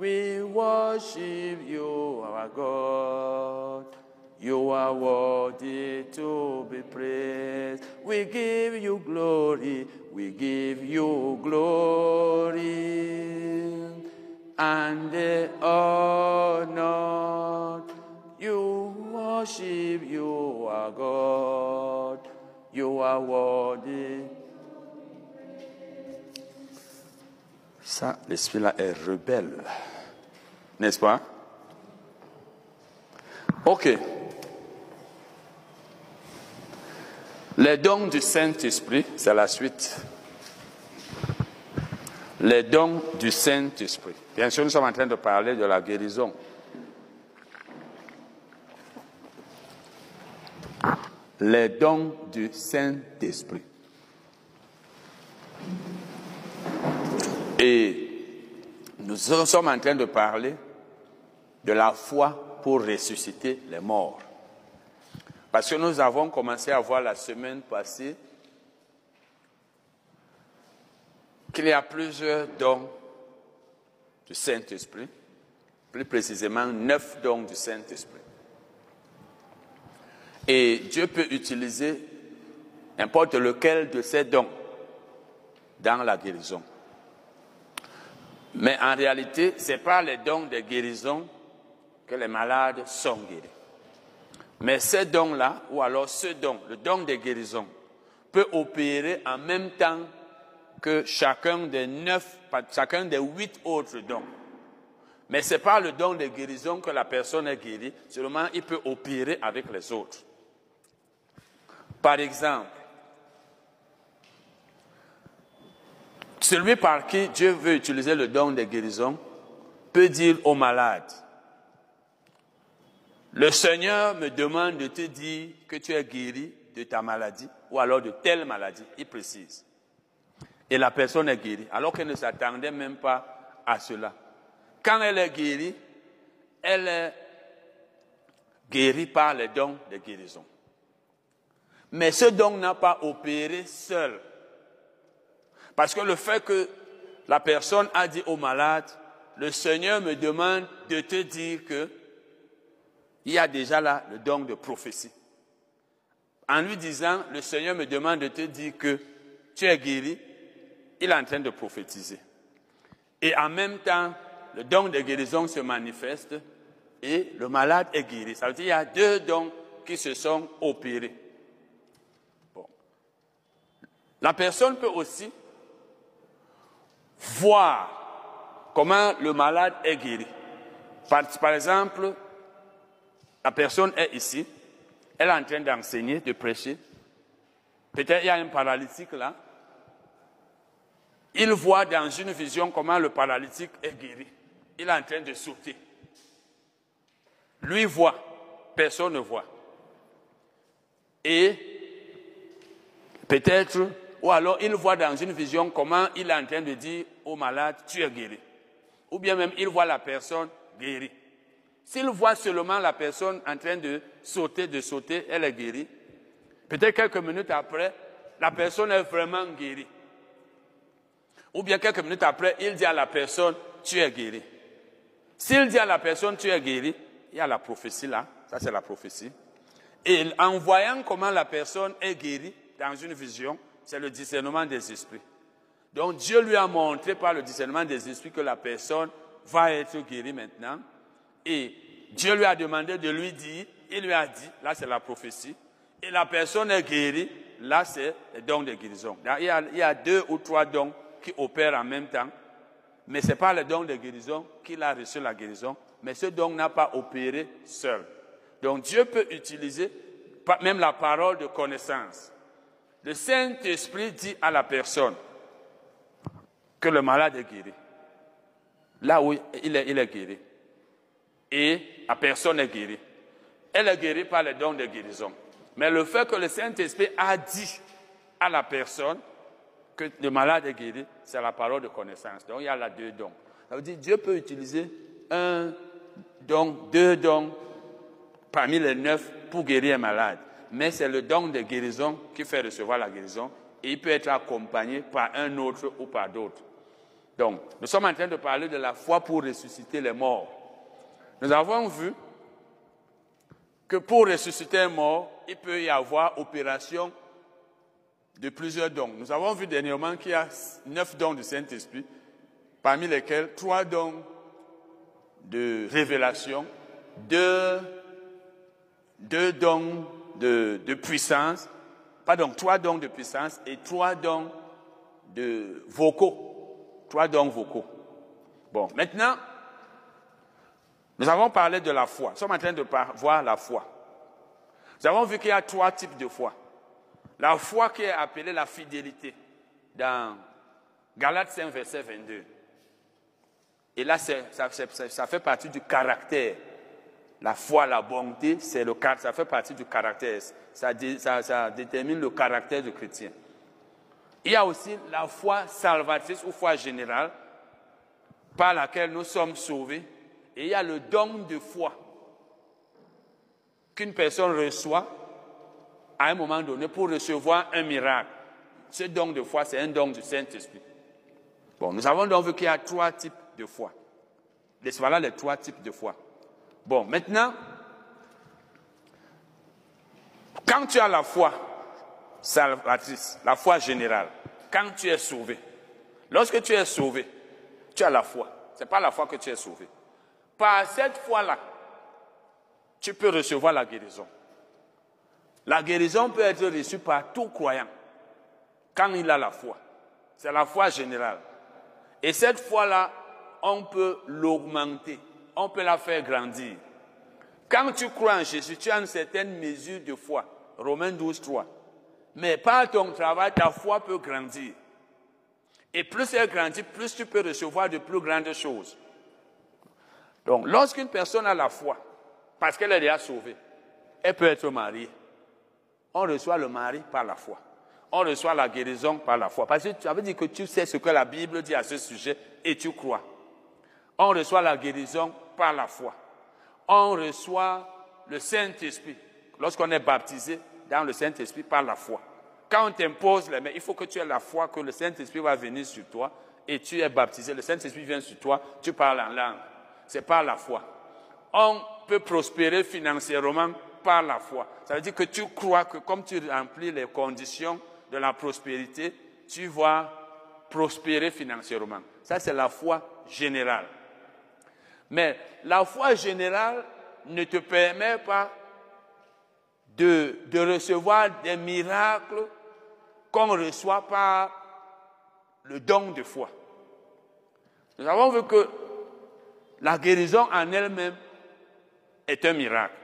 We worship you, our God. You are worthy to be praised. We give you glory. We give you glory and the honor. You worship you, our God. You are worthy. Ça, l'esprit-là est rebelle. N'est-ce pas? OK. Les dons du Saint-Esprit, c'est la suite. Les dons du Saint-Esprit. Bien sûr, nous sommes en train de parler de la guérison. Les dons du Saint-Esprit. Et nous sommes en train de parler de la foi pour ressusciter les morts. Parce que nous avons commencé à voir la semaine passée qu'il y a plusieurs dons du Saint-Esprit, plus précisément neuf dons du Saint-Esprit. Et Dieu peut utiliser n'importe lequel de ces dons dans la guérison. Mais en réalité, ce n'est pas les dons de guérison que les malades sont guéris. Mais ces dons-là, ou alors ce don, le don de guérison, peut opérer en même temps que chacun des neuf, chacun des huit autres dons. Mais ce n'est pas le don de guérison que la personne est guérie, seulement il peut opérer avec les autres. Par exemple, celui par qui Dieu veut utiliser le don de guérison peut dire au malade, le Seigneur me demande de te dire que tu es guéri de ta maladie ou alors de telle maladie, il précise. Et la personne est guérie, alors qu'elle ne s'attendait même pas à cela. Quand elle est guérie, elle est guérie par les dons de guérison. Mais ce don n'a pas opéré seul. Parce que le fait que la personne a dit au malade, le Seigneur me demande de te dire que il y a déjà là le don de prophétie. En lui disant, le Seigneur me demande de te dire que tu es guéri, il est en train de prophétiser. Et en même temps, le don de guérison se manifeste et le malade est guéri. Ça veut dire qu'il y a deux dons qui se sont opérés. Bon. La personne peut aussi voir comment le malade est guéri. Par, par exemple, la personne est ici, elle est en train d'enseigner, de prêcher. Peut-être il y a un paralytique là. Il voit dans une vision comment le paralytique est guéri. Il est en train de sauter. Lui voit, personne ne voit. Et peut-être, ou alors il voit dans une vision comment il est en train de dire au malade, tu es guéri. Ou bien même il voit la personne guérie. S'il voit seulement la personne en train de sauter, de sauter, elle est guérie. Peut-être quelques minutes après, la personne est vraiment guérie. Ou bien quelques minutes après, il dit à la personne, tu es guéri. S'il dit à la personne, tu es guéri, il y a la prophétie là, ça c'est la prophétie. Et en voyant comment la personne est guérie dans une vision, c'est le discernement des esprits. Donc Dieu lui a montré par le discernement des esprits que la personne va être guérie maintenant. Et Dieu lui a demandé de lui dire, il lui a dit, là c'est la prophétie, et la personne est guérie, là c'est le don de guérison. Il y, a, deux ou trois dons qui opèrent en même temps, mais ce n'est pas le don de guérison qu'il a reçu la guérison, mais ce don n'a pas opéré seul. Donc Dieu peut utiliser même la parole de connaissance. Le Saint-Esprit dit à la personne que le malade est guéri. Là où il est guéri et la personne est guérie. Elle est guérie par le don de guérison. Mais le fait que le Saint-Esprit a dit à la personne que le malade est guéri, c'est la parole de connaissance. Donc il y a là deux dons. Ça veut dire Dieu peut utiliser un don, deux dons parmi les neuf pour guérir un malade. Mais c'est le don de guérison qui fait recevoir la guérison et il peut être accompagné par un autre ou par d'autres. Donc, nous sommes en train de parler de la foi pour ressusciter les morts. Nous avons vu que pour ressusciter un mort, il peut y avoir opération de plusieurs dons. Nous avons vu dernièrement qu'il y a neuf dons du Saint-Esprit, parmi lesquels trois dons de révélation, deux, dons de, de puissance, pardon, trois dons de puissance et trois dons de vocaux. Trois dons vocaux. Bon, maintenant, nous avons parlé de la foi. Nous sommes en train de voir la foi. Nous avons vu qu'il y a trois types de foi. La foi qui est appelée la fidélité dans Galates 5, verset 22. Et là, ça, fait partie du caractère. La foi, la bonté, c'est le, ça fait partie du caractère. Ça, détermine le caractère du chrétien. Il y a aussi la foi salvatrice ou foi générale par laquelle nous sommes sauvés. Et il y a le don de foi qu'une personne reçoit à un moment donné pour recevoir un miracle. Ce don de foi, c'est un don du Saint-Esprit. Bon, nous avons donc vu qu'il y a trois types de foi. Voilà les trois types de foi. Bon, maintenant, quand tu as la foi salvatrice, la foi générale, quand tu es sauvé, lorsque tu es sauvé, tu as la foi. Ce n'est pas la foi que tu es sauvé. Par cette foi-là, tu peux recevoir la guérison. La guérison peut être reçue par tout croyant quand il a la foi. C'est la foi générale. Et cette foi-là, on peut l'augmenter, on peut la faire grandir. Quand tu crois en Jésus, tu as une certaine mesure de foi. Romains 12, 3. Mais par ton travail, ta foi peut grandir. Et plus elle grandit, plus tu peux recevoir de plus grandes choses. Donc, lorsqu'une personne a la foi, parce qu'elle est déjà sauvée, elle peut être mariée. On reçoit le mari par la foi. On reçoit la guérison par la foi. Parce que ça veut dire que tu sais ce que la Bible dit à ce sujet et tu crois. On reçoit la guérison par la foi. On reçoit le Saint-Esprit lorsqu'on est baptisé dans le Saint-Esprit par la foi. Quand on t'impose les mains, il faut que tu aies la foi que le Saint-Esprit va venir sur toi et tu es baptisé. Le Saint-Esprit vient sur toi, tu parles en langue. C'est par la foi. On peut prospérer financièrement par la foi. Ça veut dire que tu crois que comme tu remplis les conditions de la prospérité, tu vas prospérer financièrement. Ça, c'est la foi générale. Mais la foi générale ne te permet pas de, recevoir des miracles qu'on reçoit par le don de foi. Nous avons vu que la guérison en elle-même est un miracle.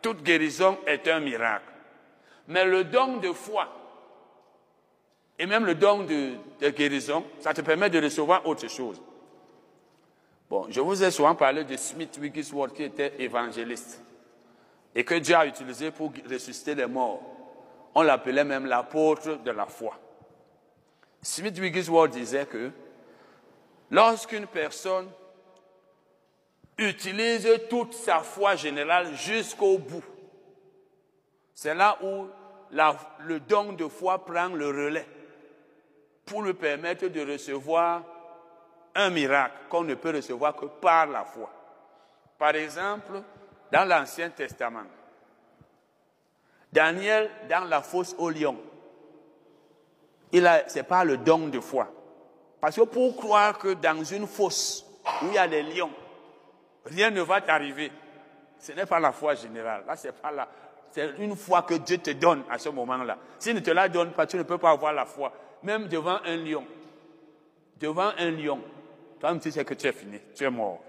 Toute guérison est un miracle. Mais le don de foi et même le don de, guérison, ça te permet de recevoir autre chose. Bon, je vous ai souvent parlé de Smith Wigglesworth qui était évangéliste et que Dieu a utilisé pour ressusciter les morts. On l'appelait même l'apôtre de la foi. Smith Wigglesworth disait que lorsqu'une personne utilise toute sa foi générale jusqu'au bout, c'est là où le don de foi prend le relais pour lui permettre de recevoir un miracle qu'on ne peut recevoir que par la foi. Par exemple, dans l'Ancien Testament, Daniel, dans la fosse au lion, c'est pas le don de foi. Parce que pour croire que dans une fosse où il y a des lions, rien ne va t'arriver, ce n'est pas la foi générale. Là, c'est pas la, c'est une foi que Dieu te donne à ce moment-là. S'il ne te la donne pas, tu ne peux pas avoir la foi. Même devant un lion. Devant un lion, toi, tu sais que tu es fini, tu es mort.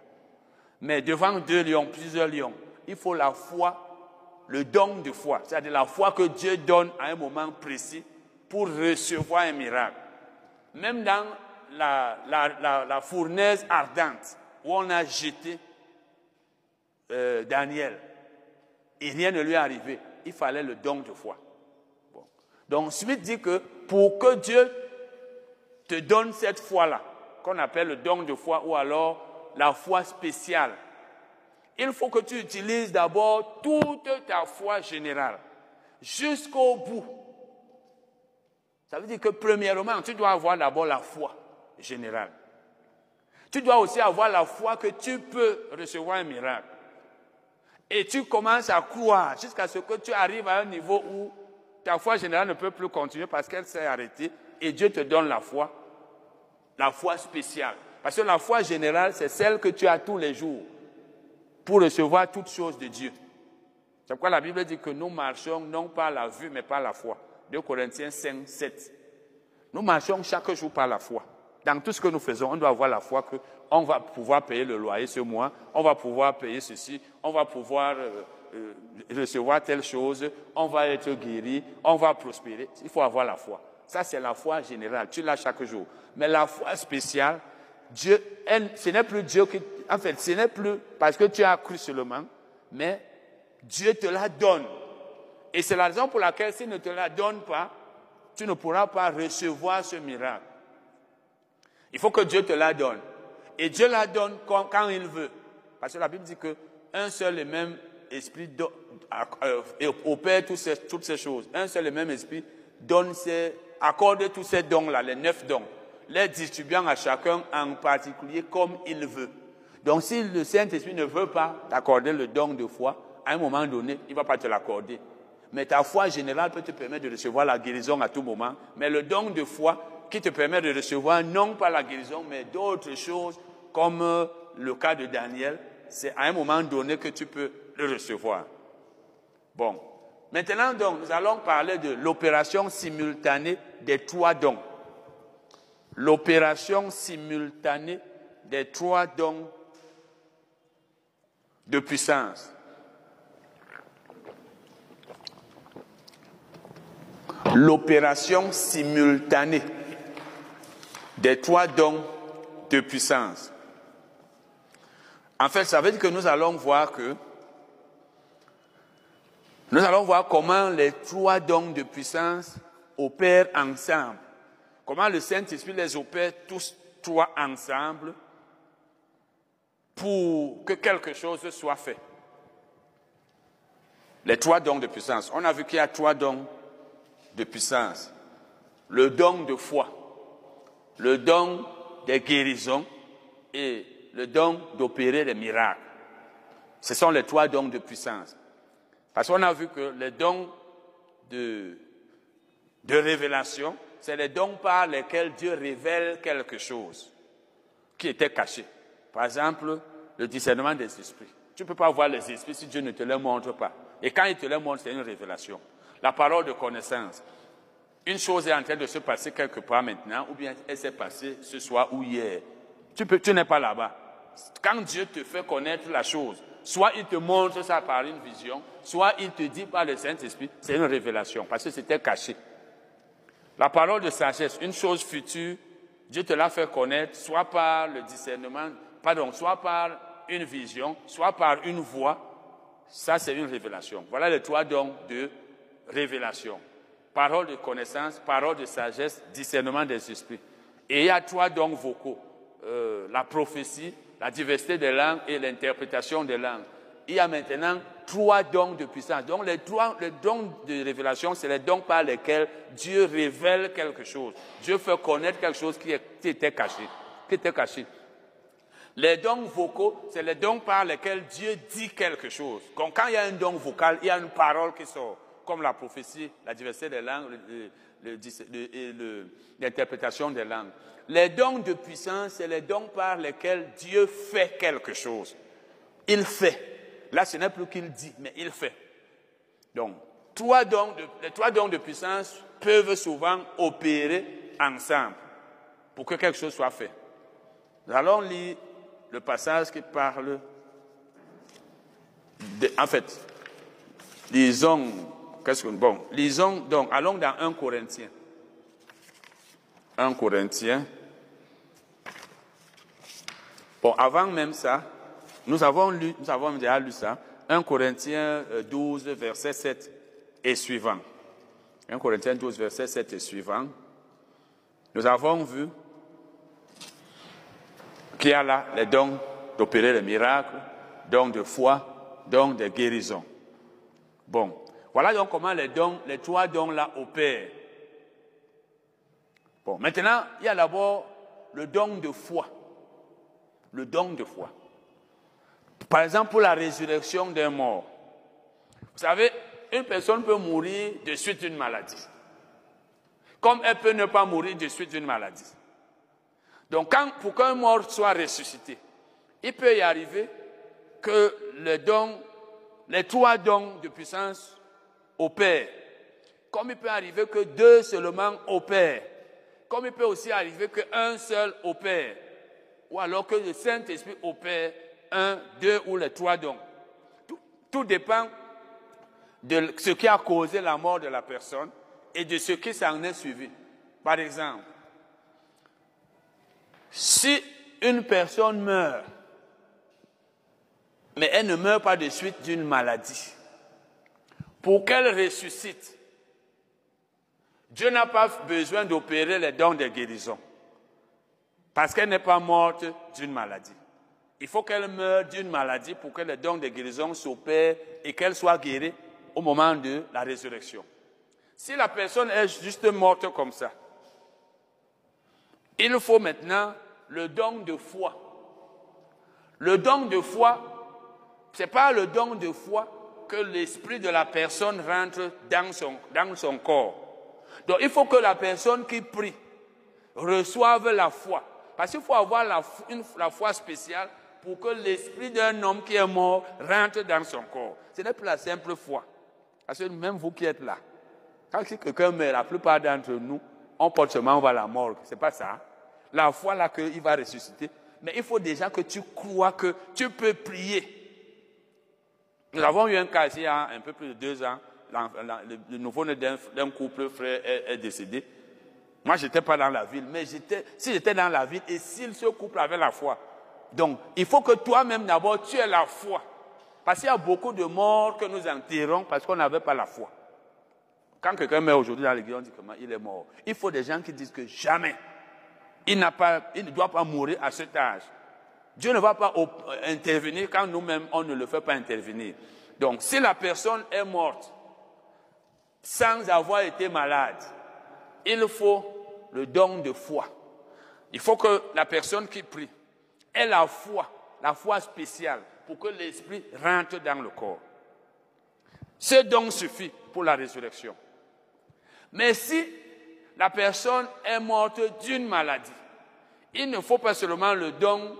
Mais devant deux lions, plusieurs lions, il faut la foi, le don de foi, c'est-à-dire la foi que Dieu donne à un moment précis pour recevoir un miracle. Même dans la, fournaise ardente où on a jeté euh, Daniel et rien ne lui est arrivé, il fallait le don de foi. Donc Smith dit que pour que Dieu te donne cette foi-là, qu'on appelle le don de foi ou alors la foi spéciale. Il faut que tu utilises d'abord toute ta foi générale jusqu'au bout. Ça veut dire que premièrement, tu dois avoir d'abord la foi générale. Tu dois aussi avoir la foi que tu peux recevoir un miracle. Et tu commences à croire jusqu'à ce que tu arrives à un niveau où ta foi générale ne peut plus continuer parce qu'elle s'est arrêtée et Dieu te donne la foi, la foi spéciale. Parce que la foi générale, c'est celle que tu as tous les jours pour recevoir toutes choses de Dieu. C'est pourquoi la Bible dit que nous marchons non par la vue, mais par la foi. 2 Corinthiens 5, 7. Nous marchons chaque jour par la foi. Dans tout ce que nous faisons, on doit avoir la foi qu'on va pouvoir payer le loyer ce mois, on va pouvoir payer ceci, on va pouvoir euh, euh, recevoir telle chose, on va être guéri, on va prospérer. Il faut avoir la foi. Ça, c'est la foi générale. Tu l'as chaque jour. Mais la foi spéciale, ce n'est plus Dieu qui, en fait, ce n'est plus parce que tu as cru seulement, mais Dieu te la donne. Et c'est la raison pour laquelle s'il ne te la donne pas, tu ne pourras pas recevoir ce miracle. Il faut que Dieu te la donne. Et Dieu la donne quand, il veut. Parce que la Bible dit qu'un seul et même esprit euh, opère toutes ces, toutes ces choses. Un seul et même esprit donne ses, accorde tous ces dons-là, les neuf dons, les distribuant à chacun en particulier comme il veut. Donc si le Saint-Esprit ne veut pas t'accorder le don de foi, à un moment donné, il ne va pas te l'accorder. Mais ta foi générale peut te permettre de recevoir la guérison à tout moment. Mais le don de foi qui te permet de recevoir non pas la guérison, mais d'autres choses, comme euh, le cas de Daniel, c'est à un moment donné que tu peux le recevoir. Bon. Maintenant, donc, nous allons parler de l'opération simultanée des trois dons. L'opération simultanée des trois dons de puissance. L'opération simultanée des trois dons de puissance. En fait, ça veut dire que nous allons voir que nous allons voir comment les trois dons de puissance opèrent ensemble. Comment le Saint-Esprit les opère tous trois ensemble pour que quelque chose soit fait. Les trois dons de puissance. On a vu qu'il y a trois dons de puissance. Le don de foi, le don des guérisons et le don d'opérer des miracles. Ce sont les trois dons de puissance. Parce qu'on a vu que les dons de, de révélation, c'est les dons par lesquels Dieu révèle quelque chose qui était caché. Par exemple, le discernement des esprits. Tu ne peux pas voir les esprits si Dieu ne te les montre pas. Et quand il te les montre, c'est une révélation. La parole de connaissance. Une chose est en train de se passer quelque part maintenant, ou bien elle s'est passée ce soir ou hier. Tu, tu n'es pas là-bas. Quand Dieu te fait connaître la chose, soit il te montre ça par une vision, soit il te dit par le Saint-Esprit, c'est une révélation, parce que c'était caché. La parole de sagesse, une chose future, Dieu te l'a fait connaître, soit par le discernement, pardon, soit par une vision, soit par une voix. Ça, c'est une révélation. Voilà les trois dons de révélation. Parole de connaissance, parole de sagesse, discernement des esprits. Et il y a trois dons vocaux. Euh, la prophétie, la diversité des langues et l'interprétation des langues. Il y a maintenant trois dons de puissance. Donc les, trois, les dons de révélation, c'est les dons par lesquels Dieu révèle quelque chose. Dieu fait connaître quelque chose qui, était caché. Qui était caché. Les dons vocaux, c'est les dons par lesquels Dieu dit quelque chose. Quand, quand il y a un don vocal, il y a une parole qui sort, comme la prophétie, la diversité des langues l'interprétation des langues. Les dons de puissance, c'est les dons par lesquels Dieu fait quelque chose. Il fait. Là, ce n'est plus qu'il dit, mais il fait. Donc, trois dons les trois dons de puissance peuvent souvent opérer ensemble pour que quelque chose soit fait. Nous allons lire le passage qui parle, de, en fait, lisons, qu'est-ce que, bon, lisons donc, allons dans 1 Corinthiens. 1 Corinthiens Bon, avant même ça, nous avons lu, nous avons déjà lu ça, 1 Corinthiens 12, euh, verset 7 et suivant. 1 Corinthiens 12, verset 7 et suivant. Nous avons vu qu'il y a là les dons d'opérer les miracles, dons de foi, dons de guérison. Bon, voilà donc comment les trois dons là opèrent. Bon, maintenant, il y a d'abord le don de foi. Le don de foi. Par exemple, pour la résurrection d'un mort. Vous savez, une personne peut mourir de suite d'une maladie. Comme elle peut ne pas mourir de suite d'une maladie. Donc, pour qu'un mort soit ressuscité, il peut y arriver que les trois dons de puissance opèrent. Comme il peut arriver que deux seulement opèrent. Comme il peut aussi arriver qu'un seul opère. Ou alors que le Saint-Esprit opère un, deux ou les trois dons. Tout, dépend de ce qui a causé la mort de la personne et de ce qui s'en est suivi. Par exemple, si une personne meurt, mais elle ne meurt pas de suite d'une maladie, pour qu'elle ressuscite, Dieu n'a pas besoin d'opérer les dons de guérison, parce qu'elle n'est pas morte d'une maladie. Il faut qu'elle meure d'une maladie pour que les dons de guérison s'opèrent et qu'elle soit guérie au moment de la résurrection. Si la personne est juste morte comme ça, il faut maintenant le don de foi. Le don de foi, ce n'est pas le don de foi que l'esprit de la personne rentre dans son, dans son corps. Donc il faut que la personne qui prie reçoive la foi. Parce qu'il faut avoir la, la foi spéciale pour que l'esprit d'un homme qui est mort rentre dans son corps. Ce n'est pas la simple foi. Parce que même vous qui êtes là, quand quelqu'un meurt, la plupart d'entre nous, on porte seulement on va à la mort. Ce n'est pas ça. La foi là qu'il va ressusciter. Mais il faut déjà que tu crois que tu peux prier. Nous avons eu un cas il y a un peu plus de deux ans le, nouveau-né d'un couple frère est, décédé. Moi, je n'étais pas dans la ville, mais si j'étais dans la ville et si ce couple avait la foi. Donc, il faut que toi-même d'abord, tu aies la foi. Parce qu'il y a beaucoup de morts que nous enterrons parce qu'on n'avait pas la foi. Quand quelqu'un meurt aujourd'hui dans l'église, on dit comment il est mort. Il faut des gens qui disent que jamais. Il, n'a pas, il ne doit pas mourir à cet âge. Dieu ne va pas intervenir quand nous-mêmes, on ne le fait pas intervenir. Donc, si la personne est morte, sans avoir été malade, il faut le don de foi. Il faut que la personne qui prie ait la foi, la foi spéciale, pour que l'esprit rentre dans le corps. Ce don suffit pour la résurrection. Mais si la personne est morte d'une maladie, il ne faut pas seulement le don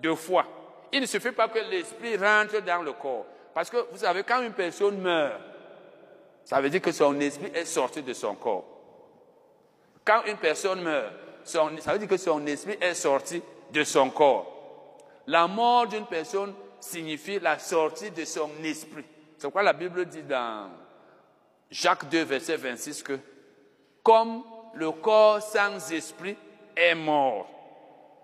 de foi. Il ne suffit pas que l'esprit rentre dans le corps. Parce que vous savez, quand une personne meurt, ça veut dire que son esprit est sorti de son corps. Quand une personne meurt, ça veut dire que son esprit est sorti de son corps. La mort d'une personne signifie la sortie de son esprit. C'est pourquoi la Bible dit dans Jacques 2, verset 26 que comme le corps sans esprit est mort.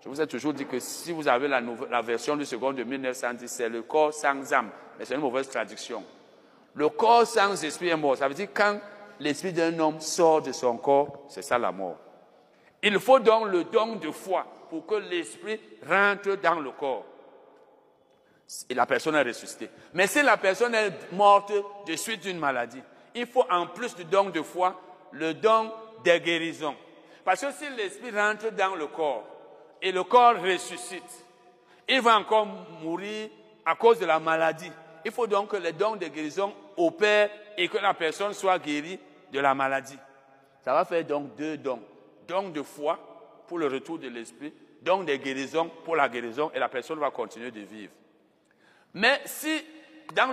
Je vous ai toujours dit que si vous avez la, version du second de 1910, c'est le corps sans âme. Mais c'est une mauvaise traduction. Le corps sans esprit est mort. Ça veut dire quand l'esprit d'un homme sort de son corps, c'est ça la mort. Il faut donc le don de foi pour que l'esprit rentre dans le corps. Et la personne est ressuscitée. Mais si la personne est morte de suite d'une maladie, il faut en plus du don de foi, le don de guérison. Parce que si l'esprit rentre dans le corps et le corps ressuscite, il va encore mourir à cause de la maladie. Il faut donc que les dons de guérison opèrent et que la personne soit guérie de la maladie. Ça va faire donc deux dons. Don de foi pour le retour de l'esprit, don de guérison pour la guérison et la personne va continuer de vivre. Mais si,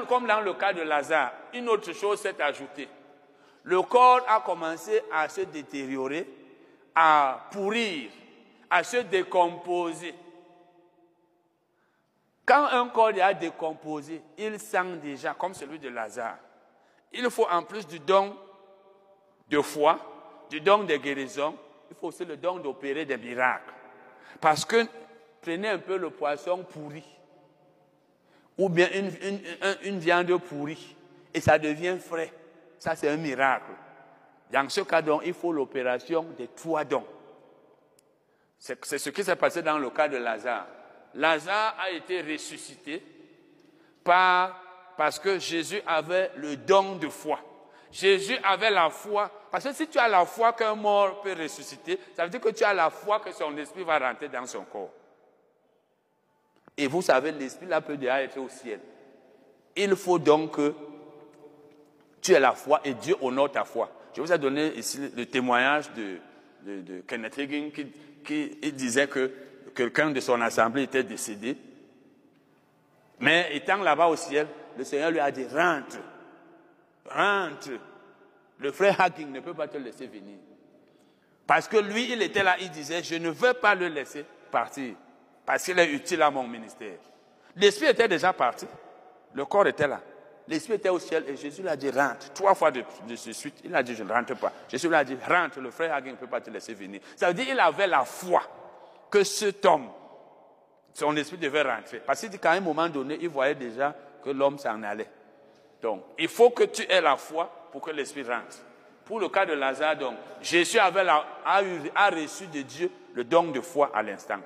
comme dans le cas de Lazare, une autre chose s'est ajoutée. Le corps a commencé à se détériorer, à pourrir, à se décomposer. Quand un corps est décomposé, il sent déjà comme celui de Lazare. Il faut en plus du don de foi, du don de guérison, il faut aussi le don d'opérer des miracles. Parce que prenez un peu le poisson pourri, ou bien une, une viande pourrie, et ça devient frais. Ça, c'est un miracle. Dans ce cas, donc, il faut l'opération des trois dons. C'est ce qui s'est passé dans le cas de Lazare. Lazare a été ressuscité parce que Jésus avait le don de foi. Jésus avait la foi. Parce que si tu as la foi qu'un mort peut ressusciter, ça veut dire que tu as la foi que son esprit va rentrer dans son corps. Et vous savez, l'esprit là peut déjà être au ciel. Il faut donc que tu aies la foi et Dieu honore ta foi. Je vous ai donné ici le témoignage de, de, Kenneth Hagin qui, qui disait que quelqu'un de son assemblée était décédé. Mais étant là-bas au ciel, le Seigneur lui a dit, rentre, rentre. Le frère Hacking ne peut pas te laisser venir. Parce que lui, il était là, il disait, je ne veux pas le laisser partir, parce qu'il est utile à mon ministère. L'esprit était déjà parti, le corps était là. L'esprit était au ciel et Jésus lui a dit rentre. Trois fois de, suite, il a dit je ne rentre pas. Jésus lui a dit rentre, le frère Hagin ne peut pas te laisser venir. Ça veut dire qu'il avait la foi que cet homme, son esprit devait rentrer. Parce qu'à un moment donné, il voyait déjà que l'homme s'en allait. Donc, il faut que tu aies la foi pour que l'esprit rentre. Pour le cas de Lazare, donc, Jésus avait a, a, reçu de Dieu le don de foi à l'instant.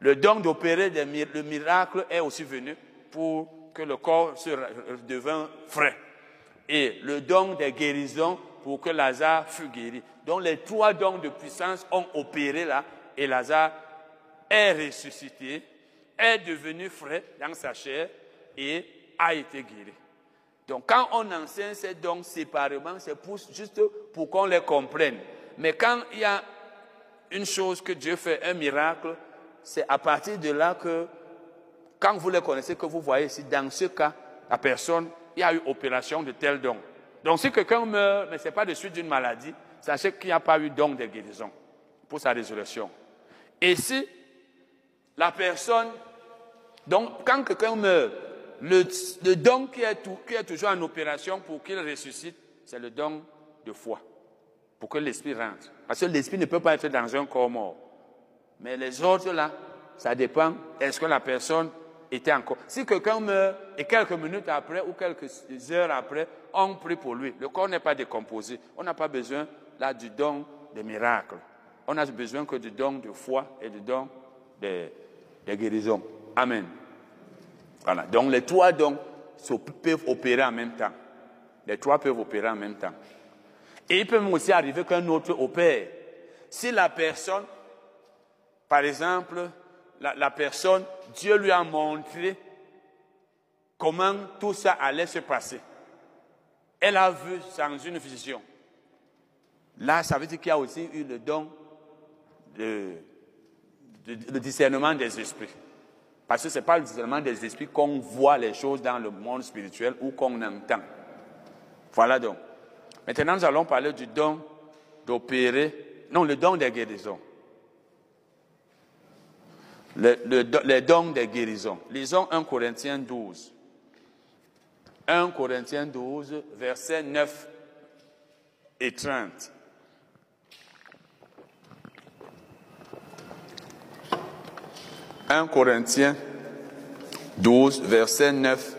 Le don d'opérer le miracle est aussi venu pour que le corps se devint frais. Et le don des guérisons pour que Lazare fût guéri. Donc les trois dons de puissance ont opéré là et Lazare est ressuscité, est devenu frais dans sa chair et a été guéri. Donc quand on enseigne ces dons séparément, c'est juste pour qu'on les comprenne. Mais quand il y a une chose que Dieu fait, un miracle, c'est à partir de là que, quand vous les connaissez, que vous voyez si dans ce cas, la personne, il y a eu opération de tel don. Donc si quelqu'un meurt, mais ce n'est pas de suite d'une maladie, sachez qu'il n'y a pas eu don de guérison pour sa résurrection. Et si la personne, donc quand quelqu'un meurt, le, don qui est, qui est toujours en opération pour qu'il ressuscite, c'est le don de foi, pour que l'esprit rentre. Parce que l'esprit ne peut pas être dans un corps mort. Mais les autres là, ça dépend, est-ce que la personne était encore. Si quelqu'un meurt et quelques minutes après ou quelques heures après, on prie pour lui, le corps n'est pas décomposé. On n'a pas besoin là du don des miracles on a besoin que du don de foi et du don de, guérison. Amen. Voilà. Donc les trois dons peuvent opérer en même temps. Les trois peuvent opérer en même temps. Et il peut même aussi arriver qu'un autre opère. Si la personne, par exemple, la, personne, Dieu lui a montré comment tout ça allait se passer. Elle a vu sans une vision. Là, ça veut dire qu'il y a aussi eu le don le discernement des esprits. Parce que ce n'est pas le discernement des esprits qu'on voit les choses dans le monde spirituel ou qu'on entend. Voilà donc. Maintenant, nous allons parler du don d'opérer, non, le don des guérisons. Le, les dons des guérisons. Lisons 1 Corinthiens 12. 1 Corinthiens 12, versets 9 et 30. 1 Corinthiens 12, verset 9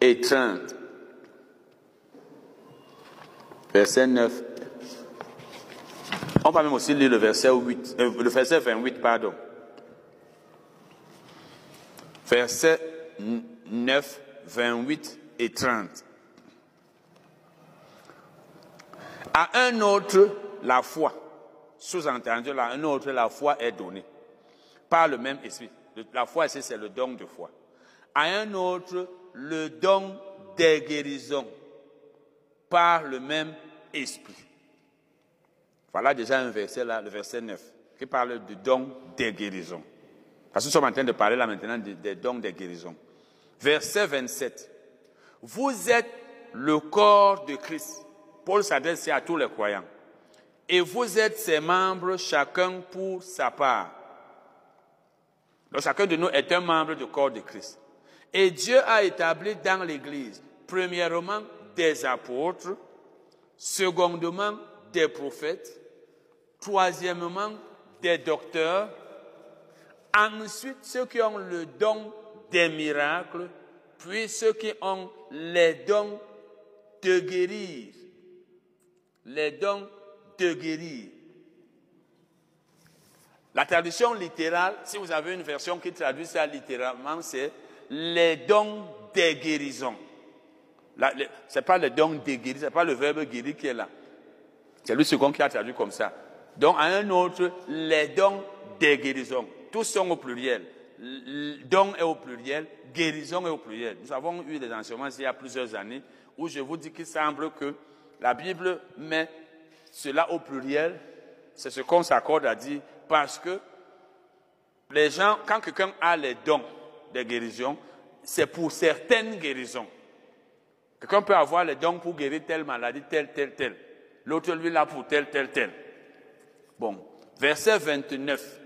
et 30. Verset 9. On va même aussi lire le verset 8, euh, le verset 28, pardon. Verset 9, 28 et 30. À un autre, la foi sous-entendu, là, un autre, la foi est donnée par le même esprit. La foi, c'est le don de foi. À un autre, le don des guérisons par le même esprit. Voilà déjà un verset là, le verset 9, qui parle du don des guérisons. Parce que nous sommes en train de parler là maintenant des, dons des guérisons. Verset 27. Vous êtes le corps de Christ. Paul s'adresse à tous les croyants et vous êtes ses membres, chacun pour sa part. Donc chacun de nous est un membre du corps de Christ. Et Dieu a établi dans l'Église, premièrement, des apôtres, secondement, des prophètes, troisièmement, des docteurs, ensuite ceux qui ont le don des miracles, puis ceux qui ont les dons de guérir, les dons de guérir. La traduction littérale, si vous avez une version qui traduit ça littéralement, c'est les dons des guérisons. Ce n'est pas les dons des guérisons, ce n'est pas le verbe guérir qui est là. C'est lui second qui a traduit comme ça. Donc, à un autre, les dons des guérisons. Tous sont au pluriel. Don est au pluriel, guérison est au pluriel. Nous avons eu des enseignements il y a plusieurs années où je vous dis qu'il semble que la Bible met cela au pluriel. C'est ce qu'on s'accorde à dire parce que les gens, quand quelqu'un a les dons des guérisons, c'est pour certaines guérisons. Quelqu'un peut avoir les dons pour guérir telle maladie, telle, telle, telle. L'autre, lui, là pour telle, telle, telle. Bon, verset 29.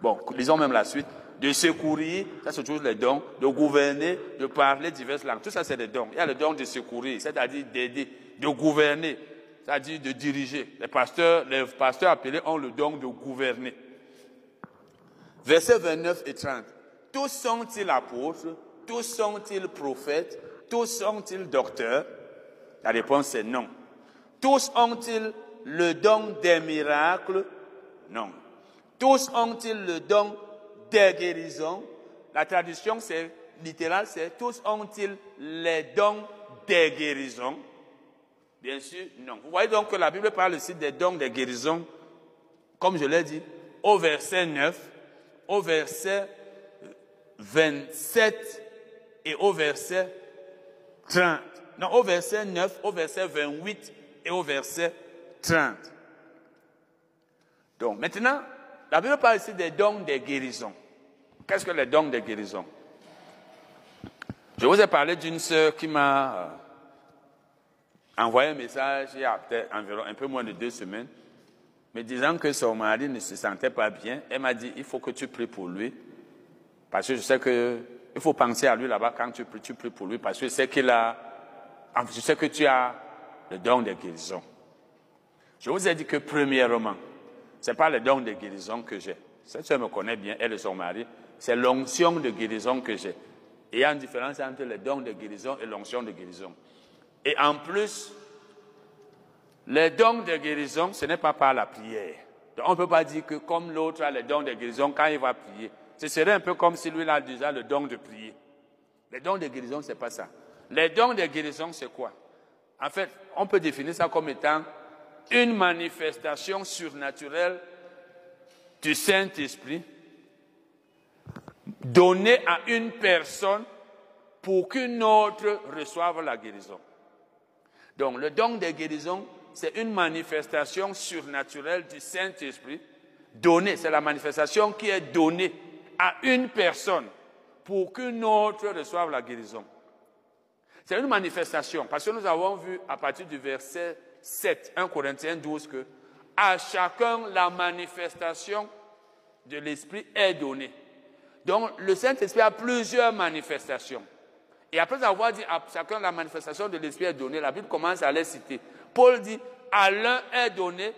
Bon, lisons même la suite. De secourir, ça se trouve les dons, de gouverner, de parler diverses langues. Tout ça, c'est des dons. Il y a le don de secourir, c'est-à-dire d'aider, de gouverner, c'est-à-dire de diriger. Les pasteurs, les pasteurs appelés ont le don de gouverner. Versets 29 et 30. Tous sont-ils apôtres? Tous sont-ils prophètes? Tous sont-ils docteurs? La réponse est non. Tous ont-ils le don des miracles? Non. Tous ont-ils le don des guérisons? La traduction, c'est littéral, c'est tous ont-ils les dons des guérisons? Bien sûr, non. Vous voyez donc que la Bible parle aussi des dons des guérisons, comme je l'ai dit, au verset 9, au verset 27 et au verset 30. Non, au verset 9, au verset 28 et au verset 30. Donc maintenant, la Bible parle ici des dons des guérisons. Qu'est-ce que les dons des guérisons? Je vous ai parlé d'une sœur qui m'a euh, envoyé un message il y a peut-être environ un peu moins de deux semaines, me disant que son mari ne se sentait pas bien. Elle m'a dit, il faut que tu pries pour lui, parce que je sais que il faut penser à lui là-bas quand tu pries, tu pries pour lui, parce que je sais qu'il a, je sais que tu as le don de guérison. Je vous ai dit que premièrement, ce n'est pas le don de guérison que j'ai. Cette soeur me connaît bien, elle et son mari. C'est l'onction de guérison que j'ai. il y a une différence entre le don de guérison et l'onction de guérison. Et en plus, les dons de guérison, ce n'est pas par la prière. on ne peut pas dire que comme l'autre a le don de guérison, quand il va prier, ce serait un peu comme si lui a déjà le don de prier. Les dons de guérison, ce n'est pas ça. Les dons de guérison, c'est quoi? En fait, on peut définir ça comme étant une manifestation surnaturelle du Saint-Esprit donnée à une personne pour qu'une autre reçoive la guérison. Donc le don de guérison, c'est une manifestation surnaturelle du Saint-Esprit donnée, c'est la manifestation qui est donnée à une personne pour qu'une autre reçoive la guérison. C'est une manifestation, parce que nous avons vu à partir du verset 7, 1 Corinthiens 12, que à chacun la manifestation de l'Esprit est donnée. Donc le Saint-Esprit a plusieurs manifestations. Et après avoir dit à chacun la manifestation de l'Esprit est donnée, la Bible commence à les citer. Paul dit, à l'un est donné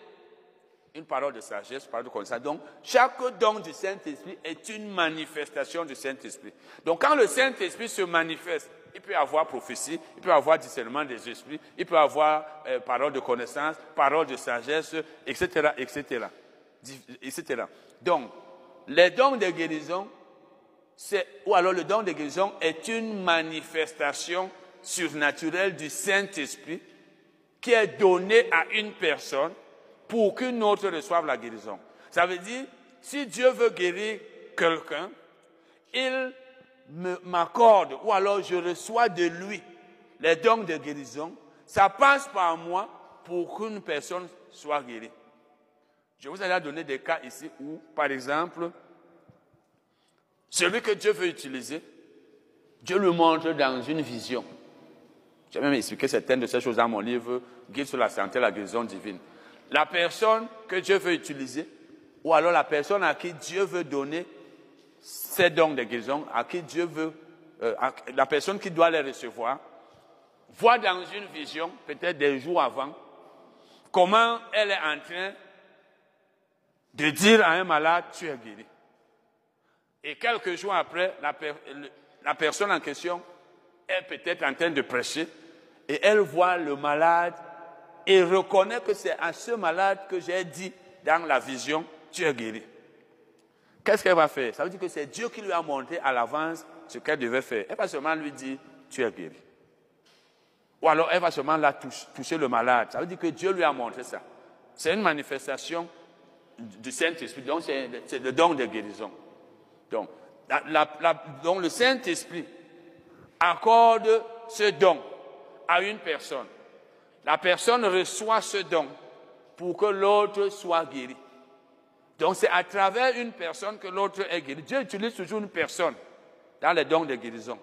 une parole de sagesse, une parole de connaissance. Donc, chaque don du Saint-Esprit est une manifestation du Saint-Esprit. Donc, quand le Saint-Esprit se manifeste, il peut avoir prophétie, il peut avoir discernement des esprits, il peut avoir euh, parole de connaissance, parole de sagesse, etc., etc., etc. Donc, les dons de guérison, ou alors le don de guérison est une manifestation surnaturelle du Saint-Esprit qui est donnée à une personne pour qu'une autre reçoive la guérison. Ça veut dire, si Dieu veut guérir quelqu'un, il m'accorde ou alors je reçois de lui les dons de guérison, ça passe par moi pour qu'une personne soit guérie. Je vous ai donné des cas ici où, par exemple, celui que Dieu veut utiliser, Dieu le montre dans une vision. J'ai même expliqué certaines de ces choses dans mon livre, Guide sur la santé et la guérison divine. La personne que Dieu veut utiliser, ou alors la personne à qui Dieu veut donner ces dons de guérison, à qui Dieu veut, euh, la personne qui doit les recevoir, voit dans une vision, peut-être des jours avant, comment elle est en train de dire à un malade, tu es guéri. Et quelques jours après, la, personne en question est peut-être en train de prêcher et elle voit le malade et reconnaît que c'est à ce malade que j'ai dit dans la vision, tu es guéri. Qu'est-ce qu'elle va faire? Ça veut dire que c'est Dieu qui lui a montré à l'avance ce qu'elle devait faire. Elle va seulement lui dire, tu es guéri. Ou alors elle va seulement la toucher, le malade. Ça veut dire que Dieu lui a montré ça. C'est une manifestation du Saint-Esprit. Donc, c'est le don de guérison. Donc, donc le Saint-Esprit accorde ce don à une personne. La personne reçoit ce don pour que l'autre soit guéri. Donc c'est à travers une personne que l'autre est guéri. Dieu utilise toujours une personne dans les dons de guérison.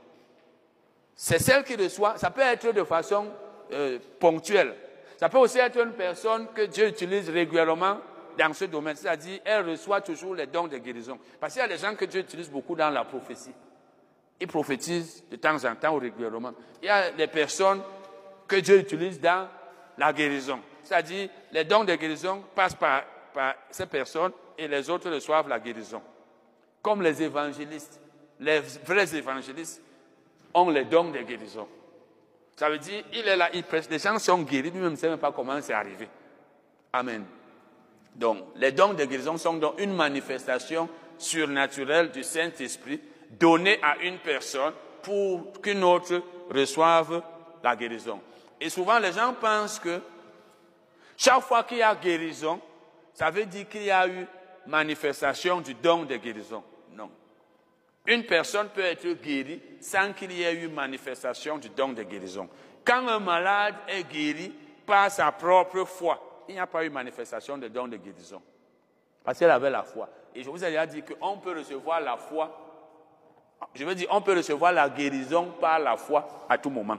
C'est celle qui reçoit, ça peut être de façon euh, ponctuelle. Ça peut aussi être une personne que Dieu utilise régulièrement dans ce domaine, c'est-à-dire elle reçoit toujours les dons de guérison. Parce qu'il y a des gens que Dieu utilise beaucoup dans la prophétie. Ils prophétisent de temps en temps ou régulièrement. Il y a des personnes que Dieu utilise dans la guérison. C'est-à-dire, les dons de guérison passent par, ces personnes et les autres reçoivent la guérison. Comme les évangélistes, les vrais évangélistes ont les dons de guérison. Ça veut dire, il est là, il prêche, les gens sont guéris, lui-même ne sait même pas comment c'est arrivé. Amen. Donc, les dons de guérison sont donc une manifestation surnaturelle du Saint-Esprit donnée à une personne pour qu'une autre reçoive la guérison. Et souvent, les gens pensent que chaque fois qu'il y a guérison, ça veut dire qu'il y a eu manifestation du don de guérison. Non. Une personne peut être guérie sans qu'il y ait eu manifestation du don de guérison. Quand un malade est guéri par sa propre foi, il n'y a pas eu manifestation de don de guérison. Parce qu'elle avait la foi. Et je vous ai déjà dit qu'on peut recevoir la foi, je veux dire, on peut recevoir la guérison par la foi à tout moment.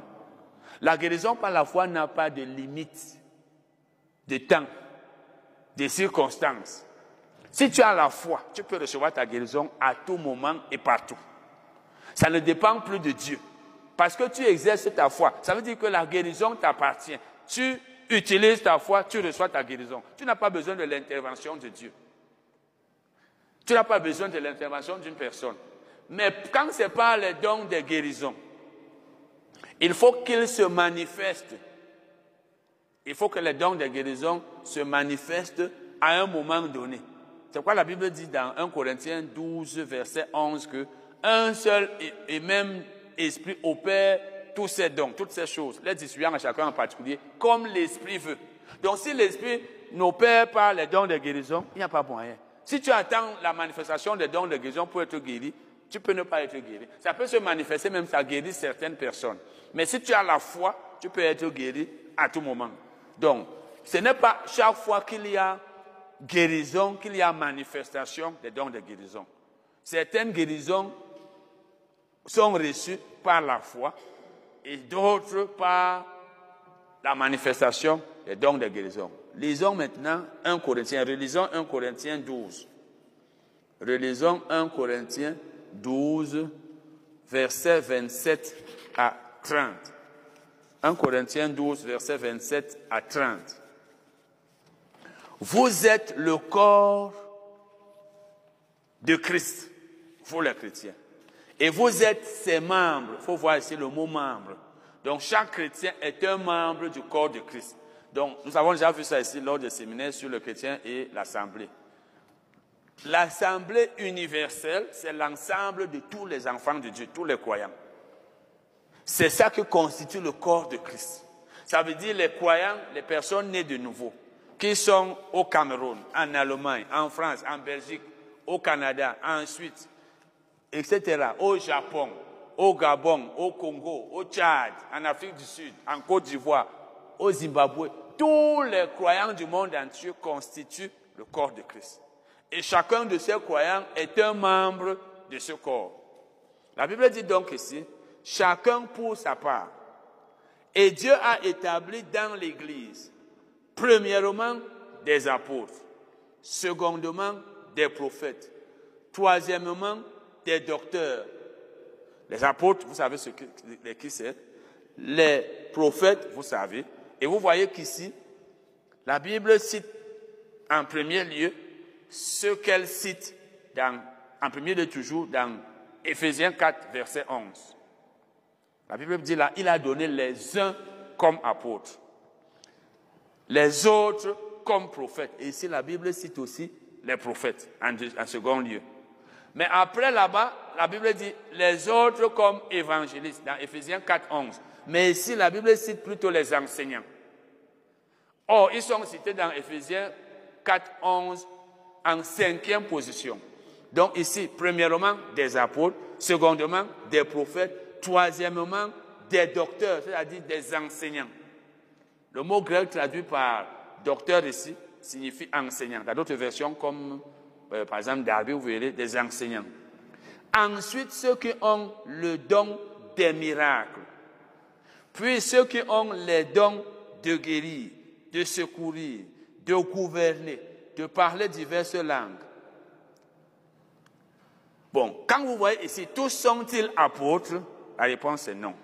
La guérison par la foi n'a pas de limite de temps, de circonstances. Si tu as la foi, tu peux recevoir ta guérison à tout moment et partout. Ça ne dépend plus de Dieu. Parce que tu exerces ta foi. Ça veut dire que la guérison t'appartient. Tu utilises ta foi, tu reçois ta guérison. Tu n'as pas besoin de l'intervention de Dieu. Tu n'as pas besoin de l'intervention d'une personne. Mais quand ce n'est pas le don de guérison, il faut qu'il se manifeste. Il faut que les dons de guérison se manifestent à un moment donné. C'est quoi la Bible dit dans 1 Corinthiens 12, verset 11 que un seul et même esprit opère tous ces dons, toutes ces choses, les distribuant à chacun en particulier, comme l'esprit veut. Donc si l'esprit n'opère pas les dons de guérison, il n'y a pas moyen. Si tu attends la manifestation des dons de guérison pour être guéri, tu peux ne pas être guéri. Ça peut se manifester, même ça guérit certaines personnes. Mais si tu as la foi, tu peux être guéri à tout moment. Donc, ce n'est pas chaque fois qu'il y a guérison qu'il y a manifestation des dons de guérison. Certaines guérisons sont reçues par la foi et d'autres par la manifestation des dons de guérison. Lisons maintenant 1 Corinthiens, relisons 1 Corinthiens 12. Relisons 1 Corinthiens 12, versets 27 à 30. 1 Corinthiens 12, versets 27 à 30. Vous êtes le corps de Christ, vous les chrétiens. Et vous êtes ses membres. Il faut voir ici le mot membre. Donc chaque chrétien est un membre du corps de Christ. Donc nous avons déjà vu ça ici lors des séminaires sur le chrétien et l'assemblée. L'assemblée universelle, c'est l'ensemble de tous les enfants de Dieu, tous les croyants. C'est ça qui constitue le corps de Christ. Ça veut dire les croyants, les personnes nées de nouveau, qui sont au Cameroun, en Allemagne, en France, en Belgique, au Canada, ensuite, etc., au Japon, au Gabon, au Congo, au Tchad, en Afrique du Sud, en Côte d'Ivoire, au Zimbabwe. Tous les croyants du monde entier constituent le corps de Christ. Et chacun de ces croyants est un membre de ce corps. La Bible dit donc ici, chacun pour sa part. Et Dieu a établi dans l'Église, premièrement, des apôtres, secondement, des prophètes, troisièmement, des docteurs. Les apôtres, vous savez ce que, qui c'est. Les prophètes, vous savez. Et vous voyez qu'ici, la Bible cite en premier lieu ce qu'elle cite dans, en premier lieu toujours dans Éphésiens 4, verset 11. La Bible dit là, il a donné les uns comme apôtres, les autres comme prophètes. Ici, la Bible cite aussi les prophètes en, en second lieu. Mais après là-bas, la Bible dit les autres comme évangélistes dans Éphésiens 4, 11. Mais ici, la Bible cite plutôt les enseignants. Or, ils sont cités dans Éphésiens 4, 11 en cinquième position. Donc ici, premièrement, des apôtres, secondement, des prophètes, troisièmement, des docteurs, c'est-à-dire des enseignants. Le mot grec traduit par docteur ici signifie enseignant. Dans d'autres versions, comme euh, par exemple Darby, vous verrez des enseignants. Ensuite, ceux qui ont le don des miracles. Puis ceux qui ont les dons de guérir, de secourir, de gouverner, de parler diverses langues. Bon, quand vous voyez ici, tous sont-ils apôtres? La réponse est non.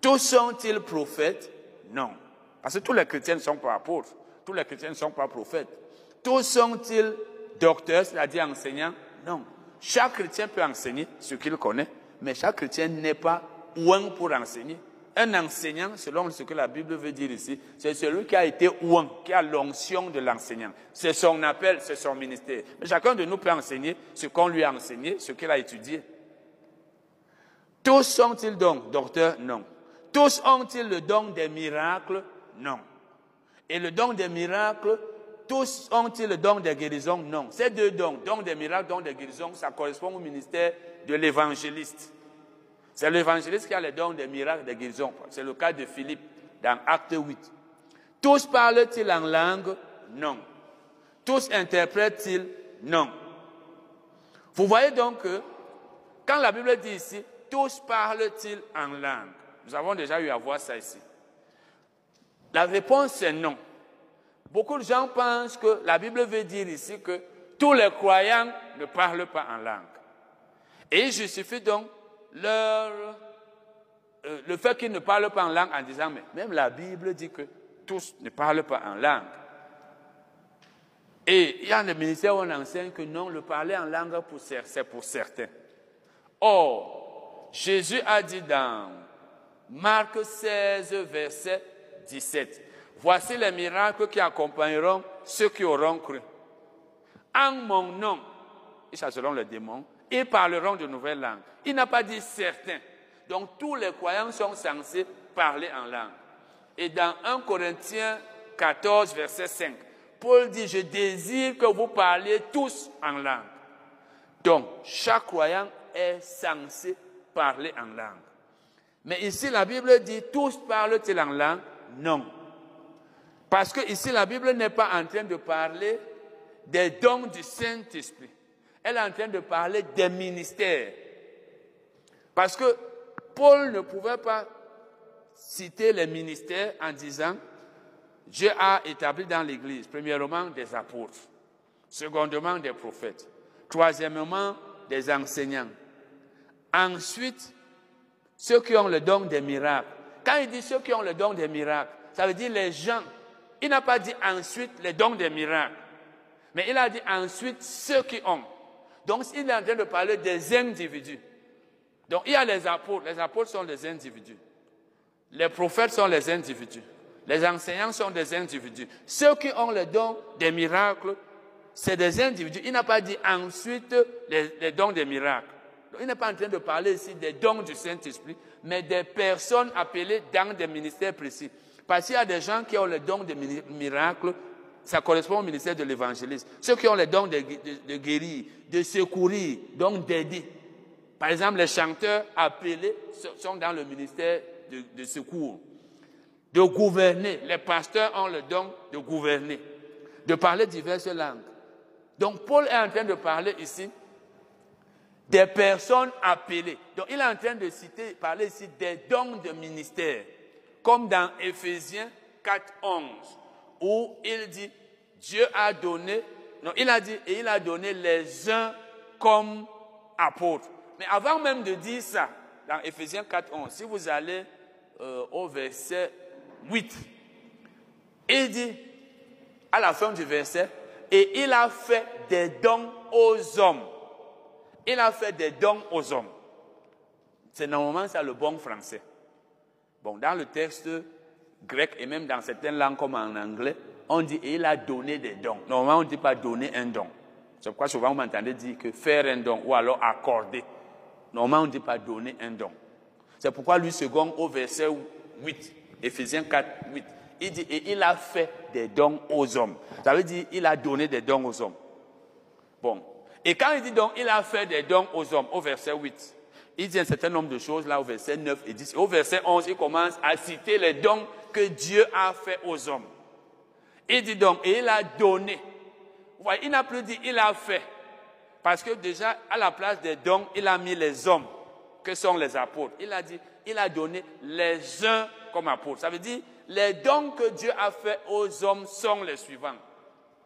Tous sont-ils prophètes? Non. Parce que tous les chrétiens ne sont pas apôtres. Tous les chrétiens ne sont pas prophètes. Tous sont-ils docteurs, c'est-à-dire enseignants? Non. Chaque chrétien peut enseigner ce qu'il connaît, mais chaque chrétien n'est pas ouin pour enseigner. Un enseignant, selon ce que la Bible veut dire ici, c'est celui qui a été ouin, qui a l'onction de l'enseignant. C'est son appel, c'est son ministère. Mais chacun de nous peut enseigner ce qu'on lui a enseigné, ce qu'il a étudié. Tous sont-ils donc docteurs Non. Tous ont-ils le don des miracles? Non. Et le don des miracles, tous ont-ils le don des guérisons? Non. Ces deux dons, don des miracles, don des guérisons, ça correspond au ministère de l'évangéliste. C'est l'évangéliste qui a le don des miracles, des guérisons. C'est le cas de Philippe dans Acte 8. Tous parlent-ils en langue? Non. Tous interprètent-ils? Non. Vous voyez donc que quand la Bible dit ici, tous parlent-ils en langue? Nous avons déjà eu à voir ça ici. La réponse est non. Beaucoup de gens pensent que la Bible veut dire ici que tous les croyants ne parlent pas en langue. Et il justifie donc leur, euh, le fait qu'ils ne parlent pas en langue en disant, mais même la Bible dit que tous ne parlent pas en langue. Et il y a des ministères où on enseigne que non, le parler en langue, c'est pour certains. Or, Jésus a dit dans Marc 16, verset 17, Voici les miracles qui accompagneront ceux qui auront cru. En mon nom, ils chasseront les démons, ils parleront de nouvelles langues. Il n'a pas dit certains. Donc tous les croyants sont censés parler en langue. Et dans 1 Corinthiens 14, verset 5, Paul dit, je désire que vous parliez tous en langue. Donc, chaque croyant est censé parler en langue. Mais ici, la Bible dit, tous parlent-ils en langue? Non. Parce que ici, la Bible n'est pas en train de parler des dons du Saint-Esprit. Elle est en train de parler des ministères. Parce que Paul ne pouvait pas citer les ministères en disant Dieu a établi dans l'Église, premièrement, des apôtres, secondement, des prophètes, troisièmement, des enseignants. Ensuite, ceux qui ont le don des miracles. Quand il dit ceux qui ont le don des miracles, ça veut dire les gens. Il n'a pas dit ensuite les dons des miracles, mais il a dit ensuite ceux qui ont. Donc, il est en train de parler des individus. Donc, il y a les apôtres. Les apôtres sont des individus. Les prophètes sont les individus. Les enseignants sont des individus. Ceux qui ont le don des miracles, c'est des individus. Il n'a pas dit ensuite les, dons des miracles. il n'est pas en train de parler ici des dons du Saint-Esprit, mais des personnes appelées dans des ministères précis. Parce qu'il y a des gens qui ont le don des miracles, ça correspond au ministère de l'évangélisme. Ceux qui ont les dons de, guérir, de secourir, donc d'aider. Par exemple, les chanteurs appelés sont dans le ministère de, secours. De gouverner. Les pasteurs ont le don de gouverner. De parler diverses langues. Donc, Paul est en train de parler ici des personnes appelées. Donc, il est en train de citer, parler ici des dons de ministère. Comme dans Éphésiens 4, 11 où il dit, Dieu a donné, non, il a dit, et il a donné les uns comme apôtres. Mais avant même de dire ça, dans Ephésiens 4, 11, si vous allez euh, au verset 8, il dit, à la fin du verset, et il a fait des dons aux hommes. Il a fait des dons aux hommes. C'est normalement ça le bon français. Bon, dans le texte grec et même dans certaines langues comme en anglais, on dit il a donné des dons. Normalement, on ne dit pas donner un don. C'est pourquoi souvent vous m'entendez dire que faire un don ou alors accorder. Normalement, on ne dit pas donner un don. C'est pourquoi lui, second, au verset 8, Ephésiens 4, 8, il dit et il a fait des dons aux hommes. Ça veut dire il a donné des dons aux hommes. Bon. Et quand il dit donc, il a fait des dons aux hommes, au verset 8, il dit un certain nombre de choses là au verset 9 et 10. Au verset 11, il commence à citer les dons que Dieu a fait aux hommes. Il dit donc, et il a donné. Vous voyez, il n'a plus dit il a fait. Parce que déjà, à la place des dons, il a mis les hommes, que sont les apôtres. Il a dit, il a donné les uns comme apôtres. Ça veut dire, les dons que Dieu a fait aux hommes sont les suivants.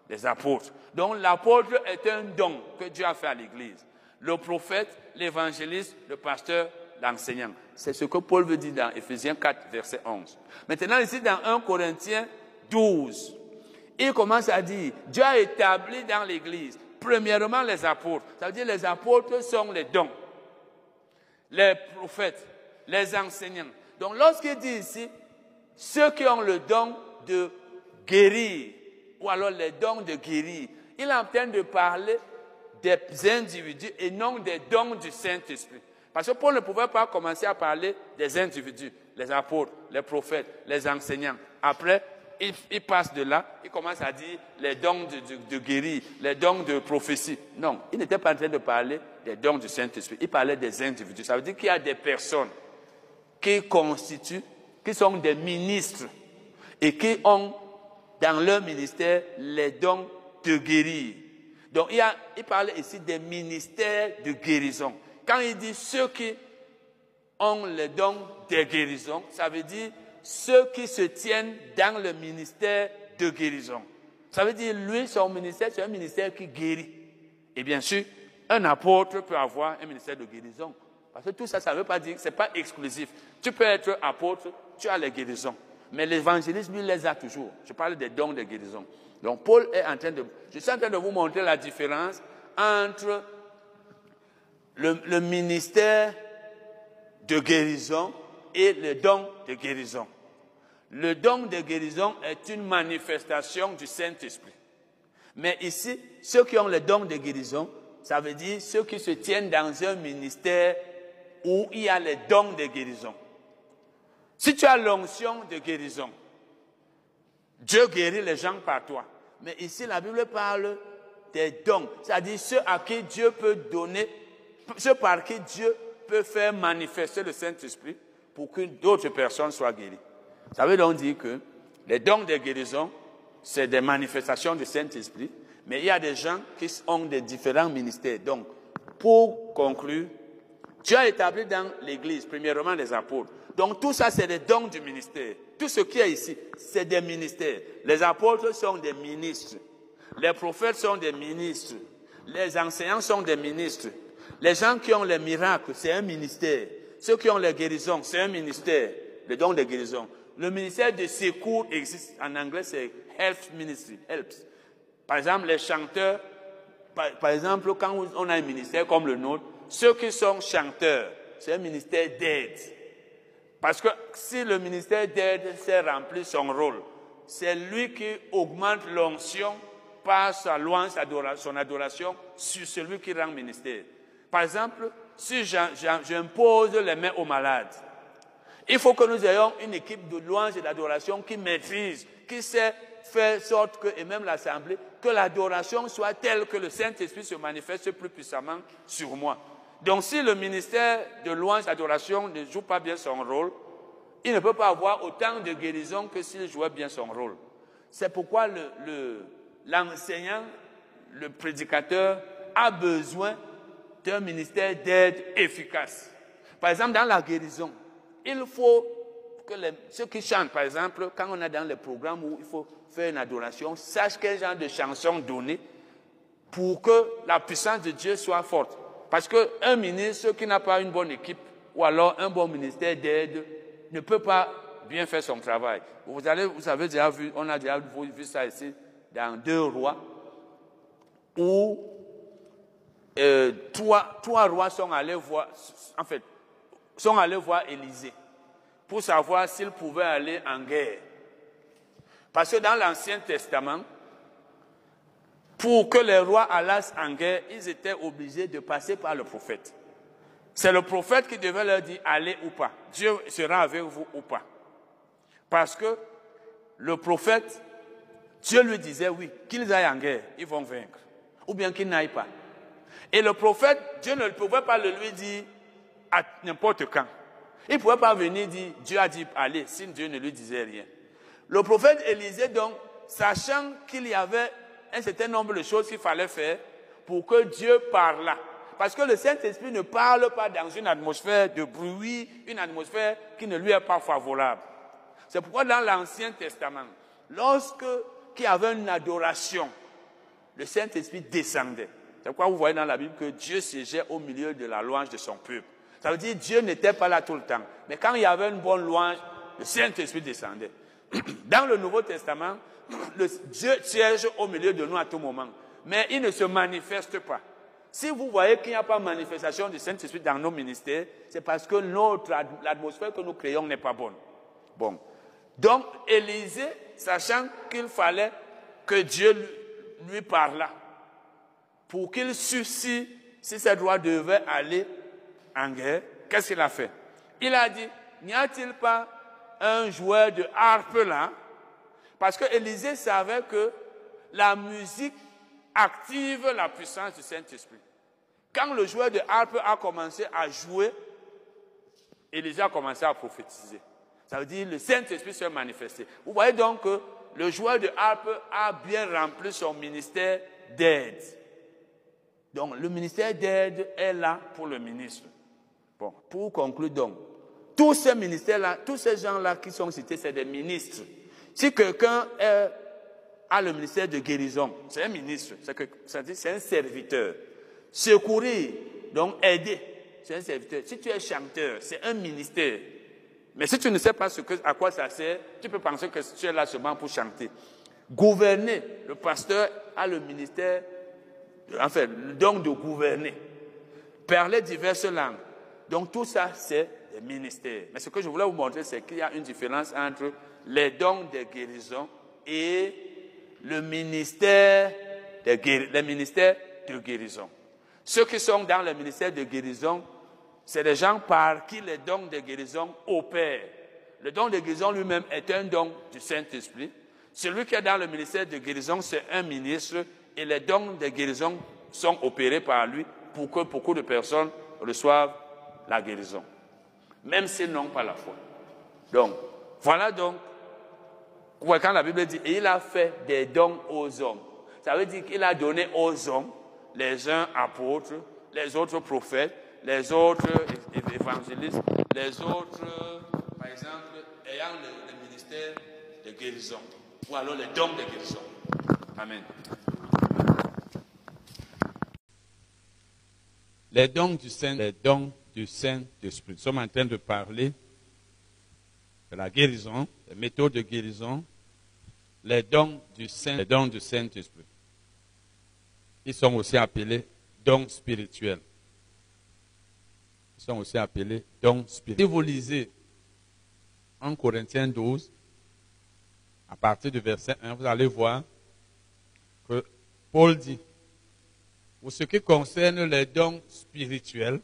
Les apôtres. Donc l'apôtre est un don que Dieu a fait à l'Église. Le prophète, l'évangéliste, le pasteur, l'enseignant. C'est ce que Paul veut dire dans Ephésiens 4, verset 11. Maintenant, ici, dans 1 Corinthiens 12, il commence à dire, Dieu a établi dans l'Église, premièrement les apôtres. Ça veut dire les apôtres sont les dons. Les prophètes, les enseignants. Donc lorsqu'il dit ici, ceux qui ont le don de guérir, ou alors les dons de guérir, il est en train de parler des individus et non des dons du Saint-Esprit. Parce que Paul ne pouvait pas commencer à parler des individus, les apôtres, les prophètes, les enseignants. Après, il, passe de là, il commence à dire les dons de, de guérir, les dons de prophétie. Non, il n'était pas en train de parler des dons du Saint-Esprit, il parlait des individus. Ça veut dire qu'il y a des personnes qui constituent, qui sont des ministres et qui ont dans leur ministère les dons de guérir. Donc il, parle ici des ministères de guérison. Quand il dit ceux qui ont les dons de guérison, ça veut dire ceux qui se tiennent dans le ministère de guérison. Ça veut dire, lui, son ministère, c'est un ministère qui guérit. Et bien sûr, un apôtre peut avoir un ministère de guérison. Parce que tout ça, ça ne veut pas dire que ce n'est pas exclusif. Tu peux être apôtre, tu as les guérisons. Mais l'évangélisme, lui, les a toujours. Je parle des dons de guérison. Donc, Paul est en train de. Je suis en train de vous montrer la différence entre le, le ministère de guérison et le don de guérison. Le don de guérison est une manifestation du Saint-Esprit. Mais ici, ceux qui ont le don de guérison, ça veut dire ceux qui se tiennent dans un ministère où il y a les dons de guérison. Si tu as l'onction de guérison, Dieu guérit les gens par toi. Mais ici, la Bible parle des dons, c'est-à-dire ceux à qui Dieu peut donner, ceux par qui Dieu peut faire manifester le Saint-Esprit pour que d'autres personnes soient guéries. Ça veut donc dire que les dons de guérison, c'est des manifestations du Saint-Esprit, mais il y a des gens qui ont des différents ministères. Donc, pour conclure, Dieu a établi dans l'Église, premièrement, les apôtres. Donc, tout ça, c'est des dons du ministère. Tout ce qui est ici, c'est des ministères. Les apôtres sont des ministres. Les prophètes sont des ministres. Les enseignants sont des ministres. Les gens qui ont les miracles, c'est un ministère. Ceux qui ont les guérisons, c'est un ministère. Le don de guérison. Le ministère de secours existe. En anglais, c'est Health Ministry. Helps. Par exemple, les chanteurs, par, exemple, quand on a un ministère comme le nôtre, ceux qui sont chanteurs, c'est un ministère d'aide. Parce que si le ministère d'aide sait remplir son rôle, c'est lui qui augmente l'onction par sa louange, son adoration sur celui qui rend ministère. Par exemple, si j'impose les mains aux malades, il faut que nous ayons une équipe de louange et d'adoration qui maîtrise, qui sait faire sorte que, et même l'Assemblée, que l'adoration soit telle que le Saint-Esprit se manifeste plus puissamment sur moi. Donc si le ministère de louange d'adoration ne joue pas bien son rôle, il ne peut pas avoir autant de guérison que s'il jouait bien son rôle. C'est pourquoi l'enseignant, le, prédicateur a besoin d'un ministère d'aide efficace. Par exemple, dans la guérison, il faut que ceux qui chantent, par exemple, quand on est dans les programmes où il faut faire une adoration, sachent quel genre de chanson donner pour que la puissance de Dieu soit forte. Parce qu'un ministre qui n'a pas une bonne équipe ou alors un bon ministère d'aide ne peut pas bien faire son travail. Vous, vous avez déjà vu, on a déjà vu ça ici dans deux rois où euh, trois, trois rois sont allés voir, en fait, sont allés voir Élisée pour savoir s'ils pouvaient aller en guerre. Parce que dans l'Ancien Testament, pour que les rois allassent en guerre, ils étaient obligés de passer par le prophète. C'est le prophète qui devait leur dire allez ou pas. Dieu sera avec vous ou pas. Parce que le prophète, Dieu lui disait oui, qu'ils aillent en guerre, ils vont vaincre. ou bien qu'il n'aille pas. Et le prophète, Dieu ne pouvait pas le lui dire à n'importe quand. Il ne pouvait pas venir dire, Dieu a dit, allez, si Dieu ne lui disait rien. Le prophète Élisée, donc, sachant qu'il y avait un certain nombre de choses qu'il fallait faire pour que Dieu parlât. Parce que le Saint-Esprit ne parle pas dans une atmosphère de bruit, une atmosphère qui ne lui est pas favorable. C'est pourquoi dans l'Ancien Testament, lorsque qu'il y avait une adoration, le Saint-Esprit descendait. C'est pourquoi vous voyez dans la Bible que Dieu siégeait au milieu de la louange de son peuple. Ça veut dire que Dieu n'était pas là tout le temps. Mais quand il y avait une bonne louange, le Saint-Esprit descendait. Dans le Nouveau Testament, le Dieu siège au milieu de nous à tout moment. Mais il ne se manifeste pas. Si vous voyez qu'il n'y a pas manifestation du Saint-Esprit dans nos ministères, c'est parce que l'atmosphère que nous créons n'est pas bonne. Bon. Donc, Élisée, sachant qu'il fallait que Dieu lui parlât, pour qu'il suscite si ses droits devaient aller en guerre, qu'est-ce qu'il a fait? Il a dit, n'y a-t-il pas un joueur de harpe là Parce que Élisée savait que la musique active la puissance du Saint-Esprit. Quand le joueur de harpe a commencé à jouer, Élisée a commencé à prophétiser. Ça veut dire le Saint-Esprit s'est manifesté. Vous voyez donc que le joueur de harpe a bien rempli son ministère d'aide. Donc le ministère d'aide est là pour le ministre. Bon, pour conclure donc, tous ces ministères-là, tous ces gens-là qui sont cités, c'est des ministres. Si quelqu'un a le ministère de guérison, c'est un ministre, c'est un serviteur. Secourir, donc aider, c'est un serviteur. Si tu es chanteur, c'est un ministère. Mais si tu ne sais pas ce que, à quoi ça sert, tu peux penser que tu es là seulement pour chanter. Gouverner, le pasteur a le ministère, enfin, le don de gouverner. Parler diverses langues. Donc tout ça, c'est des ministères. Mais ce que je voulais vous montrer, c'est qu'il y a une différence entre les dons de guérison et le ministère de, les de guérison. Ceux qui sont dans le ministère de guérison, c'est des gens par qui les dons de guérison opèrent. Le don de guérison lui-même est un don du Saint-Esprit. Celui qui est dans le ministère de guérison, c'est un ministre et les dons de guérison sont opérés par lui pour que beaucoup de personnes reçoivent la guérison, même s'ils n'ont pas la foi. Donc, voilà donc, quand la Bible dit, il a fait des dons aux hommes, ça veut dire qu'il a donné aux hommes, les uns apôtres, les autres prophètes, les autres évangélistes, les autres, par exemple, ayant le, ministère de guérison, ou alors les dons de guérison. Amen. Les dons du Saint, les dons du Saint-Esprit. Nous sommes en train de parler la guérison, les méthodes de guérison, les dons du Saint, les dons du Saint-Esprit. Ils sont aussi appelés dons spirituels. Ils sont aussi appelés dons spirituels. Si vous lisez en Corinthiens 12, à partir du verset 1, vous allez voir que Paul dit, pour ce qui concerne les dons spirituels,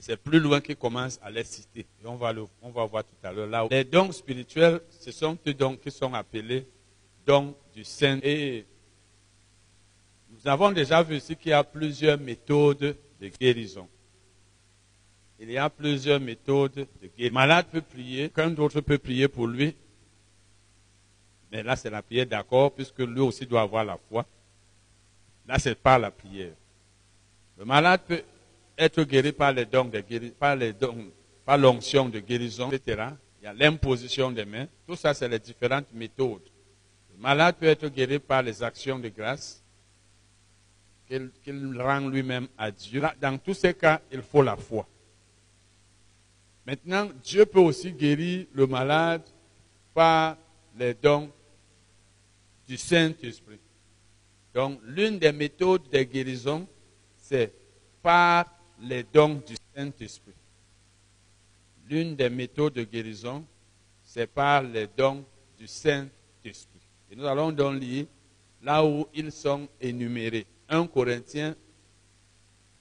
c'est plus loin qu'il commence à les citer. On va, le, on va voir tout à l'heure là. Les dons spirituels, ce sont des dons qui sont appelés dons du Saint. Et nous avons déjà vu ici qu'il y a plusieurs méthodes de guérison. Il y a plusieurs méthodes de guérison. Le malade peut prier, qu'un d'autre peut prier pour lui. Mais là, c'est la prière d'accord, puisque lui aussi doit avoir la foi. Là, c'est pas la prière. Le malade peut être guéri par les dons de guérison, par l'onction de guérison, etc. Il y a l'imposition des mains. Tout ça, c'est les différentes méthodes. Le malade peut être guéri par les actions de grâce qu'il rend lui-même à Dieu. Dans tous ces cas, il faut la foi. Maintenant, Dieu peut aussi guérir le malade par les dons du Saint-Esprit. Donc, l'une des méthodes de guérison, c'est par les dons du Saint-Esprit. L'une des méthodes de guérison, c'est par les dons du Saint-Esprit. Et nous allons donc lire là où ils sont énumérés. 1 Corinthiens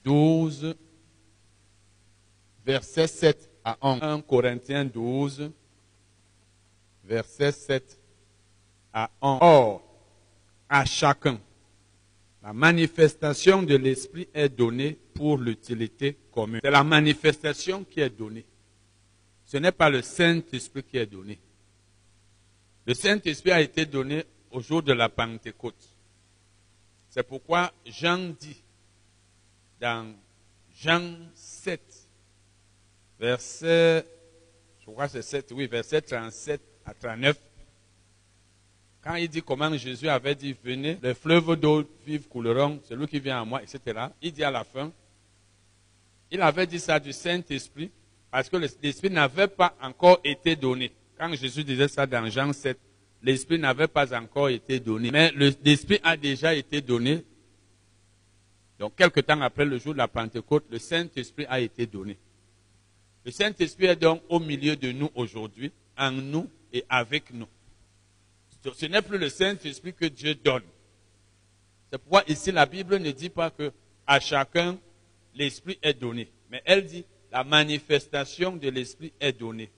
12, verset 7 à 11. 1 Corinthiens 12, verset 7 à 11. Or, à chacun, La manifestation de l'Esprit est donnée pour l'utilité commune. C'est la manifestation qui est donnée. Ce n'est pas le Saint-Esprit qui est donné. Le Saint-Esprit a été donné au jour de la Pentecôte. C'est pourquoi Jean dit dans Jean 7, verset, je crois c'est 7, oui, verset 37 à 39, quand il dit comment Jésus avait dit, venez, les fleuves d'eau vive couleront, celui qui vient à moi, etc. Il dit à la fin, il avait dit ça du Saint-Esprit, parce que l'Esprit n'avait pas encore été donné. Quand Jésus disait ça dans Jean 7, l'Esprit n'avait pas encore été donné. Mais l'Esprit a déjà été donné. Donc, quelque temps après le jour de la Pentecôte, le Saint-Esprit a été donné. Le Saint-Esprit est donc au milieu de nous aujourd'hui, en nous et avec nous. Ce n'est plus le Saint-Esprit que Dieu donne. C'est pourquoi ici la Bible ne dit pas que à chacun l'Esprit est donné, mais elle dit la manifestation de l'Esprit est donnée.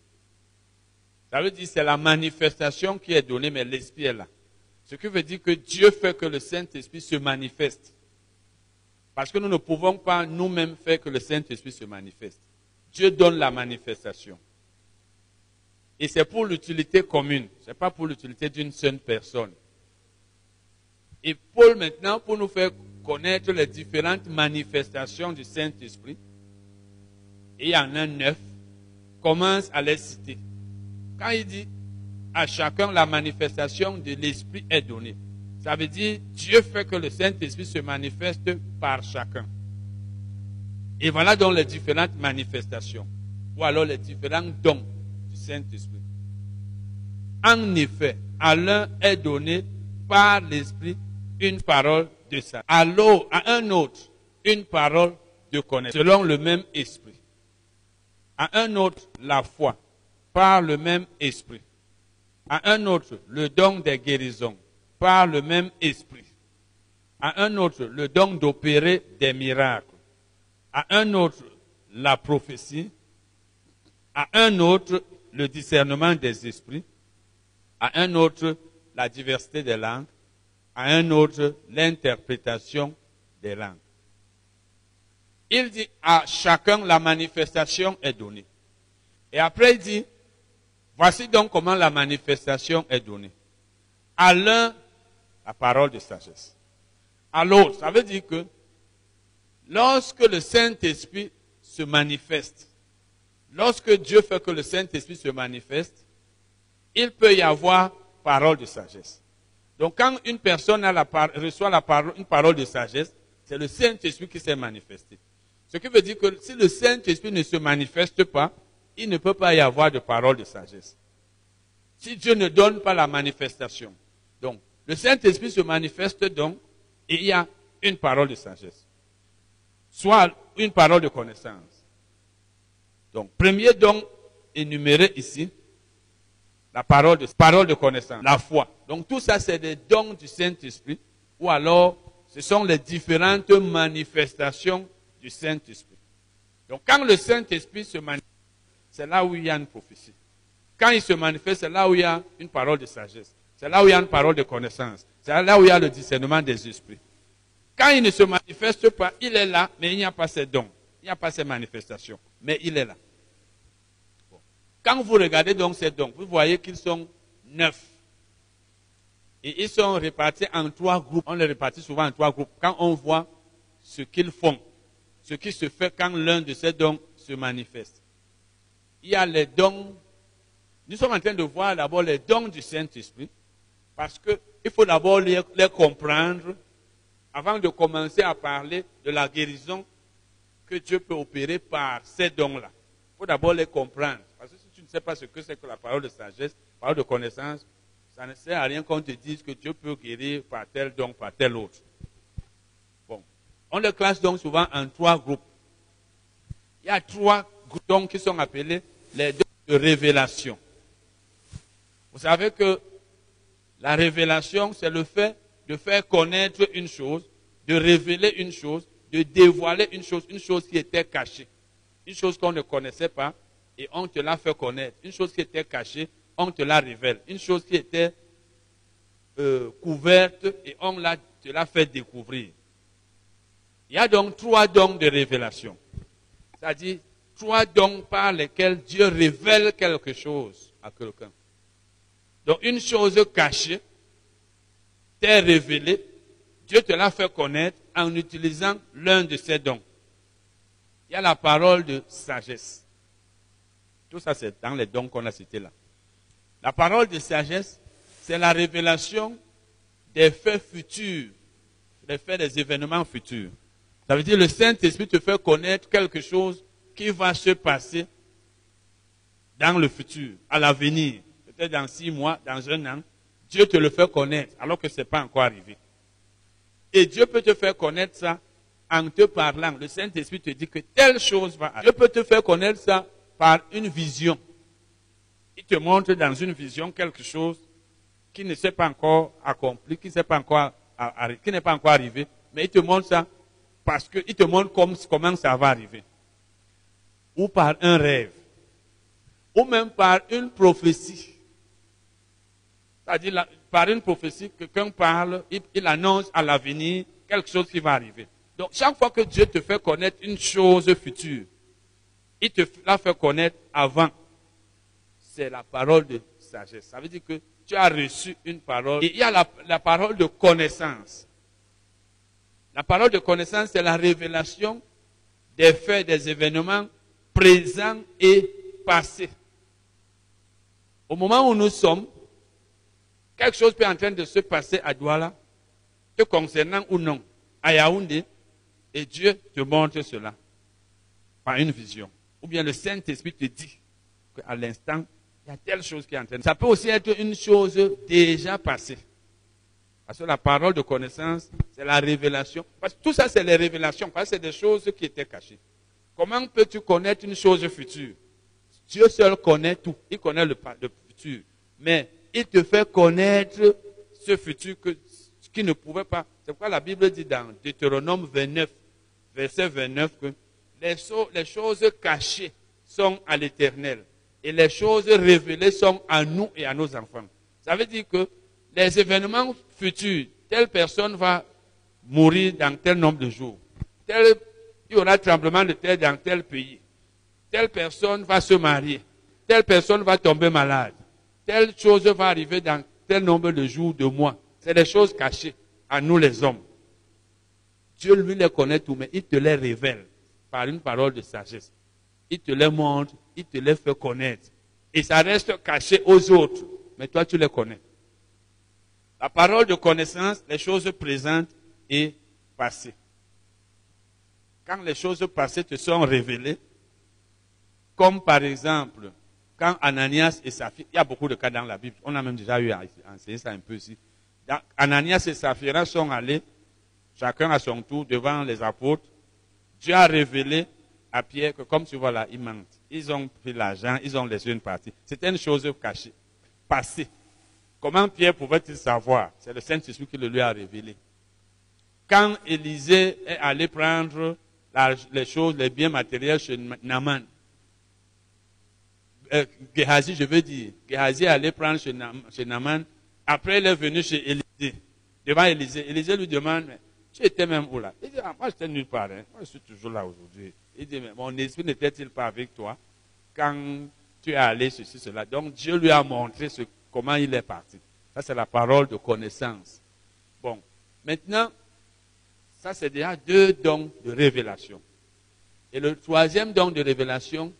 Ça veut dire c'est la manifestation qui est donnée, mais l'Esprit est là. Ce qui veut dire que Dieu fait que le Saint-Esprit se manifeste. Parce que nous ne pouvons pas nous-mêmes faire que le Saint-Esprit se manifeste. Dieu donne la manifestation. Et c'est pour l'utilité commune, ce n'est pas pour l'utilité d'une seule personne. Et Paul maintenant, pour nous faire connaître les différentes manifestations du Saint-Esprit, et il y en a neuf, commence à les citer. Quand il dit à chacun la manifestation de l'Esprit est donnée, ça veut dire Dieu fait que le Saint-Esprit se manifeste par chacun. Et voilà donc les différentes manifestations, ou alors les différents dons Saint-Esprit. En effet, à l'un est donné par l'Esprit une parole de ça. À l'autre, à un autre, une parole de connaître, selon le même esprit. À un autre, la foi, par le même esprit. À un autre, le don des guérisons, par le même esprit. À un autre, le don d'opérer des miracles. À un autre, la prophétie. À un autre, le discernement des esprits. À un autre, la diversité des langues. À un autre, l'interprétation des langues. Il dit à chacun la manifestation est donnée. Et après il dit, voici donc comment la manifestation est donnée. À l'un, la parole de sagesse. À l'autre, ça veut dire que lorsque le Saint-Esprit se manifeste, lorsque Dieu fait que le Saint-Esprit se manifeste, il peut y avoir parole de sagesse. Donc quand une personne reçoit une parole de sagesse, c'est le Saint-Esprit qui s'est manifesté. Ce qui veut dire que si le Saint-Esprit ne se manifeste pas, il ne peut pas y avoir de parole de sagesse. Si Dieu ne donne pas la manifestation. Donc, le Saint-Esprit se manifeste donc et il y a une parole de sagesse. Soit une parole de connaissance. Donc, premier don énuméré ici, la parole de, parole de connaissance, la foi. Donc tout ça, c'est des dons du Saint-Esprit, ou alors ce sont les différentes manifestations du Saint-Esprit. Donc quand le Saint-Esprit se manifeste, c'est là où il y a une prophétie. Quand il se manifeste, c'est là où il y a une parole de sagesse. C'est là où il y a une parole de connaissance. C'est là où il y a le discernement des esprits. Quand il ne se manifeste pas, il est là, mais il n'y a pas ses dons. Il n'y a pas ses manifestations. Mais il est là. Quand vous regardez donc ces dons, vous voyez qu'ils sont neuf. Et ils sont répartis en trois groupes. On les répartit souvent en trois groupes. Quand on voit ce qu'ils font, ce qui se fait quand l'un de ces dons se manifeste. Il y a les dons. Nous sommes en train de voir d'abord les dons du Saint-Esprit. Parce qu'il faut d'abord les, les comprendre avant de commencer à parler de la guérison que Dieu peut opérer par ces dons-là. Il faut d'abord les comprendre. Parce que tu ne sais pas ce que c'est que la parole de sagesse, la parole de connaissance, ça ne sert à rien qu'on te dise que Dieu peut guérir par tel don, par tel autre. Bon. On les classe donc souvent en trois groupes. Il y a trois dons qui sont appelés les dons de révélation. Vous savez que la révélation, c'est le fait de faire connaître une chose, de révéler une chose, de dévoiler une chose, une chose qui était cachée, une chose qu'on ne connaissait pas, et on te l'a fait connaître. Une chose qui était cachée, on te la révèle. Une chose qui était euh, couverte et on te l'a fait découvrir. Il y a donc trois dons de révélation. C'est-à-dire trois dons par lesquels Dieu révèle quelque chose à quelqu'un. Donc une chose cachée t'est révélée, Dieu te l'a fait connaître en utilisant l'un de ses dons. Il y a la parole de sagesse. Tout ça, c'est dans les dons qu'on a cités là. La parole de sagesse, c'est la révélation des faits futurs, des faits des événements futurs. Ça veut dire le Saint-Esprit te fait connaître quelque chose qui va se passer dans le futur, à l'avenir, peut-être dans six mois, dans un an. Dieu te le fait connaître alors que ce n'est pas encore arrivé. Et Dieu peut te faire connaître ça en te parlant. Le Saint-Esprit te dit que telle chose va arriver. Dieu peut te faire connaître ça par une vision. Il te montre dans une vision quelque chose qui ne s'est pas encore accompli, qui n'est pas encore, arrivé, mais il te montre ça parce qu'il te montre comment ça va arriver. Ou par un rêve. Ou même par une prophétie. C'est-à-dire, par une prophétie, quelqu'un parle, il, annonce à l'avenir quelque chose qui va arriver. Donc, chaque fois que Dieu te fait connaître une chose future, il te l'a fait connaître avant. C'est la parole de sagesse. Ça veut dire que tu as reçu une parole. Et il y a la parole de connaissance. La parole de connaissance, c'est la révélation des faits, des événements présents et passés. Au moment où nous sommes, quelque chose peut en train de se passer à Douala, te concernant ou non, à Yaoundé, et Dieu te montre cela par une vision. Ou bien le Saint-Esprit te dit qu'à l'instant, il y a telle chose qui est en train de... Ça peut aussi être une chose déjà passée. Parce que la parole de connaissance, c'est la révélation. Parce que tout ça, c'est les révélations. Parce que c'est des choses qui étaient cachées. Comment peux-tu connaître une chose future? Dieu seul connaît tout. Il connaît le, futur. Mais il te fait connaître ce futur que, qui ne pouvait pas. C'est pourquoi la Bible dit dans Deutéronome 29, verset 29, que les, choses cachées sont à l'éternel. Et les choses révélées sont à nous et à nos enfants. Ça veut dire que les événements futurs, telle personne va mourir dans tel nombre de jours, il y aura tremblement de terre dans tel pays, telle personne va se marier, telle personne va tomber malade, telle chose va arriver dans tel nombre de jours, de mois. C'est des choses cachées à nous les hommes. Dieu lui les connaît tout, mais il te les révèle par une parole de sagesse. Il te les montre, il te les fait connaître. Et ça reste caché aux autres, mais toi tu les connais. La parole de connaissance, les choses présentes et passées. Quand les choses passées te sont révélées, comme par exemple, quand Ananias et Saphira, il y a beaucoup de cas dans la Bible, on a même déjà eu à enseigner ça un peu ici. Ananias et Saphira sont allés, chacun à son tour, devant les apôtres. Dieu a révélé à Pierre que, comme tu vois là, ils mentent. Ils ont pris l'argent, ils ont laissé une partie. C'était une chose cachée, passée. Comment Pierre pouvait-il savoir? C'est le Saint-Esprit qui le lui a révélé. Quand Élisée est allé prendre les choses, les biens matériels chez Naman, euh, je veux dire, Gehazi est allé prendre chez, Naman, après il est venu chez Élisée, devant Élisée. Élisée lui demande, tu étais même où là? Il dit, ah, moi j'étais nulle part, hein. moi je suis toujours là aujourd'hui. Il dit, mais mon esprit n'était-il pas avec toi quand tu es allé ceci, cela? Donc Dieu lui a montré comment il est parti. Ça, c'est la parole de connaissance. Bon, maintenant, ça, c'est déjà deux dons de révélation. Et le troisième don de révélation,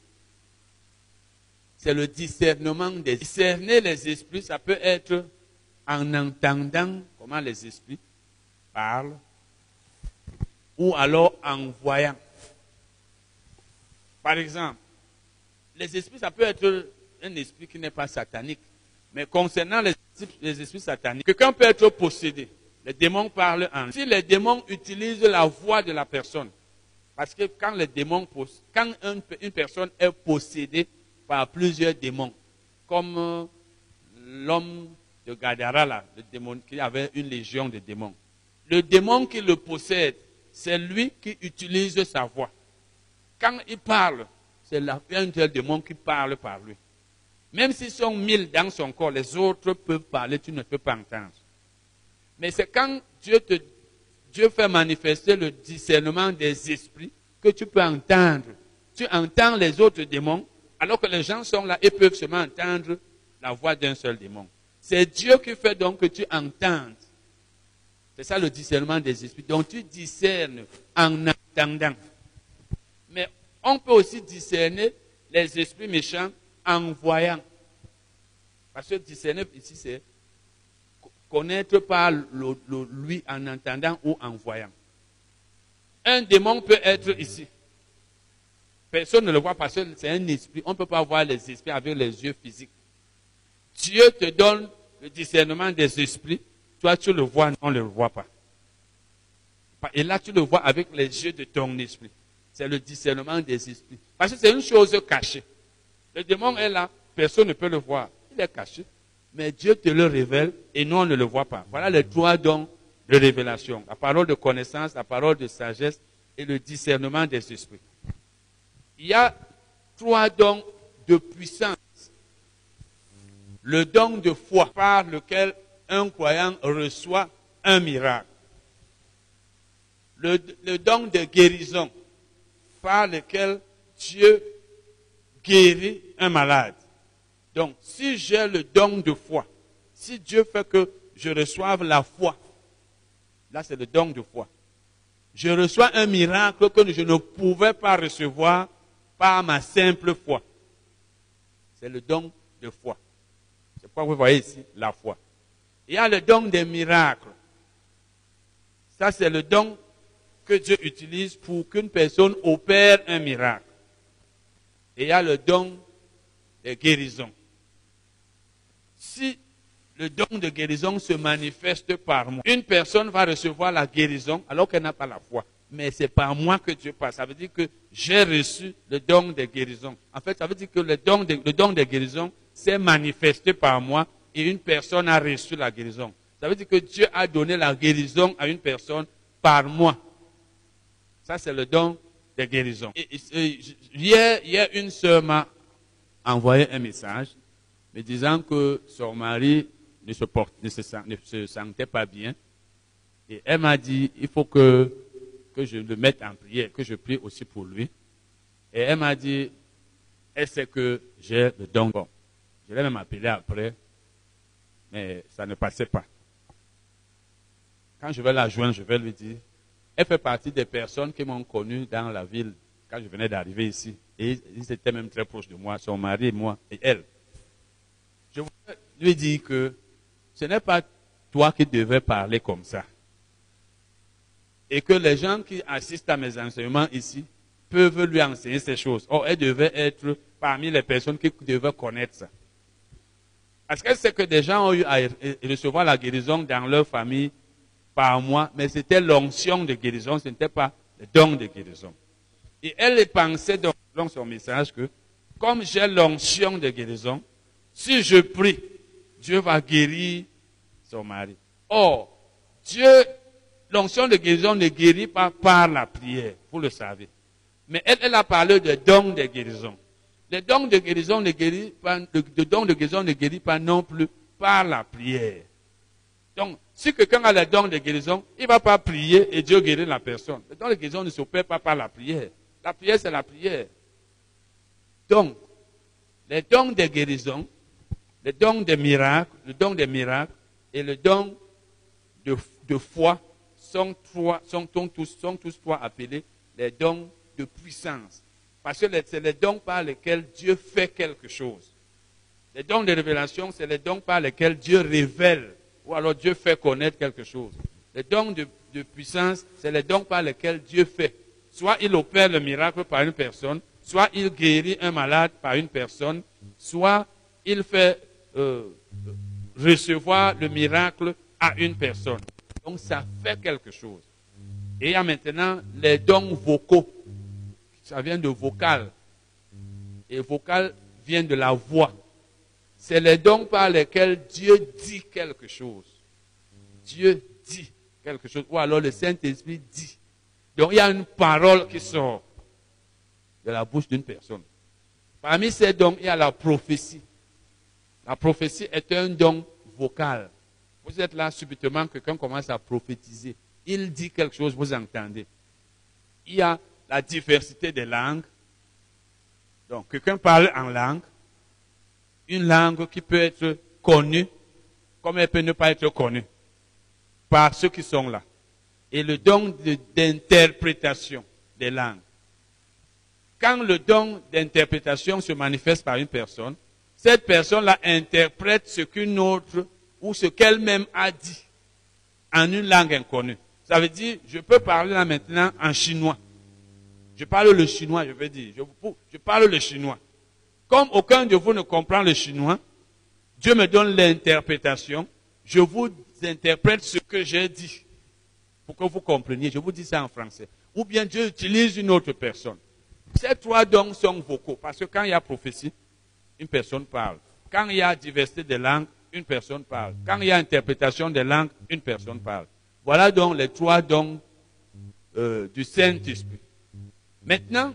c'est le discernement des discerner les esprits. Ça peut être en entendant comment les esprits parlent, ou alors en voyant. Par exemple, les esprits, ça peut être un esprit qui n'est pas satanique. Mais concernant les, esprits sataniques, quelqu'un peut être possédé. Les démons parlent en. Si les démons utilisent la voix de la personne, parce que quand les démons, quand une, personne est possédée par plusieurs démons, comme euh, l'homme de Gadara, le démon, qui avait une légion de démons, le démon qui le possède, c'est lui qui utilise sa voix. Quand il parle, c'est un tel démon qui parle par lui. Même s'ils sont mille dans son corps, les autres peuvent parler, tu ne peux pas entendre. Mais c'est quand Dieu, te, Dieu fait manifester le discernement des esprits que tu peux entendre. Tu entends les autres démons, alors que les gens sont là et peuvent seulement entendre la voix d'un seul démon. C'est Dieu qui fait donc que tu entendes. C'est ça le discernement des esprits. Donc tu discernes en entendant. Mais on peut aussi discerner les esprits méchants en voyant. Parce que discerner ici, c'est connaître par lui en entendant ou en voyant. Un démon peut être ici. Personne ne le voit parce que c'est un esprit. On ne peut pas voir les esprits avec les yeux physiques. Dieu te donne le discernement des esprits. Toi, tu le vois, on ne le voit pas. Et là, tu le vois avec les yeux de ton esprit. C'est le discernement des esprits. Parce que c'est une chose cachée. Le démon est là, personne ne peut le voir. Il est caché. Mais Dieu te le révèle et nous, on ne le voit pas. Voilà les trois dons de révélation. La parole de connaissance, la parole de sagesse et le discernement des esprits. Il y a trois dons de puissance. Le don de foi par lequel un croyant reçoit un miracle. Le, don de guérison par lequel Dieu guérit un malade. Donc, si j'ai le don de foi, si Dieu fait que je reçoive la foi, là c'est le don de foi. Je reçois un miracle que je ne pouvais pas recevoir par ma simple foi. C'est le don de foi. C'est pourquoi vous voyez ici la foi. Il y a le don des miracles. Ça, c'est le don que Dieu utilise pour qu'une personne opère un miracle. Et il y a le don des guérisons si le don de guérison se manifeste par moi, une personne va recevoir la guérison alors qu'elle n'a pas la foi. Mais c'est par moi que Dieu passe. Ça veut dire que j'ai reçu le don de guérison. En fait, ça veut dire que le don de, le don de guérison s'est manifesté par moi et une personne a reçu la guérison. Ça veut dire que Dieu a donné la guérison à une personne par moi. Ça, c'est le don de guérison. hier, hier, une sœur m'a envoyé un message me disant que son mari ne se, porte, ne se, sentait pas bien. Et elle m'a dit, il faut que, que je le mette en prière, que je prie aussi pour lui. Et elle m'a dit, sait que j'ai le don. Je l'ai même appelé après, mais ça ne passait pas. Quand je vais la joindre, je vais lui dire, elle fait partie des personnes qui m'ont connu dans la ville quand je venais d'arriver ici. Et ils étaient même très proches de moi, son mari moi, et elle je voudrais lui dire que ce n'est pas toi qui devais parler comme ça. Et que les gens qui assistent à mes enseignements ici peuvent lui enseigner ces choses. Or, elle devait être parmi les personnes qui devaient connaître ça. Parce qu'elle sait que des gens ont eu à recevoir la guérison dans leur famille par moi, mais c'était l'onction de guérison, ce n'était pas le don de guérison. Et elle pensait dans son message que, comme j'ai l'onction de guérison, si je prie, Dieu va guérir son mari. Or, Dieu, l'onction de guérison ne guérit pas par la prière, vous le savez. Mais elle, a parlé de dons de guérison. Les dons de guérison ne guérit pas, de dons de guérison ne guérit pas non plus par la prière. Donc, si quelqu'un a les dons de guérison, il ne va pas prier et Dieu guérit la personne. Les dons de guérison ne s'opèrent pas par la prière. La prière, c'est la prière. Donc, les dons de guérison le don des miracles, le don des miracles et le don de foi sont, tous, trois appelés les dons de puissance. Parce que c'est les dons par lesquels Dieu fait quelque chose. Les dons de révélation, c'est les dons par lesquels Dieu révèle ou alors Dieu fait connaître quelque chose. Les dons de, de puissance, c'est les dons par lesquels Dieu fait. Soit il opère le miracle par une personne, soit il guérit un malade par une personne, soit il fait euh, recevoir le miracle à une personne. Donc ça fait quelque chose. Et il y a maintenant les dons vocaux. Ça vient de vocal. Et vocal vient de la voix. C'est les dons par lesquels Dieu dit quelque chose. Dieu dit quelque chose. Ou alors le Saint-Esprit dit. Donc il y a une parole qui sort de la bouche d'une personne. Parmi ces dons, il y a la prophétie. La prophétie est un don vocal. Vous êtes là, subitement, quelqu'un commence à prophétiser. Il dit quelque chose, vous entendez. Il y a la diversité des langues. Donc, quelqu'un parle en langue. Une langue qui peut être connue, comme elle peut ne pas être connue par ceux qui sont là. Et le don d'interprétation des langues. Quand le don d'interprétation se manifeste par une personne, cette personne-là interprète ce qu'une autre ou ce qu'elle-même a dit en une langue inconnue. Ça veut dire, je peux parler là maintenant en chinois. Je parle le chinois, je veux dire. Je, je parle le chinois. Comme aucun de vous ne comprend le chinois, Dieu me donne l'interprétation. Je vous interprète ce que j'ai dit. Pour que vous compreniez. Je vous dis ça en français. Ou bien Dieu utilise une autre personne. Ces trois dons sont vocaux. Parce que quand il y a prophétie, une personne parle. Quand il y a diversité de langues, une personne parle. Quand il y a interprétation des langues, une personne parle. Voilà donc les trois dons euh, du Saint-Esprit. Maintenant,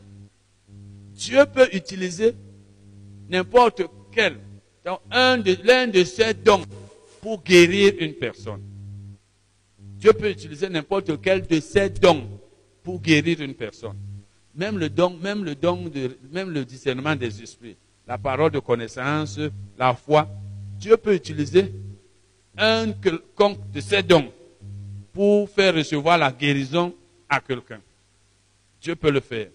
Dieu peut utiliser n'importe quel, l'un de, de ces dons pour guérir une personne. Dieu peut utiliser n'importe quel de ces dons pour guérir une personne. Même le don, même le don de, même le discernement des esprits, la parole de connaissance, la foi, Dieu peut utiliser un quelconque de ces dons pour faire recevoir la guérison à quelqu'un. Dieu peut le faire.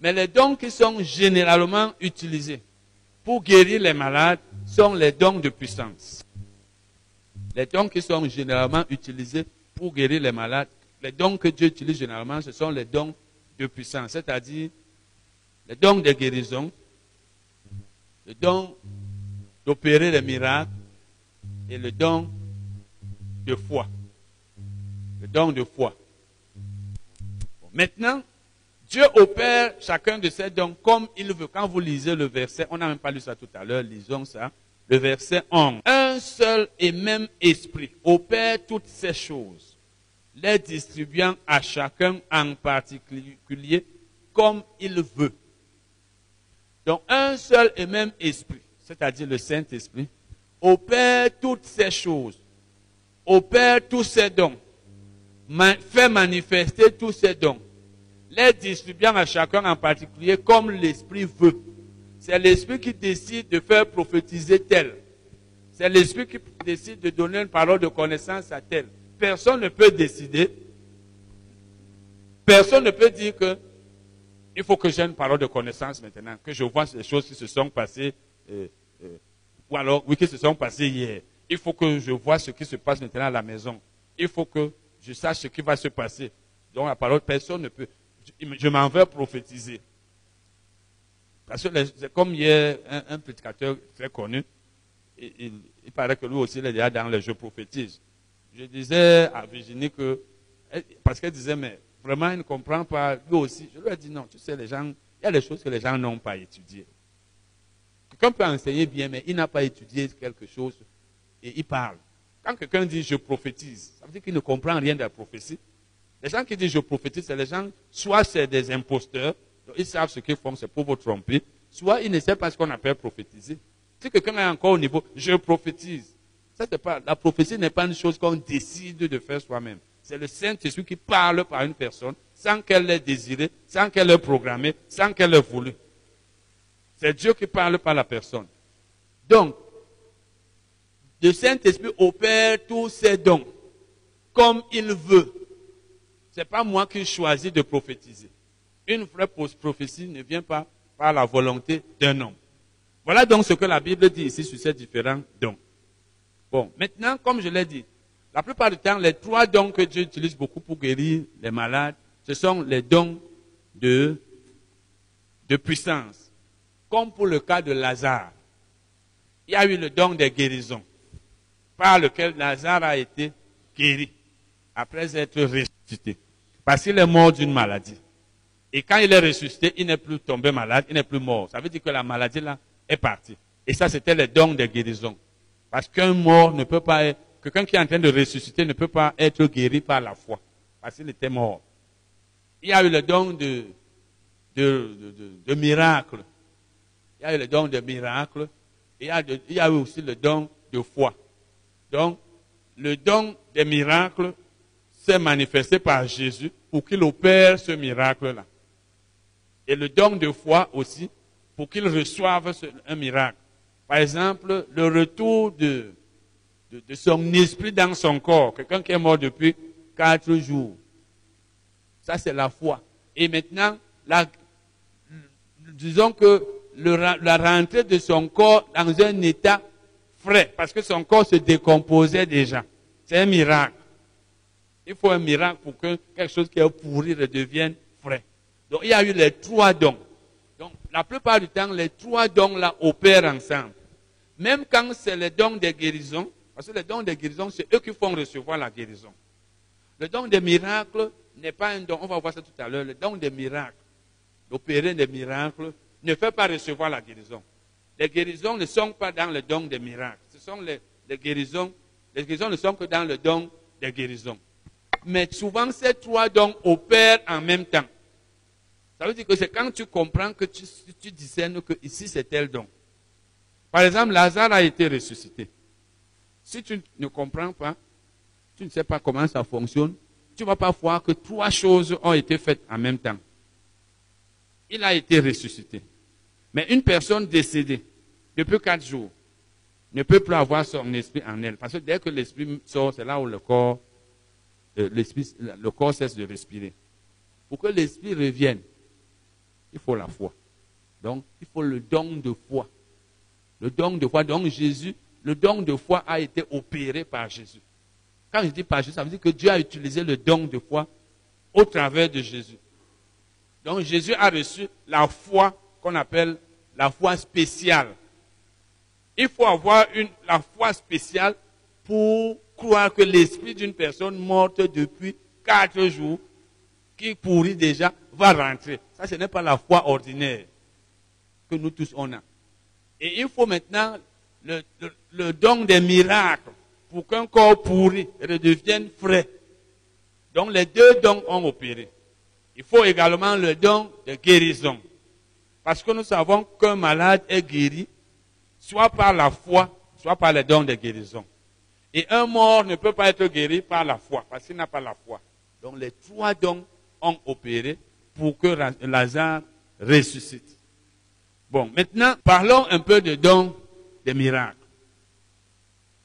Mais les dons qui sont généralement utilisés pour guérir les malades sont les dons de puissance. Les dons qui sont généralement utilisés pour guérir les malades, les dons que Dieu utilise généralement, ce sont les dons de puissance, c'est-à-dire les dons de guérison, le don d'opérer les miracles et le don de foi. Le don de foi. maintenant, Dieu opère chacun de ces dons comme il veut. Quand vous lisez le verset, on n'a même pas lu ça tout à l'heure, lisons ça. Le verset 11. Un seul et même esprit opère toutes ces choses, les distribuant à chacun en particulier comme il veut. Donc un seul et même esprit c'est-à-dire le Saint-Esprit, opère toutes ces choses, opère tous ces dons, fait manifester tous ces dons, les distribuant à chacun en particulier comme l'Esprit veut. C'est l'Esprit qui décide de faire prophétiser tel. C'est l'Esprit qui décide de donner une parole de connaissance à tel. Personne ne peut décider. Personne ne peut dire que il faut que j'ai une parole de connaissance maintenant, que je vois les choses qui se sont passées euh, ou alors, oui, qui se sont passés hier. Il faut que je vois ce qui se passe maintenant à la maison. Il faut que je sache ce qui va se passer. Donc, la parole, personne ne peut. Je, m'en vais prophétiser. Parce que, comme hier, un, un, prédicateur très connu, il, paraît que lui aussi, il est déjà dans le jeu prophétise. Je disais à Virginie que, parce qu'elle disait, mais vraiment, il ne comprend pas, lui aussi. Je lui ai dit, non, tu sais, les gens, il y a des choses que les gens n'ont pas étudiées. Quelqu'un peut enseigner bien, mais il n'a pas étudié quelque chose et il parle. Quand quelqu'un dit je prophétise, ça veut dire qu'il ne comprend rien de la prophétie. Les gens qui disent je prophétise, c'est les gens, soit c'est des imposteurs, ils savent ce qu'ils font, c'est pour vous tromper, soit ils ne savent pas ce qu'on appelle prophétiser. Si quelqu'un est encore au niveau je prophétise, ça la prophétie n'est pas une chose qu'on décide de faire soi-même. C'est le Saint-Esprit qui parle par une personne sans qu'elle l'ait désiré, sans qu'elle l'ait programmé, sans qu'elle l'ait voulu. C'est Dieu qui parle par la personne. Donc, le Saint-Esprit opère tous ses dons comme il veut. Ce n'est pas moi qui choisis de prophétiser. Une vraie prophétie ne vient pas par la volonté d'un homme. Voilà donc ce que la Bible dit ici sur ces différents dons. Bon, maintenant, comme je l'ai dit, la plupart du temps, les trois dons que Dieu utilise beaucoup pour guérir les malades, ce sont les dons de, de puissance comme pour le cas de Lazare. Il y a eu le don des guérisons, par lequel Lazare a été guéri, après être ressuscité. Parce qu'il est mort d'une maladie. Et quand il est ressuscité, il n'est plus tombé malade, il n'est plus mort. Ça veut dire que la maladie là est partie. Et ça, c'était le don des guérisons. Parce qu'un mort ne peut pas être, quelqu'un qui est en train de ressusciter ne peut pas être guéri par la foi. Parce qu'il était mort. Il y a eu le don de, de, de, de miracles il y a eu le don de miracles, et il y a, eu aussi le don de foi. Donc, le don des miracles s'est manifesté par Jésus pour qu'il opère ce miracle-là. Et le don de foi aussi pour qu'il reçoive un miracle. Par exemple, le retour de, son esprit dans son corps. Quelqu'un qui est mort depuis quatre jours. Ça, c'est la foi. Et maintenant, disons que la rentrée de son corps dans un état frais, parce que son corps se décomposait déjà. C'est un miracle. Il faut un miracle pour que quelque chose qui est pourri redevienne frais. Donc, il y a eu les trois dons. Donc, la plupart du temps, les trois dons-là opèrent ensemble. Même quand c'est les dons des guérisons, parce que les dons des guérisons, c'est eux qui font recevoir la guérison. Le don des miracles n'est pas un don, on va voir ça tout à l'heure, le don des miracles, l'opérer des miracles, ne fait pas recevoir la guérison. Les guérisons ne sont pas dans le don des miracles. Ce sont les, les guérisons, les guérisons ne sont que dans le don des guérisons. Mais souvent, ces trois dons opèrent en même temps. Ça veut dire que c'est quand tu comprends que tu, tu discernes que ici c'est tel don. Par exemple, Lazare a été ressuscité. Si tu ne comprends pas, tu ne sais pas comment ça fonctionne, tu ne vas pas voir que trois choses ont été faites en même temps. Il a été ressuscité. Mais une personne décédée depuis quatre jours ne peut plus avoir son esprit en elle. Parce que dès que l'esprit sort, c'est là où le corps, euh, le corps cesse de respirer. Pour que l'esprit revienne, il faut la foi. Donc, il faut le don de foi. Le don de foi. Donc, Jésus, le don de foi a été opéré par Jésus. Quand je dis par Jésus, ça veut dire que Dieu a utilisé le don de foi au travers de Jésus. Donc, Jésus a reçu la foi qu'on appelle la foi spéciale. Il faut avoir la foi spéciale pour croire que l'esprit d'une personne morte depuis quatre jours, qui pourrit déjà, va rentrer. Ça, ce n'est pas la foi ordinaire que nous tous on a. Et il faut maintenant le don des miracles pour qu'un corps pourri redevienne frais. Donc les deux dons ont opéré. Il faut également le don de guérison. Parce que nous savons qu'un malade est guéri, soit par la foi, soit par les dons de guérison. Et un mort ne peut pas être guéri par la foi, parce qu'il n'a pas la foi. Donc les trois dons ont opéré pour que Lazare ressuscite. Bon, maintenant, parlons un peu de dons des miracles.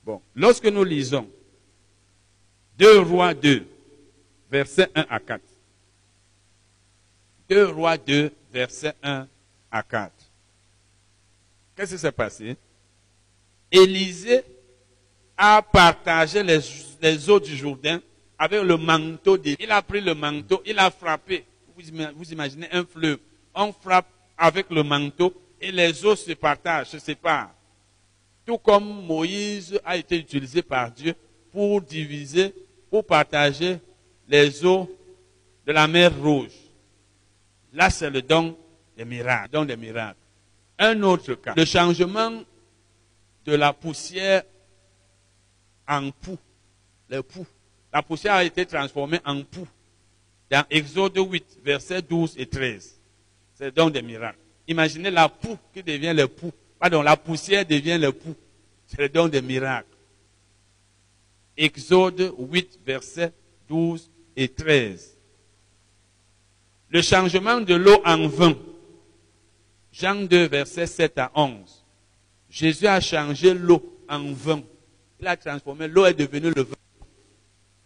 Bon, lorsque nous lisons 2 Rois 2, versets 1 à 4. 2 Rois 2, versets 1 à 4. Qu'est-ce qui s'est passé? Élisée a partagé les, eaux du Jourdain avec le manteau. De, il a pris le manteau, il a frappé. Vous imaginez un fleuve. On frappe avec le manteau et les eaux se partagent, se séparent. Tout comme Moïse a été utilisé par Dieu pour diviser, pour partager les eaux de la mer Rouge. Là, c'est le don des miracles. Don des miracles. Un autre cas, le changement de la poussière en poux. Le poux. La poussière a été transformée en poux. Dans Exode 8, versets 12 et 13. C'est le don des miracles. Imaginez la poux qui devient le poux. Pardon, la poussière devient le poux. C'est le don des miracles. Exode 8, versets 12 et 13. Le changement de l'eau en vin. Jean 2, versets 7 à 11. Jésus a changé l'eau en vin. Il a transformé, l'eau est devenue le vin.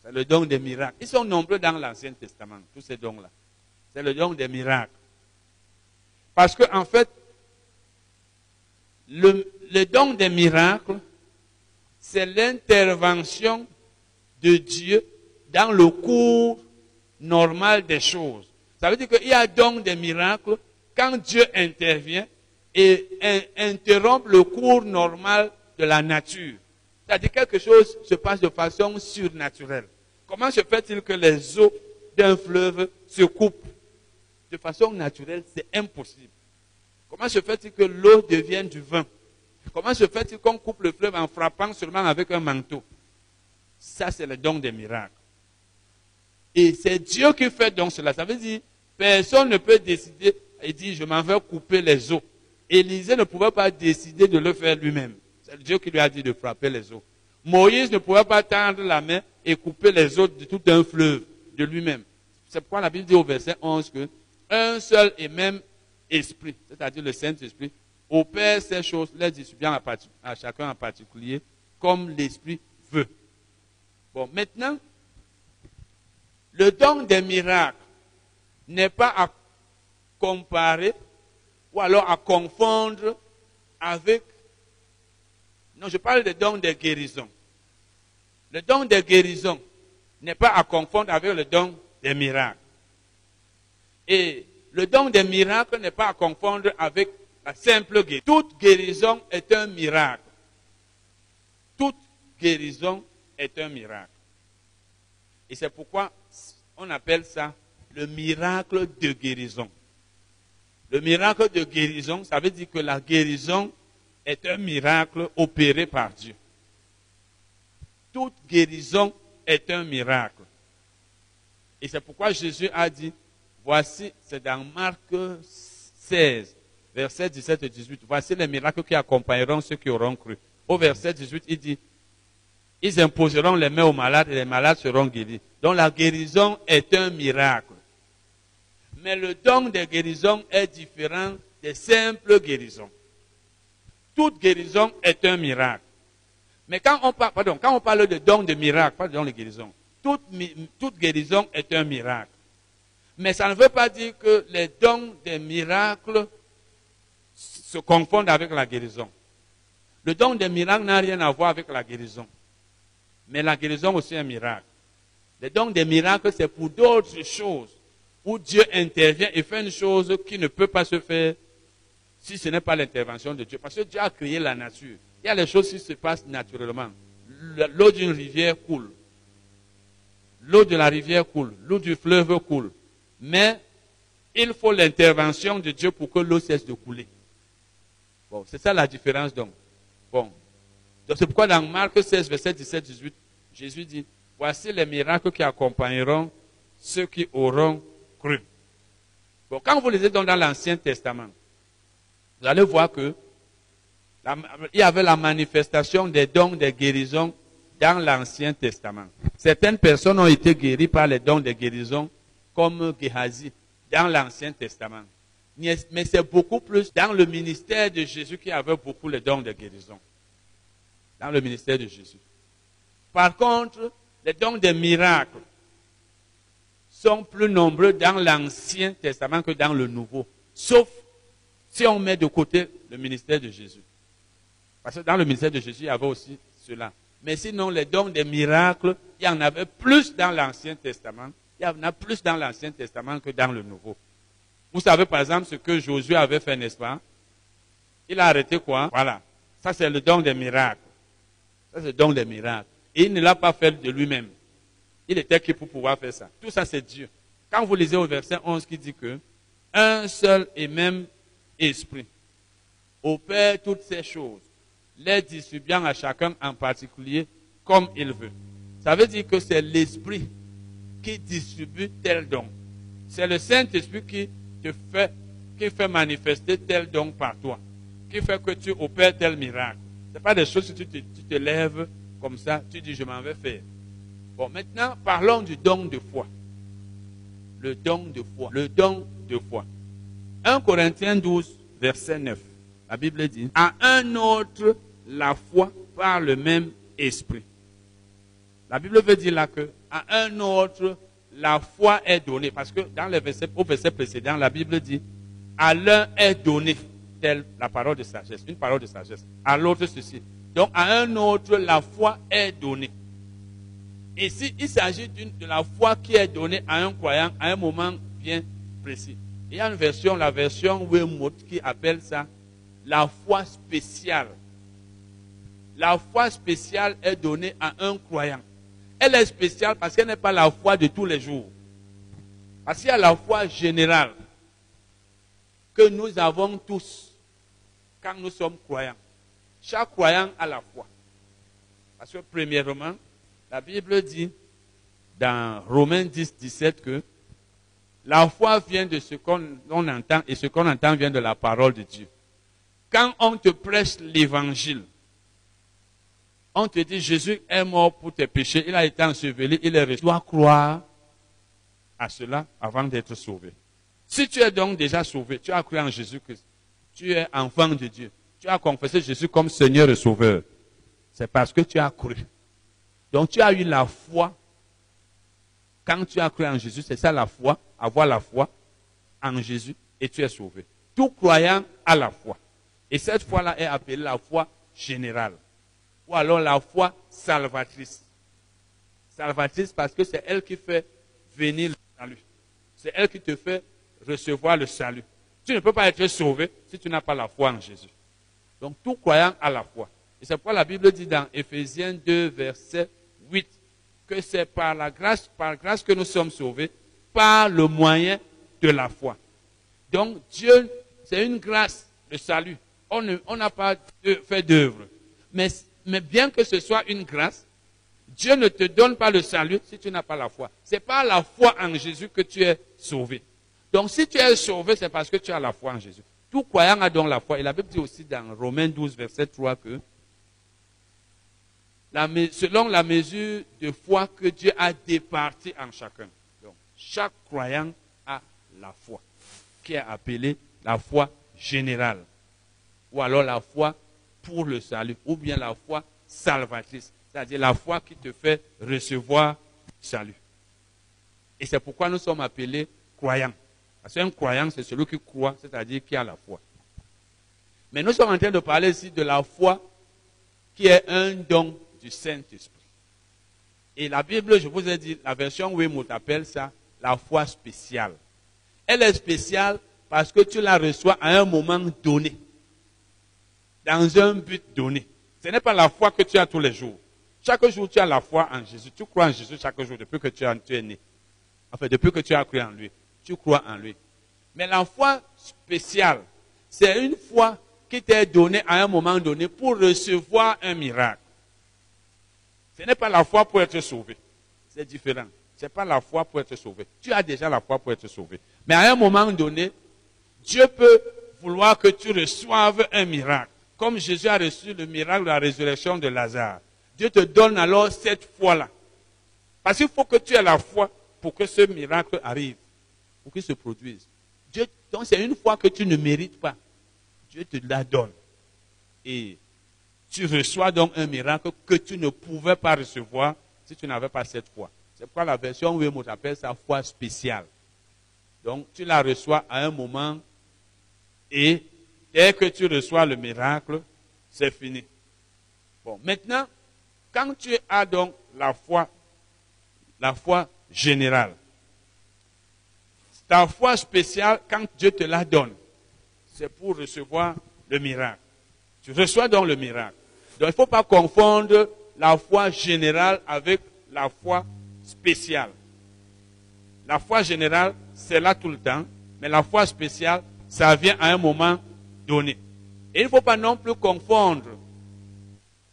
C'est le don des miracles. Ils sont nombreux dans l'Ancien Testament, tous ces dons-là. C'est le don des miracles. Parce que, en fait, le, le don des miracles, c'est l'intervention de Dieu dans le cours normal des choses. Ça veut dire qu'il y a don des miracles quand Dieu intervient et in- interrompt le cours normal de la nature. C'est-à-dire quelque chose se passe de façon surnaturelle. Comment se fait-il que les eaux d'un fleuve se coupent? De façon naturelle C'est impossible. Comment se fait-il que l'eau devienne du vin? Comment se fait-il qu'on coupe le fleuve en frappant seulement avec un manteau? Ça, c'est le don des miracles. Et c'est Dieu qui fait donc cela. Ça veut dire, personne ne peut décider et dire, je m'en vais couper les eaux. Élisée ne pouvait pas décider de le faire lui-même. C'est Dieu qui lui a dit de frapper les eaux. Moïse ne pouvait pas tendre la main et couper les autres de tout un fleuve de lui-même. C'est pourquoi la Bible dit au verset 11 que un seul et même esprit, c'est-à-dire le Saint-Esprit, opère ces choses, les distribuant à chacun en particulier, comme l'esprit veut. Bon, maintenant, le don des miracles n'est pas à comparer ou alors à confondre avec... Non, je parle des dons de guérison. Le don de guérison n'est pas à confondre avec le don des miracles. Et le don des miracles n'est pas à confondre avec la simple guérison. Toute guérison est un miracle. Toute guérison est un miracle. Et c'est pourquoi on appelle ça le miracle de guérison. Le miracle de guérison, ça veut dire que la guérison est un miracle opéré par Dieu. Toute guérison est un miracle. Et c'est pourquoi Jésus a dit, voici, c'est dans Marc 16, verset 17 et 18, voici les miracles qui accompagneront ceux qui auront cru. Au verset 18, il dit, ils imposeront les mains aux malades et les malades seront guéris. Donc la guérison est un miracle. Mais le don de guérison est différent des simples guérisons. Toute guérison est un miracle. Mais quand on parle, de don de miracle, pas de don de guérison, toute, toute guérison est un miracle. Mais ça ne veut pas dire que les dons des miracles se confondent avec la guérison. Le don des miracles n'a rien à voir avec la guérison. Mais la guérison aussi est un miracle. Le don des miracles, c'est pour d'autres choses où Dieu intervient et fait une chose qui ne peut pas se faire si ce n'est pas l'intervention de Dieu. Parce que Dieu a créé la nature. Il y a des choses qui se passent naturellement. L'eau d'une rivière coule. L'eau de la rivière coule. L'eau du fleuve coule. Mais il faut l'intervention de Dieu pour que l'eau cesse de couler. Bon, c'est ça la différence donc. Bon. Donc c'est pourquoi dans Marc 16, verset 17, 18, Jésus dit, voici les miracles qui accompagneront ceux qui auront cru. Quand vous lisez donc dans l'Ancien Testament, vous allez voir que il y avait la manifestation des dons de guérison dans l'Ancien Testament. Certaines personnes ont été guéries par les dons de guérison, comme Gehazi, dans l'Ancien Testament. Mais c'est beaucoup plus dans le ministère de Jésus qui avait beaucoup les dons de guérison. Dans le ministère de Jésus. Par contre, les dons de miracles sont plus nombreux dans l'Ancien Testament que dans le Nouveau. Sauf si on met de côté le ministère de Jésus. Parce que dans le ministère de Jésus, il y avait aussi cela. Mais sinon, les dons des miracles, il y en avait plus dans l'Ancien Testament. Il y en a plus dans l'Ancien Testament que dans le Nouveau. Vous savez par exemple ce que Josué avait fait, n'est-ce pas? Il a arrêté quoi? Voilà. Ça, c'est le don des miracles. Ça, c'est le don des miracles. Et il ne l'a pas fait de lui-même. Il était qui pour pouvoir faire ça Tout ça, c'est Dieu. Quand vous lisez au verset 11 qui dit que un seul et même esprit opère toutes ces choses les distribuant à chacun en particulier comme il veut. Ça veut dire que c'est l'Esprit qui distribue tel don. C'est le Saint-Esprit qui te fait, qui fait manifester tel don par toi, qui fait que tu opères tel miracle. Ce n'est pas des choses que tu te, tu te lèves comme ça, tu dis je m'en vais faire. Bon, maintenant, parlons du don de foi. Le don de foi. Le don de foi. 1 Corinthiens 12, verset 9. La Bible dit, à un autre la foi par le même esprit. La Bible veut dire là que à un autre, la foi est donnée. Parce que dans le verset, au verset précédent, la Bible dit, à l'un est donné telle la parole de sagesse, une parole de sagesse. À l'autre ceci. Donc à un autre, la foi est donnée. Si il s'agit de la foi qui est donnée à un croyant à un moment bien précis. Il y a une version, la version Weymouth, qui appelle ça la foi spéciale la foi spéciale est donnée à un croyant. Elle est spéciale parce qu'elle n'est pas la foi de tous les jours. Parce qu'il y a la foi générale que nous avons tous quand nous sommes croyants. Chaque croyant a la foi. Parce que premièrement, la Bible dit dans Romains 10, 17 que la foi vient de ce qu'on entend et ce qu'on entend vient de la parole de Dieu. Quand on te prêche l'évangile, on te dit Jésus est mort pour tes péchés, il a été enseveli, il est resté. Tu dois croire à cela avant d'être sauvé. Si tu es donc déjà sauvé, tu as cru en Jésus-Christ, tu es enfant de Dieu, tu as confessé Jésus comme Seigneur et Sauveur, c'est parce que tu as cru. Donc tu as eu la foi. Quand tu as cru en Jésus, c'est ça la foi, avoir la foi en Jésus et tu es sauvé. Tout croyant a la foi. Et cette foi-là est appelée la foi générale. Ou alors la foi salvatrice. Salvatrice parce que c'est elle qui fait venir le salut. C'est elle qui te fait recevoir le salut. Tu ne peux pas être sauvé si tu n'as pas la foi en Jésus. Donc tout croyant a la foi. Et c'est pourquoi la Bible dit dans Ephésiens 2, verset 8, que c'est par la grâce, par grâce que nous sommes sauvés, par le moyen de la foi. Donc Dieu, c'est une grâce, le salut. On n'a pas fait d'œuvre. Mais, mais bien que ce soit une grâce, Dieu ne te donne pas le salut si tu n'as pas la foi. C'est pas la foi en Jésus que tu es sauvé. Donc si tu es sauvé, c'est parce que tu as la foi en Jésus. Tout croyant a donc la foi. Et la Bible dit aussi dans Romains 12, verset 3 que selon la mesure de foi que Dieu a départi en chacun. Donc, chaque croyant a la foi, qui est appelée la foi générale, ou alors la foi pour le salut, ou bien la foi salvatrice, c'est-à-dire la foi qui te fait recevoir le salut. Et c'est pourquoi nous sommes appelés croyants. Parce qu'un croyant, c'est celui qui croit, c'est-à-dire qui a la foi. Mais nous sommes en train de parler ici de la foi qui est un don du Saint-Esprit. Et la Bible, je vous ai dit, la version Weymouth appelle ça la foi spéciale. Elle est spéciale parce que tu la reçois à un moment donné, dans un but donné. Ce n'est pas la foi que tu as tous les jours. Chaque jour, tu as la foi en Jésus. Tu crois en Jésus chaque jour depuis que tu, es né. Enfin, depuis que tu as cru en lui. Tu crois en lui. Mais la foi spéciale, c'est une foi qui t'est donnée à un moment donné pour recevoir un miracle. Ce n'est pas la foi pour être sauvé. C'est différent. Ce n'est pas la foi pour être sauvé. Tu as déjà la foi pour être sauvé. Mais à un moment donné, Dieu peut vouloir que tu reçoives un miracle. Comme Jésus a reçu le miracle de la résurrection de Lazare. Dieu te donne alors cette foi-là. Parce qu'il faut que tu aies la foi pour que ce miracle arrive, pour qu'il se produise. Dieu, donc c'est une foi que tu ne mérites pas. Dieu te la donne. Et tu reçois donc un miracle que tu ne pouvais pas recevoir si tu n'avais pas cette foi. C'est pourquoi la version Weymouth appelle ça foi spéciale. Donc, tu la reçois à un moment et dès que tu reçois le miracle, c'est fini. Bon, maintenant, quand tu as donc la foi, la foi générale, ta foi spéciale, quand Dieu te la donne, c'est pour recevoir le miracle. Tu reçois donc le miracle. Donc il ne faut pas confondre la foi générale avec la foi spéciale. La foi générale, c'est là tout le temps, mais la foi spéciale, ça vient à un moment donné. Et il ne faut pas non plus confondre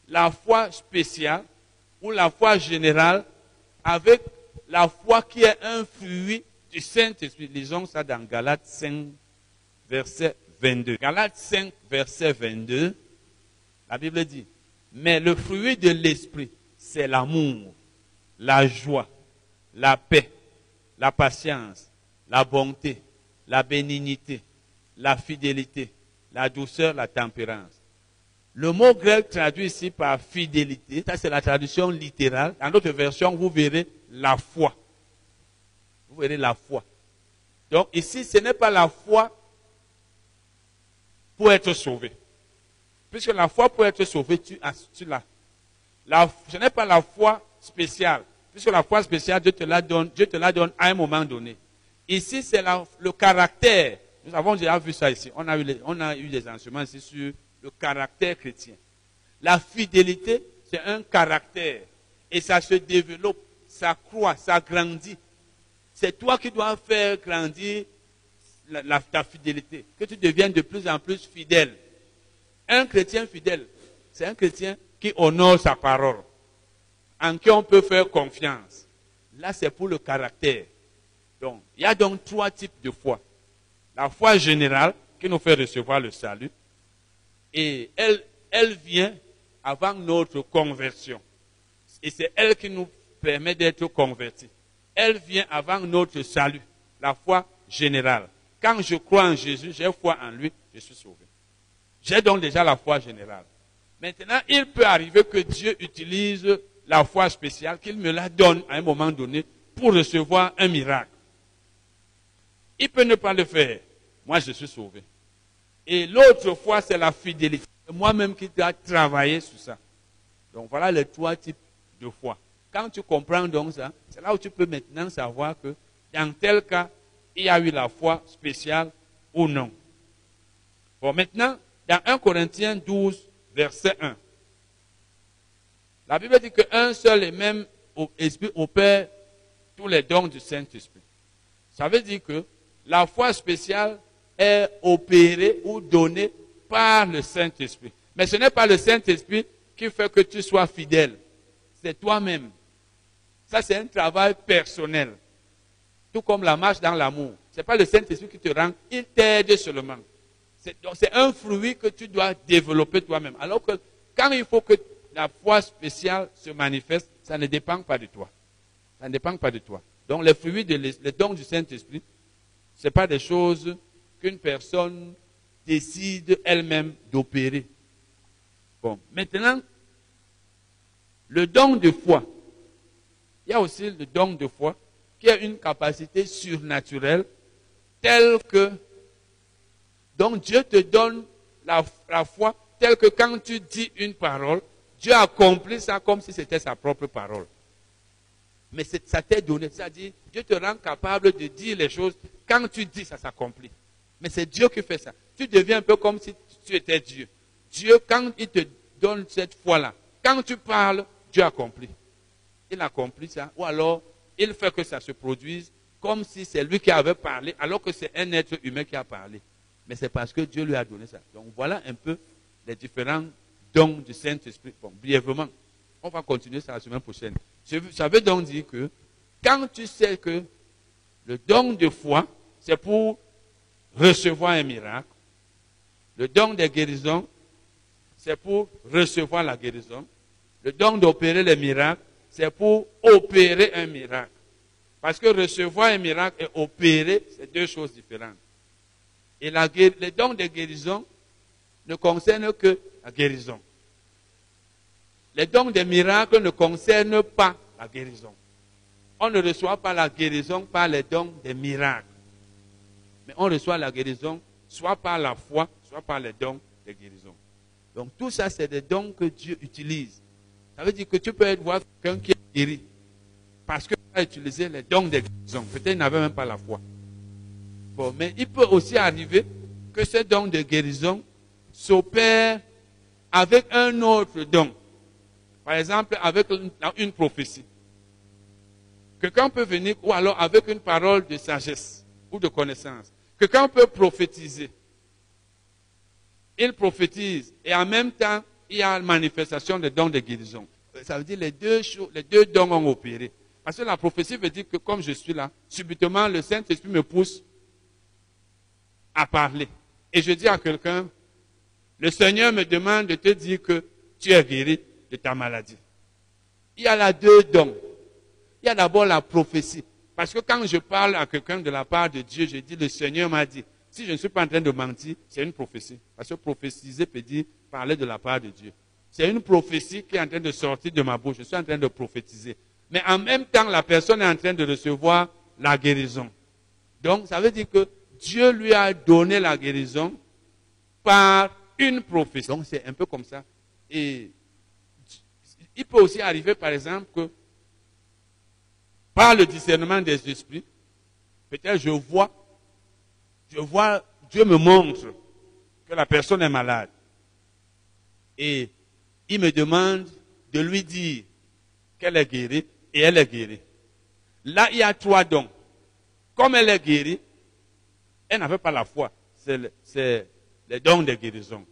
la foi spéciale ou la foi générale avec la foi qui est un fruit du Saint-Esprit. Lisons ça dans Galates 5, verset 22. Galates 5, verset 22, la Bible dit, mais le fruit de l'esprit, c'est l'amour, la joie, la paix, la patience, la bonté, la bénignité, la fidélité, la douceur, la tempérance. Le mot grec traduit ici par fidélité, ça c'est la traduction littérale. Dans d'autres versions, vous verrez la foi. Vous verrez la foi. Donc ici, ce n'est pas la foi pour être sauvé. Puisque la foi pour être sauvé, tu, l'as. La, ce n'est pas la foi spéciale. Puisque la foi spéciale, Dieu te la donne, Dieu te la donne à un moment donné. Ici, c'est le caractère. Nous avons déjà vu ça ici. On a, eu on a eu des enseignements ici sur le caractère chrétien. La fidélité, c'est un caractère. Et ça se développe, ça croît, ça grandit. C'est toi qui dois faire grandir ta fidélité. Que tu deviennes de plus en plus fidèle. Un chrétien fidèle, c'est un chrétien qui honore sa parole, en qui on peut faire confiance. Là, c'est pour le caractère. Donc, il y a donc trois types de foi. La foi générale, qui nous fait recevoir le salut, et elle, vient avant notre conversion. Et c'est elle qui nous permet d'être convertis. Elle vient avant notre salut, la foi générale. Quand je crois en Jésus, j'ai foi en lui, je suis sauvé. J'ai donc déjà la foi générale. Maintenant, il peut arriver que Dieu utilise la foi spéciale, qu'il me la donne à un moment donné pour recevoir un miracle. Il peut ne pas le faire. Moi, je suis sauvé. Et l'autre foi, c'est la fidélité. Moi-même qui dois travailler sur ça. Donc voilà les trois types de foi. Quand tu comprends donc ça, c'est là où tu peux maintenant savoir que dans tel cas, il y a eu la foi spéciale ou non. Bon, maintenant, dans 1 Corinthiens 12, verset 1, la Bible dit qu'un seul et même esprit opère tous les dons du Saint-Esprit. Ça veut dire que la foi spéciale est opérée ou donnée par le Saint-Esprit. Mais ce n'est pas le Saint-Esprit qui fait que tu sois fidèle. C'est toi-même. Ça, c'est un travail personnel. Tout comme la marche dans l'amour. Ce n'est pas le Saint-Esprit qui te rend, il t'aide seulement. C'est un fruit que tu dois développer toi-même. Alors que quand il faut que la foi spéciale se manifeste, ça ne dépend pas de toi. Ça ne dépend pas de toi. Donc les fruits, de les dons du Saint-Esprit, ce n'est pas des choses qu'une personne décide elle-même d'opérer. Bon, maintenant, le don de foi. Il y a aussi le don de foi qui a une capacité surnaturelle telle que, donc Dieu te donne la, foi telle que quand tu dis une parole, Dieu accomplit ça comme si c'était sa propre parole. Mais ça t'est donné. C'est-à-dire, Dieu te rend capable de dire les choses. Quand tu dis, ça s'accomplit. Mais c'est Dieu qui fait ça. Tu deviens un peu comme si tu étais Dieu. Dieu, quand il te donne cette foi-là, quand tu parles, Dieu accomplit. Il accomplit ça. Ou alors, il fait que ça se produise comme si c'est lui qui avait parlé, alors que c'est un être humain qui a parlé. Mais c'est parce que Dieu lui a donné ça. Donc voilà un peu les différents dons du Saint-Esprit. Bon, brièvement, on va continuer ça la semaine prochaine. Ça veut donc dire que quand tu sais que le don de foi, c'est pour recevoir un miracle, le don de guérison, c'est pour recevoir la guérison, le don d'opérer les miracles, c'est pour opérer un miracle. Parce que recevoir un miracle et opérer, c'est deux choses différentes. Et la, les dons de guérison ne concernent que la guérison. Les dons des miracles ne concernent pas la guérison. On ne reçoit pas la guérison par les dons des miracles. Mais on reçoit la guérison soit par la foi, soit par les dons de guérison. Donc tout ça, c'est des dons que Dieu utilise. Ça veut dire que tu peux voir quelqu'un qui est guéri parce qu'il a utilisé les dons de guérison. Peut-être qu'il n'avait même pas la foi. Mais il peut aussi arriver que ces dons de guérison s'opèrent avec un autre don. Par exemple, avec une, prophétie. Quelqu'un peut venir, ou alors avec une parole de sagesse ou de connaissance. Quelqu'un peut prophétiser. Il prophétise et en même temps, il y a une manifestation des dons de guérison. Ça veut dire les les deux dons ont opéré. Parce que la prophétie veut dire que comme je suis là, subitement le Saint-Esprit me pousse à parler. Et je dis à quelqu'un, le Seigneur me demande de te dire que tu es guéri de ta maladie. Il y a là deux dons. Il y a d'abord la prophétie. Parce que quand je parle à quelqu'un de la part de Dieu, je dis, le Seigneur m'a dit. Si je ne suis pas en train de mentir, c'est une prophétie. Parce que prophétiser peut dire parler de la part de Dieu. C'est une prophétie qui est en train de sortir de ma bouche. Je suis en train de prophétiser. Mais en même temps, la personne est en train de recevoir la guérison. Donc, ça veut dire que Dieu lui a donné la guérison par une prophétie. Donc, c'est un peu comme ça. Et il peut aussi arriver, par exemple, que par le discernement des esprits, peut-être je vois, je vois, Dieu me montre que la personne est malade. Et il me demande de lui dire qu'elle est guérie et elle est guérie. Là, il y a trois dons. Comme elle est guérie, elle n'avait pas la foi. C'est les dons de guérison.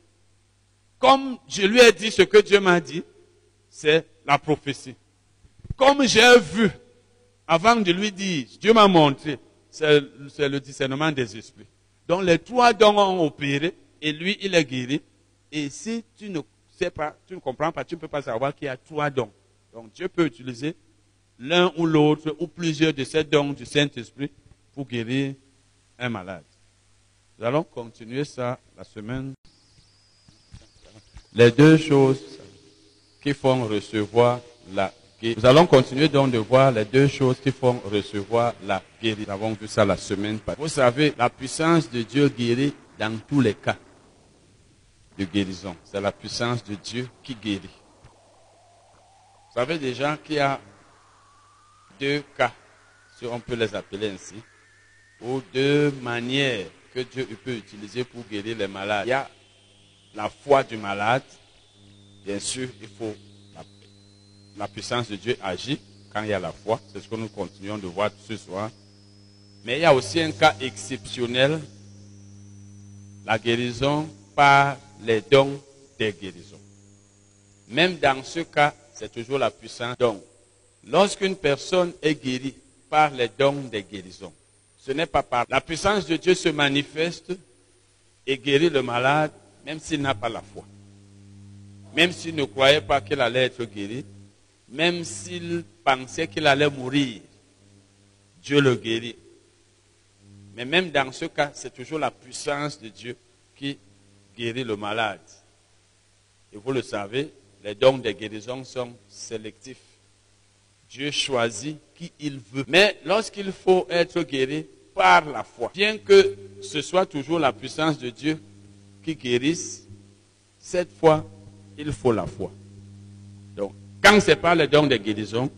Comme je lui ai dit ce que Dieu m'a dit, c'est la prophétie. Comme j'ai vu, avant de lui dire, Dieu m'a montré, c'est le discernement des esprits. Donc les trois dons ont opéré et lui, il est guéri. Et si tu ne sais pas, tu ne comprends pas, tu ne peux pas savoir qu'il y a trois dons. Donc Dieu peut utiliser l'un ou l'autre ou plusieurs de ces dons du Saint-Esprit pour guérir un malade. Nous allons continuer ça la semaine. Les deux choses qui font recevoir la guérison. Nous allons continuer donc de voir les deux choses qui font recevoir la guérison. Nous avons vu ça la semaine passée. Vous savez, la puissance de Dieu guérit dans tous les cas de guérison. C'est la puissance de Dieu qui guérit. Vous savez déjà qu'il y a deux cas, si on peut les appeler ainsi, ou deux manières que Dieu peut utiliser pour guérir les malades. Il y a la foi du malade. Bien sûr, il faut la, puissance de Dieu agir quand il y a la foi. C'est ce que nous continuons de voir ce soir. Mais il y a aussi un cas exceptionnel, la guérison par les dons des guérisons. Même dans ce cas, c'est toujours la puissance. Donc, lorsqu'une personne est guérie par les dons des guérisons, ce n'est pas par la puissance de Dieu se manifeste et guérit le malade, même s'il n'a pas la foi. Même s'il ne croyait pas qu'il allait être guéri, même s'il pensait qu'il allait mourir, Dieu le guérit. Mais même dans ce cas, c'est toujours la puissance de Dieu qui guérit le malade. Et vous le savez, les dons de guérison sont sélectifs. Dieu choisit qui il veut. Mais lorsqu'il faut être guéri la foi, bien que ce soit toujours la puissance de Dieu qui guérisse, cette fois, il faut la foi. Donc, quand ce n'est pas le don de guérison,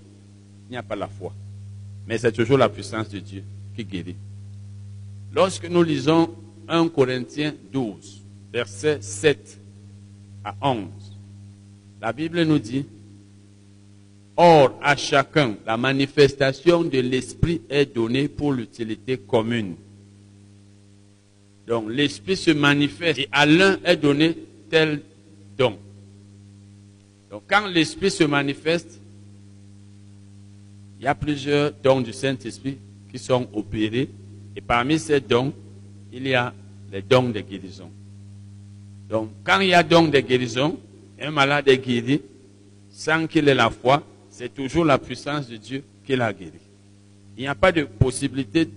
il n'y a pas la foi. Mais c'est toujours la puissance de Dieu qui guérit. Lorsque nous lisons 1 Corinthiens 12, versets 7 à 11, la Bible nous dit, Or, à chacun, la manifestation de l'Esprit est donnée pour l'utilité commune. Donc, l'Esprit se manifeste et à l'un est donné tel don. Donc, quand l'Esprit se manifeste, il y a plusieurs dons du Saint-Esprit qui sont opérés. Et parmi ces dons, il y a les dons de guérison. Donc, quand il y a don de guérison, un malade est guéri sans qu'il ait la foi, c'est toujours la puissance de Dieu qui l'a guéri. Il n'y a pas de possibilité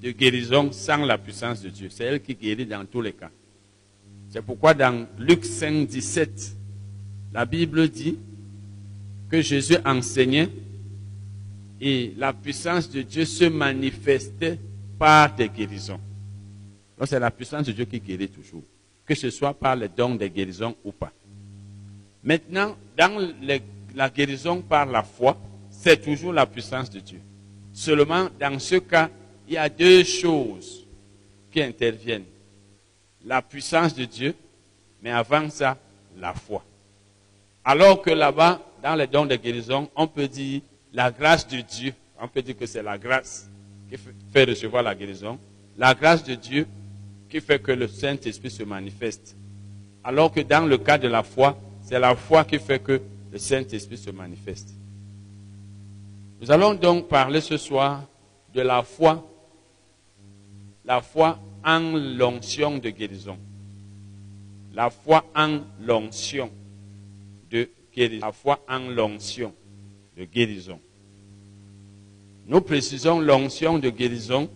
de guérison sans la puissance de Dieu. C'est elle qui guérit dans tous les cas. C'est pourquoi dans Luc 5, 17, la Bible dit que Jésus enseignait et la puissance de Dieu se manifestait par des guérisons. Donc c'est la puissance de Dieu qui guérit toujours, que ce soit par les dons de guérison ou pas. Maintenant, dans les la guérison par la foi, c'est toujours la puissance de Dieu. Seulement, dans ce cas, il y a deux choses qui interviennent. La puissance de Dieu, mais avant ça, la foi. Alors que là-bas, dans les dons de guérison, on peut dire la grâce de Dieu. On peut dire que c'est la grâce qui fait recevoir la guérison. La grâce de Dieu qui fait que le Saint-Esprit se manifeste. Alors que dans le cas de la foi, c'est la foi qui fait que le Saint-Esprit se manifeste. Nous allons donc parler ce soir de la foi, la foi en l'onction de guérison. La foi en l'onction de guérison. La foi en l'onction de guérison. Nous précisons l'onction de guérison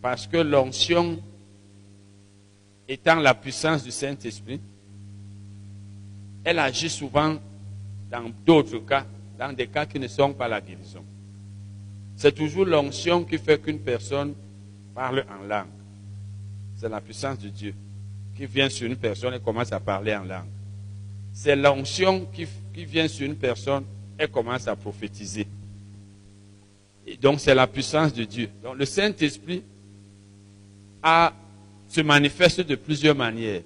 parce que l'onction étant la puissance du Saint-Esprit, elle agit souvent dans d'autres cas, dans des cas qui ne sont pas la guérison. C'est toujours l'onction qui fait qu'une personne parle en langue. C'est la puissance de Dieu qui vient sur une personne et commence à parler en langue. C'est l'onction qui, vient sur une personne et commence à prophétiser. Et donc c'est la puissance de Dieu. Donc le Saint-Esprit se manifeste de plusieurs manières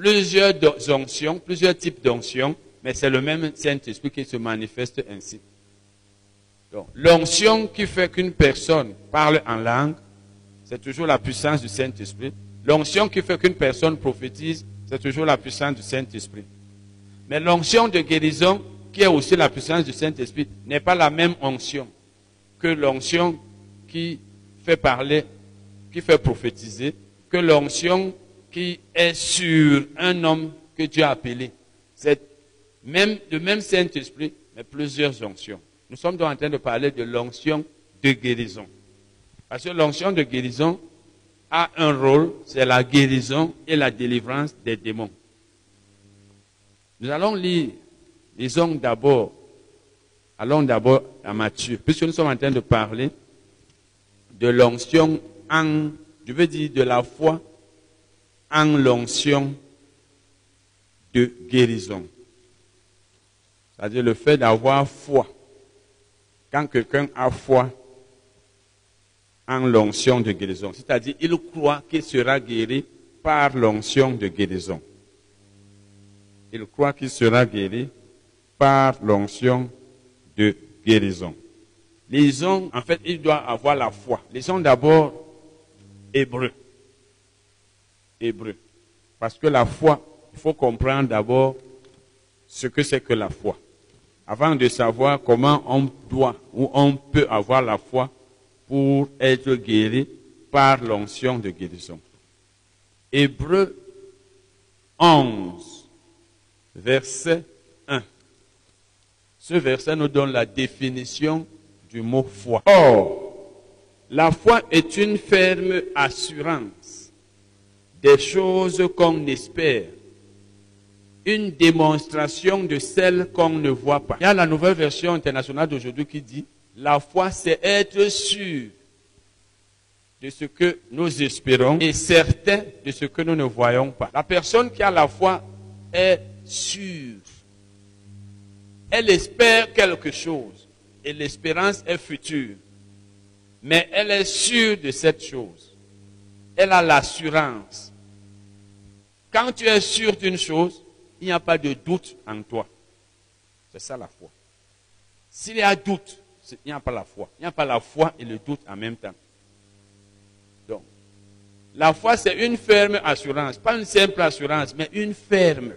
plusieurs onctions, plusieurs types d'onctions, mais c'est le même Saint-Esprit qui se manifeste ainsi. l'onction qui fait qu'une personne parle en langue, c'est toujours la puissance du Saint-Esprit. L'onction qui fait qu'une personne prophétise, c'est toujours la puissance du Saint-Esprit. Mais l'onction de guérison, qui est aussi la puissance du Saint-Esprit, n'est pas la même onction que l'onction qui fait parler, qui fait prophétiser, que l'onction qui est sur un homme que Dieu a appelé. C'est même, le même Saint-Esprit, mais plusieurs onctions. Nous sommes donc en train de parler de l'onction de guérison. Parce que l'onction de guérison a un rôle, c'est la guérison et la délivrance des démons. Nous allons lire, lisons d'abord, allons d'abord à Matthieu, puisque nous sommes en train de parler de l'onction en, je veux dire de la foi en l'onction de guérison. C'est-à-dire le fait d'avoir foi. Quand quelqu'un a foi en l'onction de guérison, c'est-à-dire il croit qu'il sera guéri par l'onction de guérison. Il croit qu'il sera guéri par l'onction de guérison. Lisons, en fait, il doit avoir la foi. Lisons d'abord Hébreu. Hébreu. Parce que la foi, il faut comprendre d'abord ce que c'est que la foi. Avant de savoir comment on doit ou on peut avoir la foi pour être guéri par l'onction de guérison. Hébreu 11, verset 1. Ce verset nous donne la définition du mot foi. Or, la foi est une ferme assurance des choses qu'on espère, une démonstration de celles qu'on ne voit pas. Il y a la nouvelle version internationale d'aujourd'hui qui dit, la foi c'est être sûr de ce que nous espérons et certain de ce que nous ne voyons pas. La personne qui a la foi est sûre. Elle espère quelque chose et l'espérance est future. Mais elle est sûre de cette chose. Elle a l'assurance. Quand tu es sûr d'une chose, il n'y a pas de doute en toi. C'est ça la foi. S'il y a doute, il n'y a pas la foi. Il n'y a pas la foi et le doute en même temps. Donc, la foi, c'est une ferme assurance. Pas une simple assurance, mais une ferme.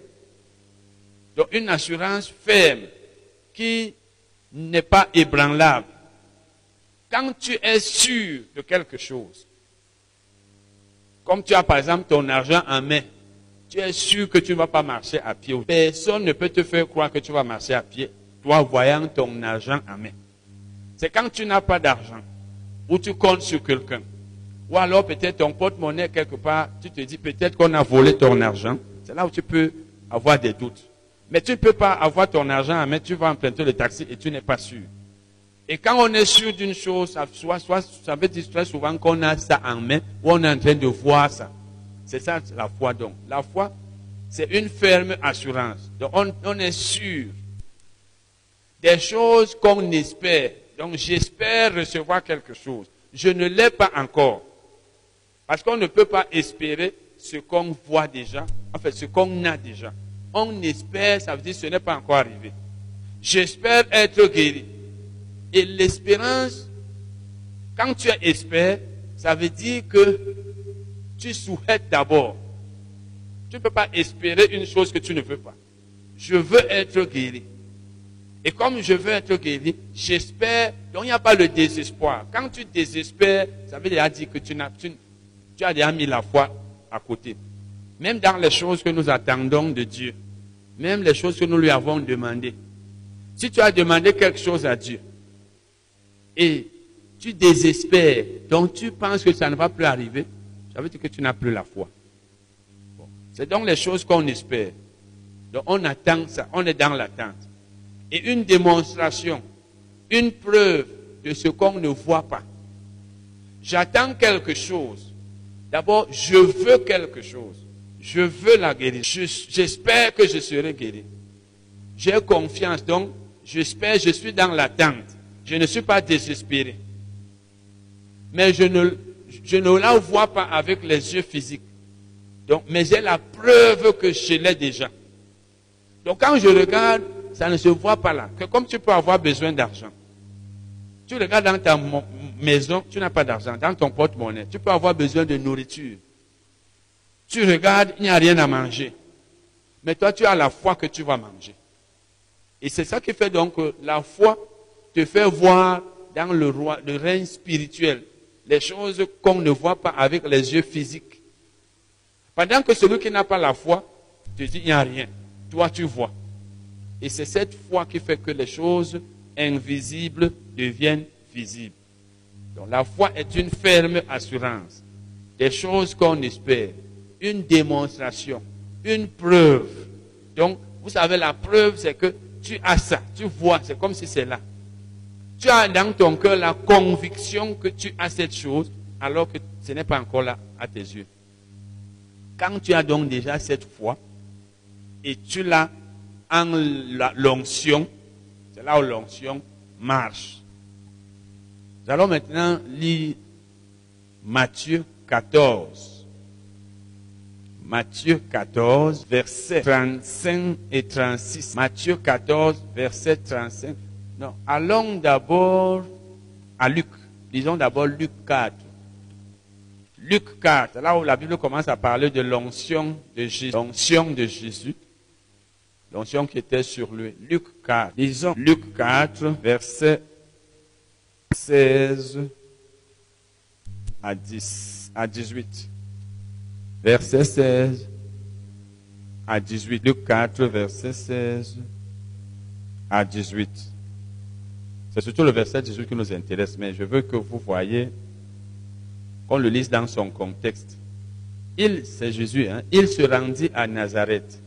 Donc, une assurance ferme qui n'est pas ébranlable. Quand tu es sûr de quelque chose, comme tu as par exemple ton argent en main, tu es sûr que tu ne vas pas marcher à pied. Personne ne peut te faire croire que tu vas marcher à pied, toi voyant ton argent en main. C'est quand tu n'as pas d'argent, ou tu comptes sur quelqu'un, ou alors peut-être ton porte-monnaie quelque part, tu te dis peut-être qu'on a volé ton argent. C'est là où tu peux avoir des doutes. Mais tu ne peux pas avoir ton argent en main, tu vas emprunter le taxi et tu n'es pas sûr. Et quand on est sûr d'une chose, soit, soit, ça veut dire très souvent qu'on a ça en main ou on est en train de voir ça. C'est ça la foi donc. La foi, c'est une ferme assurance. Donc on, est sûr des choses qu'on espère. Donc j'espère recevoir quelque chose. Je ne l'ai pas encore. Parce qu'on ne peut pas espérer ce qu'on voit déjà, en fait ce qu'on a déjà. On espère, ça veut dire que ce n'est pas encore arrivé. J'espère être guéri. Et l'espérance, quand tu espères, ça veut dire que tu souhaites d'abord. Tu ne peux pas espérer une chose que tu ne veux pas. Je veux être guéri. Et comme je veux être guéri, j'espère. Donc il n'y a pas le désespoir. Quand tu désespères, ça veut dire que tu, as, tu, tu as déjà mis la foi à côté. Même dans les choses que nous attendons de Dieu, même les choses que nous lui avons demandées. Si tu as demandé quelque chose à Dieu, et tu désespères, donc tu penses que ça ne va plus arriver, ça veut dire que tu n'as plus la foi. C'est donc les choses qu'on espère. Donc on attend ça, on est dans l'attente. Et une démonstration, une preuve de ce qu'on ne voit pas. J'attends quelque chose. D'abord, je veux quelque chose. Je veux la guérison. J'espère que je serai guéri. J'ai confiance, donc j'espère, je suis dans l'attente. Je ne suis pas désespéré. Mais je ne, je ne la vois pas avec les yeux physiques. Donc, mais j'ai la preuve que je l'ai déjà. Donc quand je regarde, ça ne se voit pas là. Que comme tu peux avoir besoin d'argent. Tu regardes dans ta maison, tu n'as pas d'argent. Dans ton porte-monnaie, tu peux avoir besoin de nourriture. Tu regardes, il n'y a rien à manger. Mais toi, tu as la foi que tu vas manger. Et c'est ça qui fait donc que la foi te fait voir dans le, roi, le règne spirituel les choses qu'on ne voit pas avec les yeux physiques. Pendant que celui qui n'a pas la foi Tu dis, il n'y a rien. Toi, tu vois. Et c'est cette foi qui fait que les choses invisibles deviennent visibles. Donc la foi est une ferme assurance des choses qu'on espère, une démonstration, une preuve. Donc, vous savez, la preuve, c'est que tu as ça, tu vois, c'est comme si c'est là. Tu as dans ton cœur la conviction que tu as cette chose, alors que ce n'est pas encore là à tes yeux. Quand tu as donc déjà cette foi, et tu l'as en l'onction, c'est là où l'onction marche. Nous allons maintenant lire Matthieu 14. Matthieu 14, versets 35 et 36. Matthieu 14, verset 35. Allons d'abord à Luc. Lisons d'abord Luc 4. Luc 4, là où la Bible commence à parler de l'onction de Jésus. L'onction de Jésus. L'onction qui était sur lui. Luc 4. Lisons Luc 4, verset 16 à 10, à 18. Verset 16 à 18. Luc 4, verset 16 à 18. C'est surtout le verset 18 qui nous intéresse, mais je veux que vous voyez, qu'on le lise dans son contexte. Il, c'est Jésus, hein, il se rendit à Nazareth,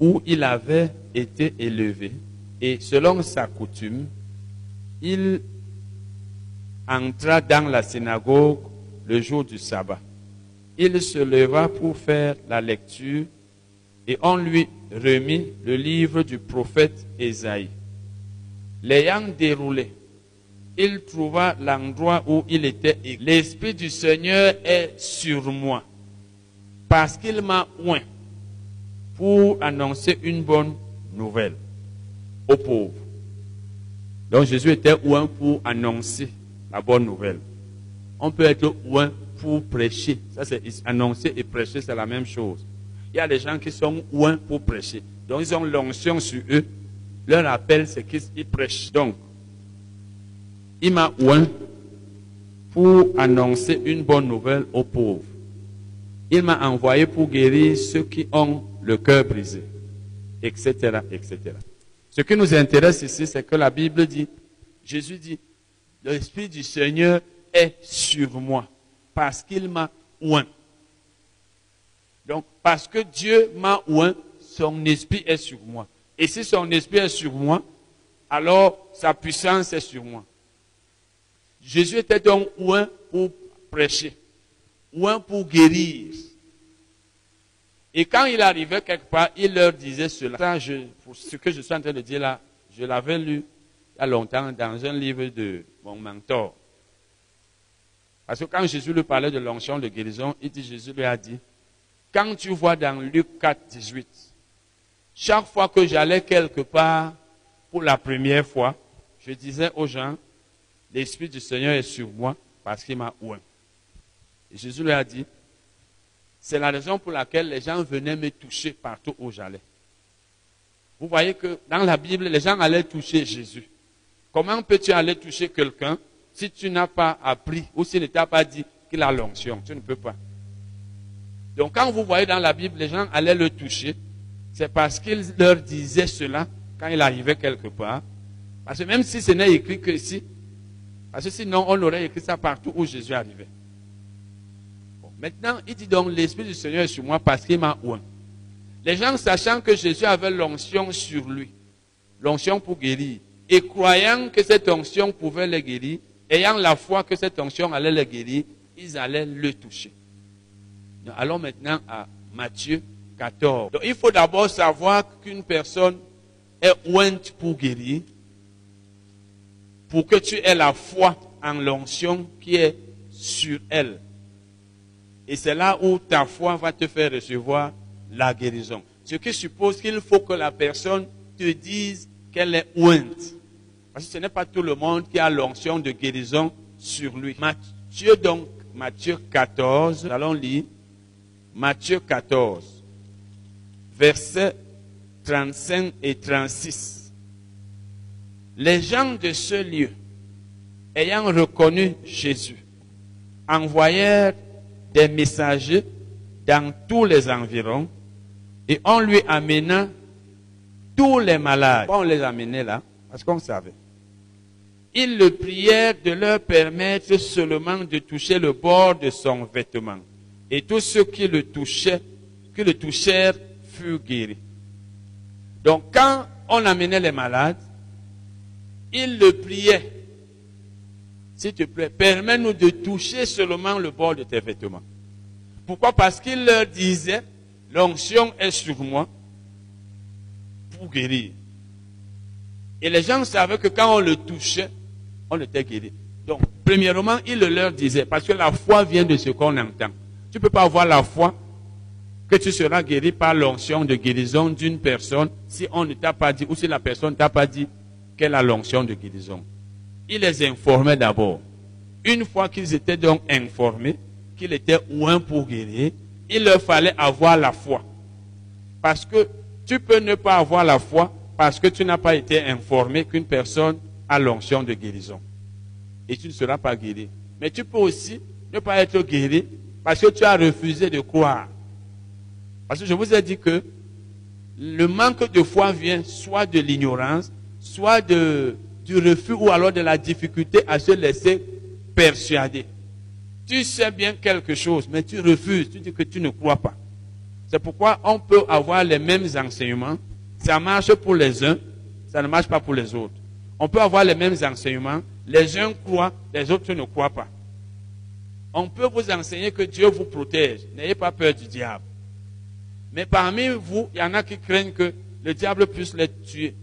où il avait été élevé, et selon sa coutume, il entra dans la synagogue le jour du sabbat. Il se leva pour faire la lecture et on lui remit le livre du prophète Ésaïe. L'ayant déroulé, il trouva l'endroit où il était. L'Esprit du Seigneur est sur moi parce qu'il m'a oint pour annoncer une bonne nouvelle aux pauvres. Donc Jésus était oint pour annoncer la bonne nouvelle. On peut être loin pour prêcher. Ça, c'est annoncer et prêcher, c'est la même chose. Il y a des gens qui sont loin pour prêcher. Donc, ils ont l'onction sur eux. Leur appel, c'est qu'ils prêchent. Donc, il m'a oint pour annoncer une bonne nouvelle aux pauvres. Il m'a envoyé pour guérir ceux qui ont le cœur brisé, etc., etc. Ce qui nous intéresse ici, c'est que la Bible dit, Jésus dit, l'Esprit du Seigneur est sur moi parce qu'il m'a oint. Donc, parce que Dieu m'a oint, son esprit est sur moi. Et si son esprit est sur moi, alors sa puissance est sur moi. Jésus était donc oint pour prêcher, oint pour guérir. Et quand il arrivait quelque part, il leur disait cela. ce que je suis en train de dire là, je l'avais lu il y a longtemps dans un livre de mon mentor. Parce que quand Jésus lui parlait de l'onction de guérison, il dit, Jésus lui a dit, quand tu vois dans Luc 4, 18, chaque fois que j'allais quelque part pour la première fois, je disais aux gens, l'Esprit du Seigneur est sur moi parce qu'il m'a oint. Et Jésus lui a dit, c'est la raison pour laquelle les gens venaient me toucher partout où j'allais. Vous voyez que dans la Bible, les gens allaient toucher Jésus. Comment peux-tu aller toucher quelqu'un si tu n'as pas appris ou s'il ne t'a pas dit qu'il a l'onction? Tu ne peux pas. Donc quand vous voyez dans la Bible, les gens allaient le toucher, c'est parce qu'il leur disait cela quand il arrivait quelque part. Parce que même si ce n'est écrit que ici, parce que sinon on aurait écrit ça partout où Jésus arrivait. maintenant, il dit donc, l'Esprit du Seigneur est sur moi parce qu'il m'a oint. Les gens sachant que Jésus avait l'onction sur lui, l'onction pour guérir, et croyant que cette onction pouvait les guérir, ayant la foi que cette onction allait les guérir, ils allaient le toucher. allons maintenant à Matthieu 14. Donc, il faut d'abord savoir qu'une personne est ointe pour guérir, pour que tu aies la foi en l'onction qui est sur elle. Et c'est là où ta foi va te faire recevoir la guérison. Ce qui suppose qu'il faut que la personne te dise qu'elle est ointe. Parce que ce n'est pas tout le monde qui a l'onction de guérison sur lui. Matthieu donc, Matthieu 14, allons lire. Matthieu 14, versets 35 et 36. Les gens de ce lieu, ayant reconnu Jésus, envoyèrent des messagers dans tous les environs Et on lui amena tous les malades. Pourquoi on les amenait là Parce qu'on savait. Ils le prièrent de leur permettre seulement de toucher le bord de son vêtement. Et tous ceux qui le touchaient, qui le touchèrent, furent guéris. Donc quand on amenait les malades, ils le priaient. S'il te plaît, permets-nous de toucher seulement le bord de tes vêtements. Pourquoi? Parce qu'il leur disait, l'onction est sur moi pour guérir. Et les gens savaient que quand on le touchait, on était guéri. Donc, premièrement, il le leur disait, parce que la foi vient de ce qu'on entend. Tu ne peux pas avoir la foi que tu seras guéri par l'onction de guérison d'une personne si on ne t'a pas dit, ou si la personne ne t'a pas dit qu'elle a l'onction de guérison. Il les informait d'abord. Une fois qu'ils étaient donc informés qu'il était ouin pour guérir, il leur fallait avoir la foi. Parce que tu peux ne pas avoir la foi parce que tu n'as pas été informé qu'une personne a l'onction de guérison. Et tu ne seras pas guéri. Mais tu peux aussi ne pas être guéri parce que tu as refusé de croire. Parce que je vous ai dit que le manque de foi vient soit de l'ignorance, soit de, du refus ou alors de la difficulté à se laisser persuader. Tu sais bien quelque chose, mais tu refuses, tu dis que tu ne crois pas. C'est pourquoi on peut avoir les mêmes enseignements. Ça marche pour les uns, ça ne marche pas pour les autres. On peut avoir les mêmes enseignements. Les uns croient, les autres ne croient pas. On peut vous enseigner que Dieu vous protège. N'ayez pas peur du diable. Mais parmi vous, il y en a qui craignent que le diable puisse les tuer.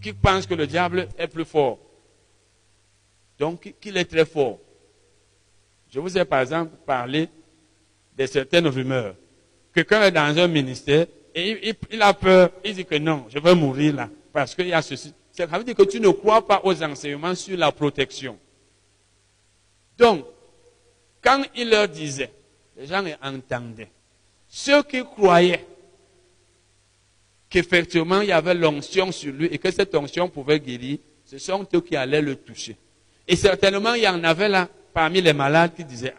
Qui pensent que le diable est plus fort? Donc, qu'il est très fort? Je vous ai par exemple parlé de certaines rumeurs. Quelqu'un est dans un ministère et il, a peur. Il dit que non, je vais mourir là parce qu'il y a ceci. Ça veut dire que tu ne crois pas aux enseignements sur la protection. Donc, quand il leur disait, les gens entendaient. Ceux qui croyaient qu'effectivement il y avait l'onction sur lui et que cette onction pouvait guérir, ce sont eux qui allaient le toucher. Et certainement, il y en avait là parmi les malades qui disaient,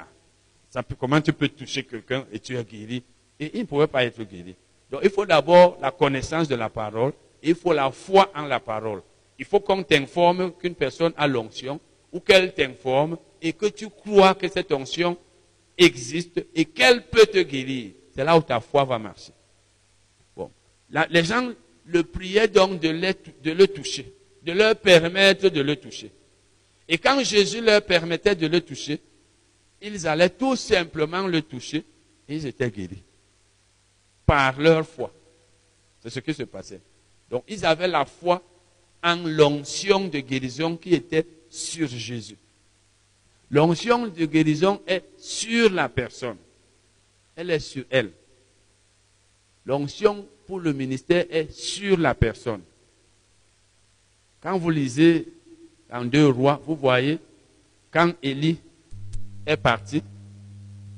ah, comment tu peux toucher quelqu'un et tu es guéri? Et il ne pouvait pas être guéri. Donc il faut d'abord la connaissance de la parole, il faut la foi en la parole. Il faut qu'on t'informe qu'une personne a l'onction ou qu'elle t'informe et que tu crois que cette onction existe et qu'elle peut te guérir. C'est là où ta foi va marcher. Bon. les gens le priaient donc de, de le toucher, de leur permettre de le toucher. Et quand Jésus leur permettait de le toucher, ils allaient tout simplement le toucher et ils étaient guéris. Par leur foi. C'est ce qui se passait. Donc ils avaient la foi en l'onction de guérison qui était sur Jésus. L'onction de guérison est sur la personne. Elle est sur elle. L'onction pour le ministère est sur la personne. Quand vous lisez en deux rois, vous voyez, quand Élie est parti,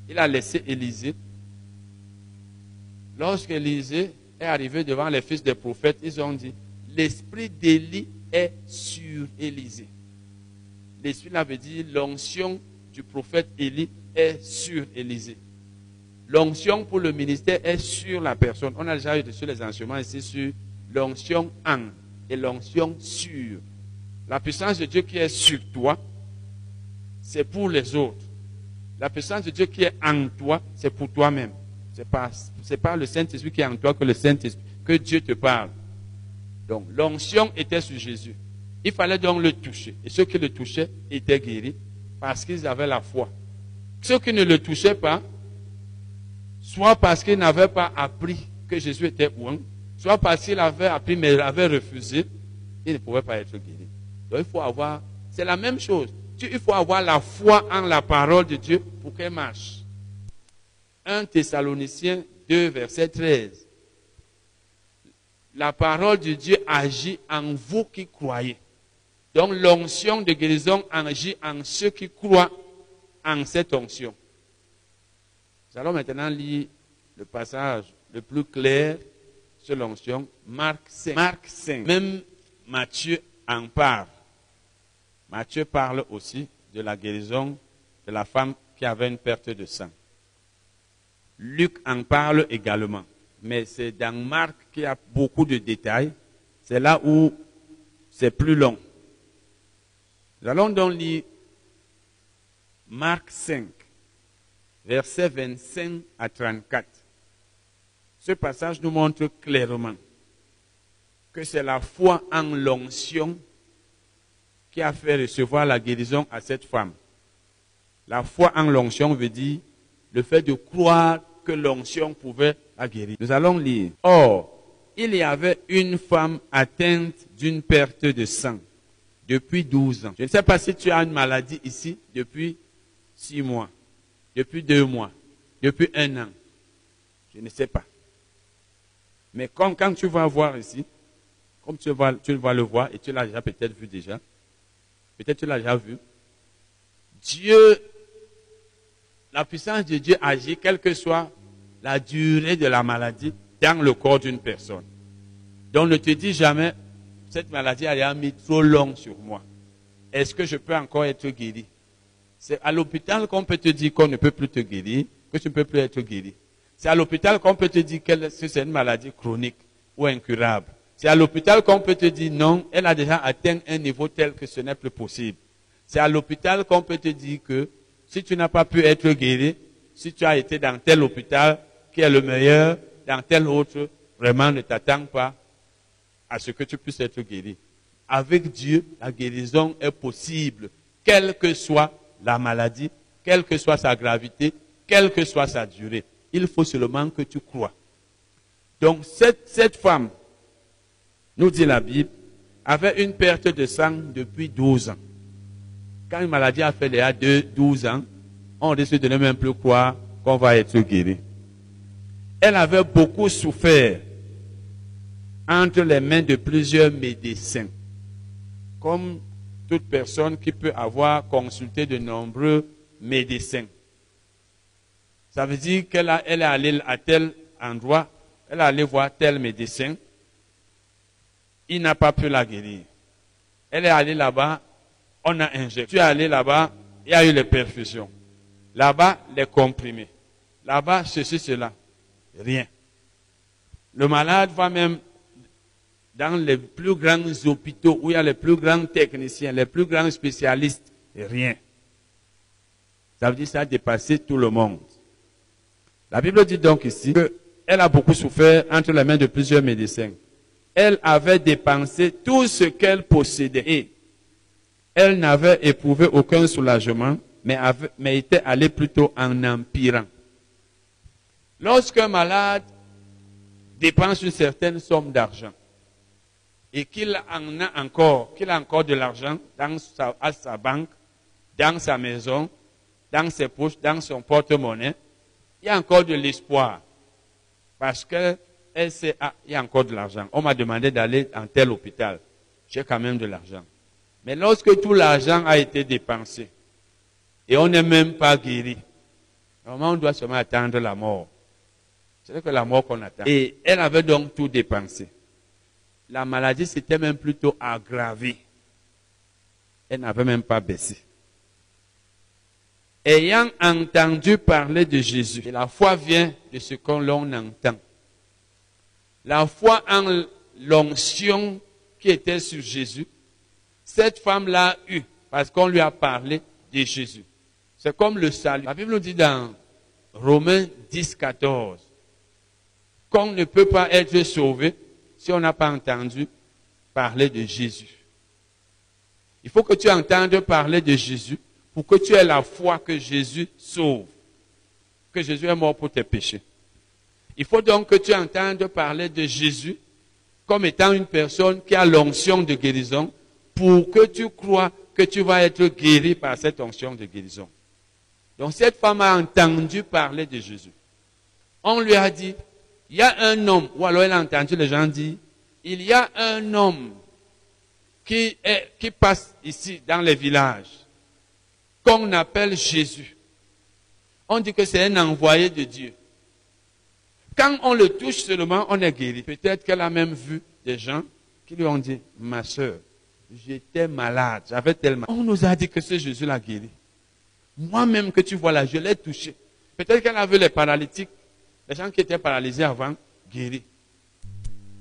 il a laissé Élisée. Lorsqu'Élisée est arrivé devant les fils des prophètes, ils ont dit, l'esprit d'Élie est sur Élisée. L'esprit là veut dire l'onction du prophète Élie est sur Élisée. L'onction pour le ministère est sur la personne. On a déjà eu dessus les enseignements ici sur l'onction en et l'onction sur. La puissance de Dieu qui est sur toi, c'est pour les autres. La puissance de Dieu qui est en toi, c'est pour toi-même. Ce n'est pas, pas le Saint-Esprit qui est en toi que le Saint-Esprit, que Dieu te parle. Donc l'onction était sur Jésus. Il fallait donc le toucher. Et ceux qui le touchaient étaient guéris parce qu'ils avaient la foi. Ceux qui ne le touchaient pas, soit parce qu'ils n'avaient pas appris que Jésus était ouin, soit parce qu'ils avaient appris mais avaient refusé, ils ne pouvaient pas être guéris. Donc il faut avoir, c'est la même chose. Il faut avoir la foi en la parole de Dieu pour qu'elle marche. 1 Thessaloniciens 2, verset 13 la parole de Dieu agit en vous qui croyez. Donc l'onction de guérison agit en ceux qui croient en cette onction. Nous allons maintenant lire le passage le plus clair sur l'onction, Marc 5. Marc 5. Même Matthieu en parle. Matthieu parle aussi de la guérison de la femme qui avait une perte de sang. Luc en parle également. mais c'est dans Marc qu'il y a beaucoup de détails. C'est là où c'est plus long. Nous allons donc lire Marc 5, versets 25 à 34. Ce passage nous montre clairement que c'est la foi en l'onction qui a fait recevoir la guérison à cette femme. La foi en l'onction veut dire le fait de croire que l'onction pouvait la guérir. Nous allons lire. Or, il y avait une femme atteinte d'une perte de sang depuis 12 ans. Je ne sais pas si tu as une maladie ici depuis 6 mois, depuis 2 mois, depuis un an. Je ne sais pas. Mais quand, quand tu vas voir ici, comme tu vas, tu vas le voir, et tu l'as déjà peut-être vu déjà, peut-être tu l'as déjà vu, Dieu, la puissance de Dieu agit, quelle que soit la durée de la maladie, dans le corps d'une personne. Donc ne te dis jamais, cette maladie a mis trop long sur moi. Est-ce que je peux encore être guéri? C'est à l'hôpital qu'on peut te dire qu'on ne peut plus te guérir, que tu ne peux plus être guéri. C'est à l'hôpital qu'on peut te dire que c'est une maladie chronique ou incurable. C'est à l'hôpital qu'on peut te dire non, elle a déjà atteint un niveau tel que ce n'est plus possible. C'est à l'hôpital qu'on peut te dire que si tu n'as pas pu être guéri, si tu as été dans tel hôpital qui est le meilleur, dans tel autre, vraiment ne t'attends pas à ce que tu puisses être guéri. Avec Dieu, la guérison est possible, quelle que soit la maladie, quelle que soit sa gravité, quelle que soit sa durée. Il faut seulement que tu crois. Donc cette, femme, nous dit la Bible, avait une perte de sang depuis 12 ans. Quand une maladie a fait déjà 12 ans, on risque de ne même plus croire qu'on va être guéri. Elle avait beaucoup souffert entre les mains de plusieurs médecins, comme toute personne qui peut avoir consulté de nombreux médecins. Ça veut dire qu'elle est allée à tel endroit, elle est allée voir tel médecin, il n'a pas pu la guérir. Elle est allée là-bas, on a injecté. Tu es allé là-bas, il y a eu les perfusions. Là-bas, les comprimés. Là-bas, ceci, cela. Rien. Le malade va même dans les plus grands hôpitaux où il y a les plus grands techniciens, les plus grands spécialistes. Rien. Ça veut dire que ça a dépassé tout le monde. La Bible dit donc ici qu'elle a beaucoup souffert entre les mains de plusieurs médecins elle avait dépensé tout ce qu'elle possédait. Et elle n'avait éprouvé aucun soulagement, mais, mais était allée plutôt en empirant. Lorsqu'un malade dépense une certaine somme d'argent et qu'il en a encore, qu'il a encore de l'argent dans sa, à sa banque, dans sa maison, dans ses poches, dans son porte-monnaie, il y a encore de l'espoir. Parce que sait, ah, il y a encore de l'argent. On m'a demandé d'aller en tel hôpital. J'ai quand même de l'argent. Mais lorsque tout l'argent a été dépensé et on n'est même pas guéri, normalement on doit seulement attendre la mort. C'est que la mort qu'on attend. Et elle avait donc tout dépensé. La maladie s'était même plutôt aggravée. Elle n'avait même pas baissé. Ayant entendu parler de Jésus, et la foi vient de ce qu'on entend la foi en l'onction qui était sur Jésus, cette femme l'a eu parce qu'on lui a parlé de Jésus. C'est comme le salut. La Bible nous dit dans Romains 10, 14 qu'on ne peut pas être sauvé si on n'a pas entendu parler de Jésus. Il faut que tu entendes parler de Jésus pour que tu aies la foi que Jésus sauve, que Jésus est mort pour tes péchés. Il faut donc que tu entendes parler de Jésus comme étant une personne qui a l'onction de guérison pour que tu crois que tu vas être guéri par cette onction de guérison. Donc cette femme a entendu parler de Jésus. On lui a dit, il y a un homme, ou alors elle a entendu les gens dire, il y a un homme qui, qui passe ici dans les villages, qu'on appelle Jésus. On dit que c'est un envoyé de Dieu. Quand on le touche seulement, on est guéri. Peut-être qu'elle a même vu des gens qui lui ont dit, ma soeur, j'étais malade, j'avais tellement. On nous a dit que ce Jésus l'a guéri. Moi-même que tu vois là, je l'ai touché. Peut-être qu'elle a vu les paralytiques, les gens qui étaient paralysés avant, guéri.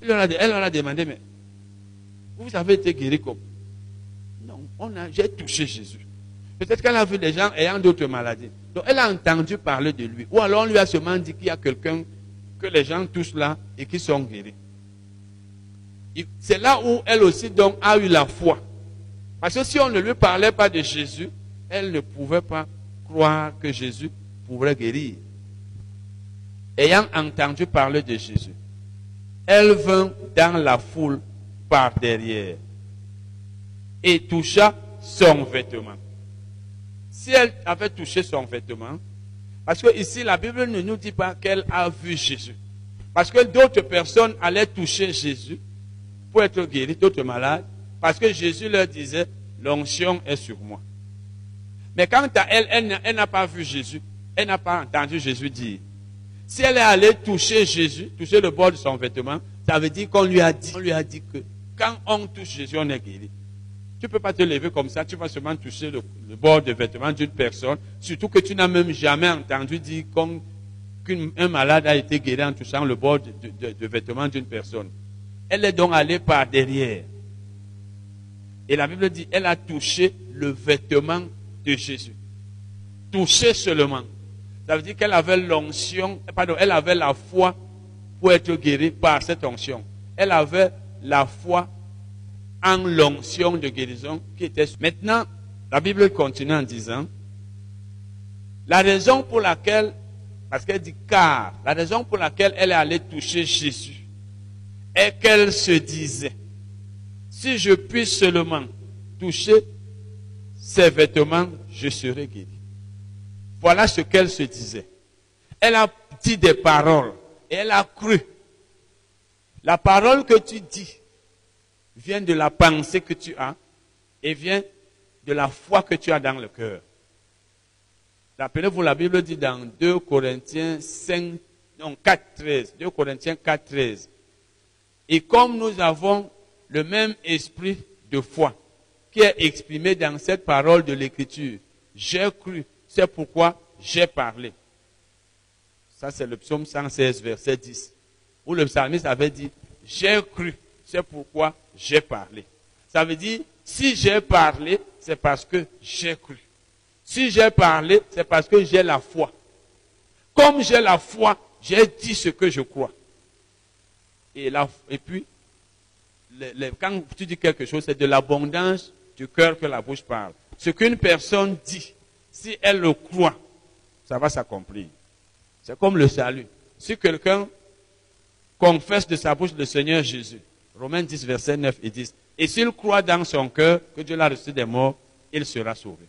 Elle leur, a, demandé, mais vous avez été guéri comme? Non, on a, j'ai touché Jésus. Peut-être qu'elle a vu des gens ayant d'autres maladies. Donc elle a entendu parler de lui. Ou alors on lui a seulement dit qu'il y a quelqu'un que les gens touchent là et qui sont guéris. C'est là où elle aussi donc a eu la foi. Parce que si on ne lui parlait pas de Jésus, elle ne pouvait pas croire que Jésus pourrait guérir. Ayant entendu parler de Jésus, elle vint dans la foule par derrière et toucha son vêtement. Si elle avait touché son vêtement, parce que ici la Bible ne nous dit pas qu'elle a vu Jésus. Parce que d'autres personnes allaient toucher Jésus pour être guéries, d'autres malades, parce que Jésus leur disait, l'onction est sur moi. Mais quant à elle, elle, n'a pas vu Jésus. Elle n'a pas entendu Jésus dire. Si elle est allée toucher Jésus, toucher le bord de son vêtement, ça veut dire qu'on lui a dit, on lui a dit que quand on touche Jésus, on est guéri. Tu ne peux pas te lever comme ça, tu vas seulement toucher le, bord de vêtement d'une personne, surtout que tu n'as même jamais entendu dire qu'un malade a été guéri en touchant le bord de, de vêtement d'une personne. Elle est donc allée par derrière. Et la Bible dit, elle a touché le vêtement de Jésus. Touché seulement. Ça veut dire qu'elle avait l'onction, pardon, elle avait la foi pour être guérie par cette onction. Elle avait la foi en l'onction de guérison qui était. Maintenant, la Bible continue en disant, la raison pour laquelle, parce qu'elle dit car, la raison pour laquelle elle est allée toucher Jésus est qu'elle se disait, si je puis seulement toucher ses vêtements, je serai guéri. Voilà ce qu'elle se disait. Elle a dit des paroles et elle a cru. La parole que tu dis vient de la pensée que tu as et vient de la foi que tu as dans le cœur. Rappelez-vous, la Bible dit dans 2 Corinthiens 5, non, 4, 13, 2 Corinthiens 4, 13. Et comme nous avons le même esprit de foi qui est exprimé dans cette parole de l'Écriture. J'ai cru, c'est pourquoi j'ai parlé. Ça, c'est le psaume 116, verset 10, où le psalmiste avait dit, j'ai cru, c'est pourquoi j'ai parlé. Ça veut dire, si j'ai parlé, c'est parce que j'ai cru. Si j'ai parlé, c'est parce que j'ai la foi. Comme j'ai la foi, j'ai dit ce que je crois. Et, et puis, quand tu dis quelque chose, c'est de l'abondance du cœur que la bouche parle. Ce qu'une personne dit, si elle le croit, ça va s'accomplir. C'est comme le salut. Si quelqu'un confesse de sa bouche le Seigneur Jésus, Romains 10, verset 9 et 10, et s'il croit dans son cœur que Dieu l'a reçu des morts, il sera sauvé.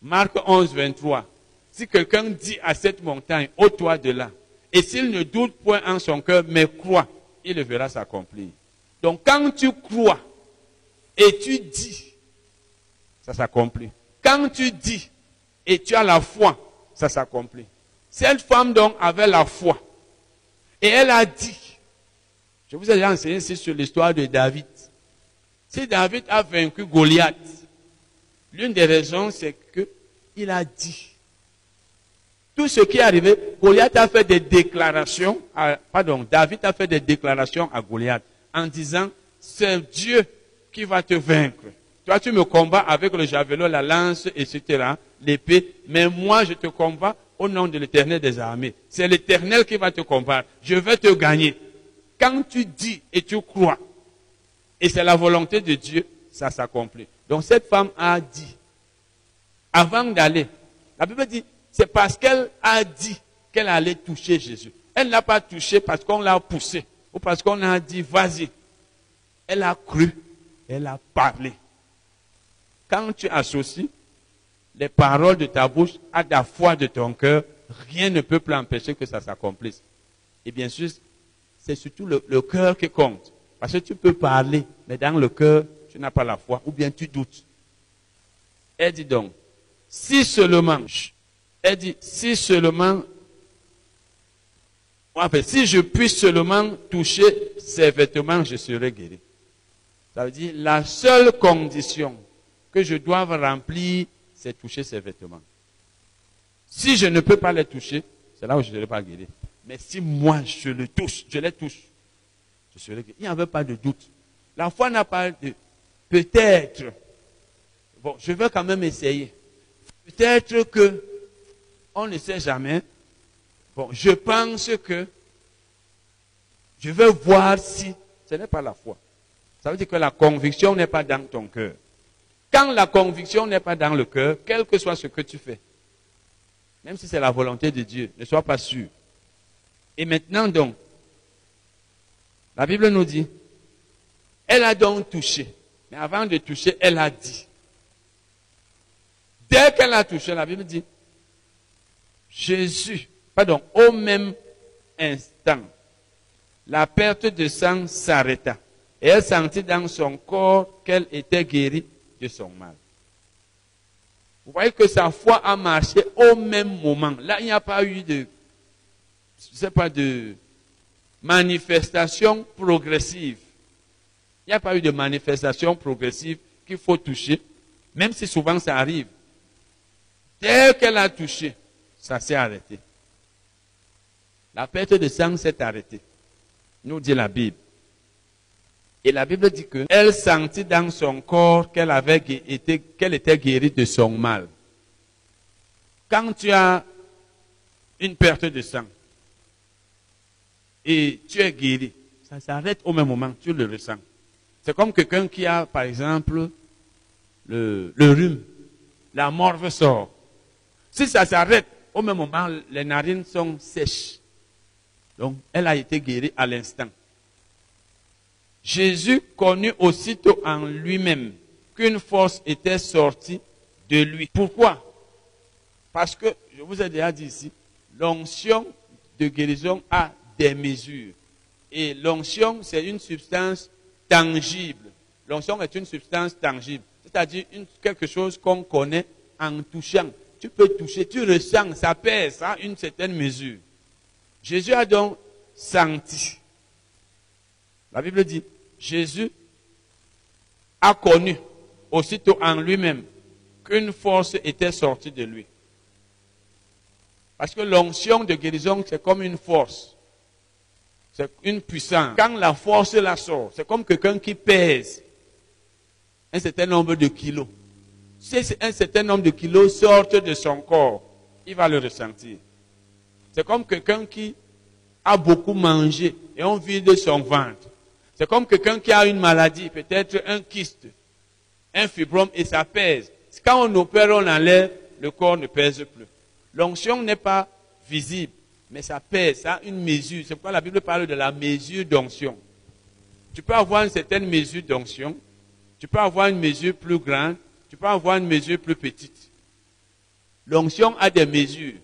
Marc 11, 23. Si quelqu'un dit à cette montagne, ôte-toi de là, et s'il ne doute point en son cœur, mais croit, il le verra s'accomplir. Donc quand tu crois et tu dis, ça s'accomplit. Quand tu dis et tu as la foi, ça s'accomplit. Cette femme donc avait la foi. Et elle a dit, je vous ai déjà enseigné ici sur l'histoire de David. Si David a vaincu Goliath, l'une des raisons c'est qu'il a dit. Tout ce qui est arrivé, Goliath a fait des déclarations, David a fait des déclarations à Goliath en disant, c'est Dieu qui va te vaincre. Toi, tu me combats avec le javelot, la lance, etc., l'épée, mais moi, je te combats au nom de l'éternel des armées. C'est l'éternel qui va te combattre. Je vais te gagner. Quand tu dis et tu crois, et c'est la volonté de Dieu, ça s'accomplit. Donc cette femme a dit, avant d'aller, la Bible dit, c'est parce qu'elle a dit qu'elle allait toucher Jésus. Elle n'a pas touché parce qu'on l'a poussé ou parce qu'on a dit vas-y. Elle a cru, elle a parlé. Quand tu associes les paroles de ta bouche à la foi de ton cœur, rien ne peut plus empêcher que ça s'accomplisse. Et bien sûr, c'est surtout le, cœur qui compte. Parce que tu peux parler, mais dans le cœur, tu n'as pas la foi, ou bien tu doutes. Elle dit donc, si seulement, elle dit, si seulement si je puis seulement toucher ses vêtements, je serai guéri. Ça veut dire, la seule condition que je dois remplir, c'est toucher ses vêtements. Si je ne peux pas les toucher, c'est là où je ne serai pas guéri. Mais si moi je le touche, je les touche, je serai guéri. Il n'y avait pas de doute. La foi n'a pas de peut-être. Bon, je vais quand même essayer. Peut-être que on ne sait jamais. Bon, je pense que je vais voir si ce n'est pas la foi. Ça veut dire que la conviction n'est pas dans ton cœur. La conviction n'est pas dans le cœur, quel que soit ce que tu fais, même si c'est la volonté de Dieu, ne sois pas sûr. Et maintenant donc, la Bible nous dit, elle a donc touché. Mais avant de toucher, elle a dit. Dès qu'elle a touché, la Bible dit, Jésus, pardon, au même instant, la perte de sang s'arrêta. Et elle sentit dans son corps qu'elle était guérie de son mal. Vous voyez que sa foi a marché au même moment. Là, il n'y a pas eu de, de manifestation progressive. Il n'y a pas eu de manifestation progressive qu'il faut toucher, même si souvent ça arrive. Dès qu'elle a touché, ça s'est arrêté. La perte de sang s'est arrêtée, nous dit la Bible. Et la Bible dit qu'elle sentit dans son corps qu'elle avait été, qu'elle était guérie de son mal. Quand tu as une perte de sang et tu es guéri, ça s'arrête au même moment, tu le ressens. C'est comme quelqu'un qui a, par exemple, le, le rhume, la morve sort. Si ça s'arrête, au même moment, les narines sont sèches. Donc, elle a été guérie à l'instant. Jésus connut aussitôt en lui-même qu'une force était sortie de lui. Pourquoi? Parce que, je vous ai déjà dit ici, l'onction de guérison a des mesures. Et l'onction, c'est une substance tangible. L'onction est une substance tangible, c'est-à-dire quelque chose qu'on connaît en touchant. Tu peux toucher, tu ressens, ça pèse à une certaine mesure. Jésus a donc senti. La Bible dit, Jésus a connu aussitôt en lui-même qu'une force était sortie de lui. Parce que l'onction de guérison, c'est comme une force. C'est une puissance. Quand la force la sort, c'est comme quelqu'un qui pèse un certain nombre de kilos. Si un certain nombre de kilos sortent de son corps, il va le ressentir. C'est comme quelqu'un qui a beaucoup mangé et on vide son ventre. C'est comme quelqu'un qui a une maladie, peut-être un kyste, un fibrome, et ça pèse. Quand on opère, on enlève, le corps ne pèse plus. L'onction n'est pas visible, mais ça pèse, ça a une mesure. C'est pourquoi la Bible parle de la mesure d'onction. Tu peux avoir une certaine mesure d'onction, tu peux avoir une mesure plus grande, tu peux avoir une mesure plus petite. L'onction a des mesures.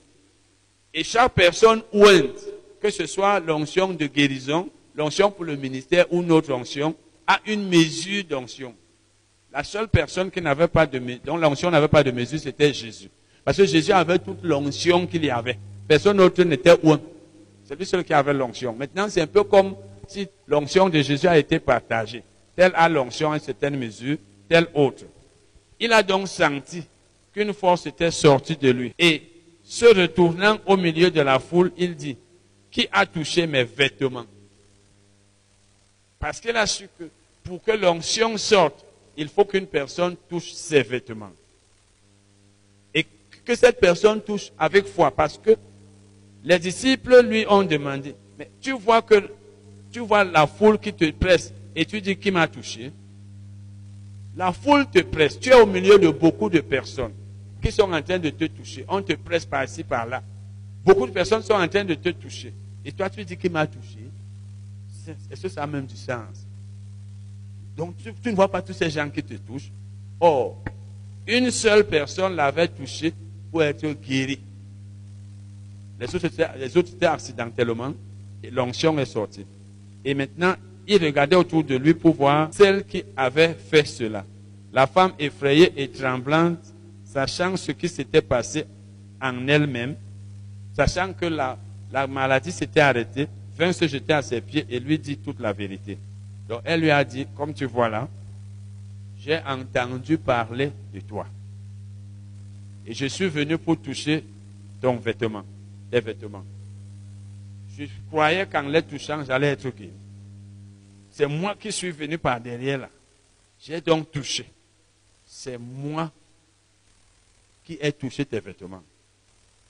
Et chaque personne ointe, que ce soit l'onction de guérison, l'onction pour le ministère ou notre onction a une mesure d'onction. La seule personne qui n'avait pas de, dont l'onction n'avait pas de mesure, c'était Jésus. Parce que Jésus avait toute l'onction qu'il y avait. Personne d'autre n'était un. C'est lui seul qui avait l'onction. Maintenant, c'est un peu comme si l'onction de Jésus a été partagée. Tel a l'onction à une certaine mesure, tel autre. Il a donc senti qu'une force était sortie de lui. Et se retournant au milieu de la foule, il dit, qui a touché mes vêtements? Parce qu'il a su que pour que l'onction sorte, il faut qu'une personne touche ses vêtements. Et que cette personne touche avec foi. Parce que les disciples lui ont demandé, mais tu vois que tu vois la foule qui te presse et tu dis qui m'a touché? La foule te presse. Tu es au milieu de beaucoup de personnes qui sont en train de te toucher. On te presse par-ci, par-là. Beaucoup de personnes sont en train de te toucher. Et toi, tu dis qui m'a touché? Est-ce que ça a même du sens Donc, tu, ne vois pas tous ces gens qui te touchent. Or, une seule personne l'avait touché pour être guéri. Les autres, étaient accidentellement et l'onction est sortie. Et maintenant, il regardait autour de lui pour voir celle qui avait fait cela. La femme effrayée et tremblante, sachant ce qui s'était passé en elle-même, sachant que la maladie s'était arrêtée, vint se jeter à ses pieds et lui dit toute la vérité. Donc elle lui a dit, comme tu vois là, j'ai entendu parler de toi. Et je suis venu pour toucher ton vêtement, tes vêtements. Je croyais qu'en les touchant, j'allais être guéri. C'est moi qui suis venu par derrière là. J'ai donc touché. C'est moi qui ai touché tes vêtements.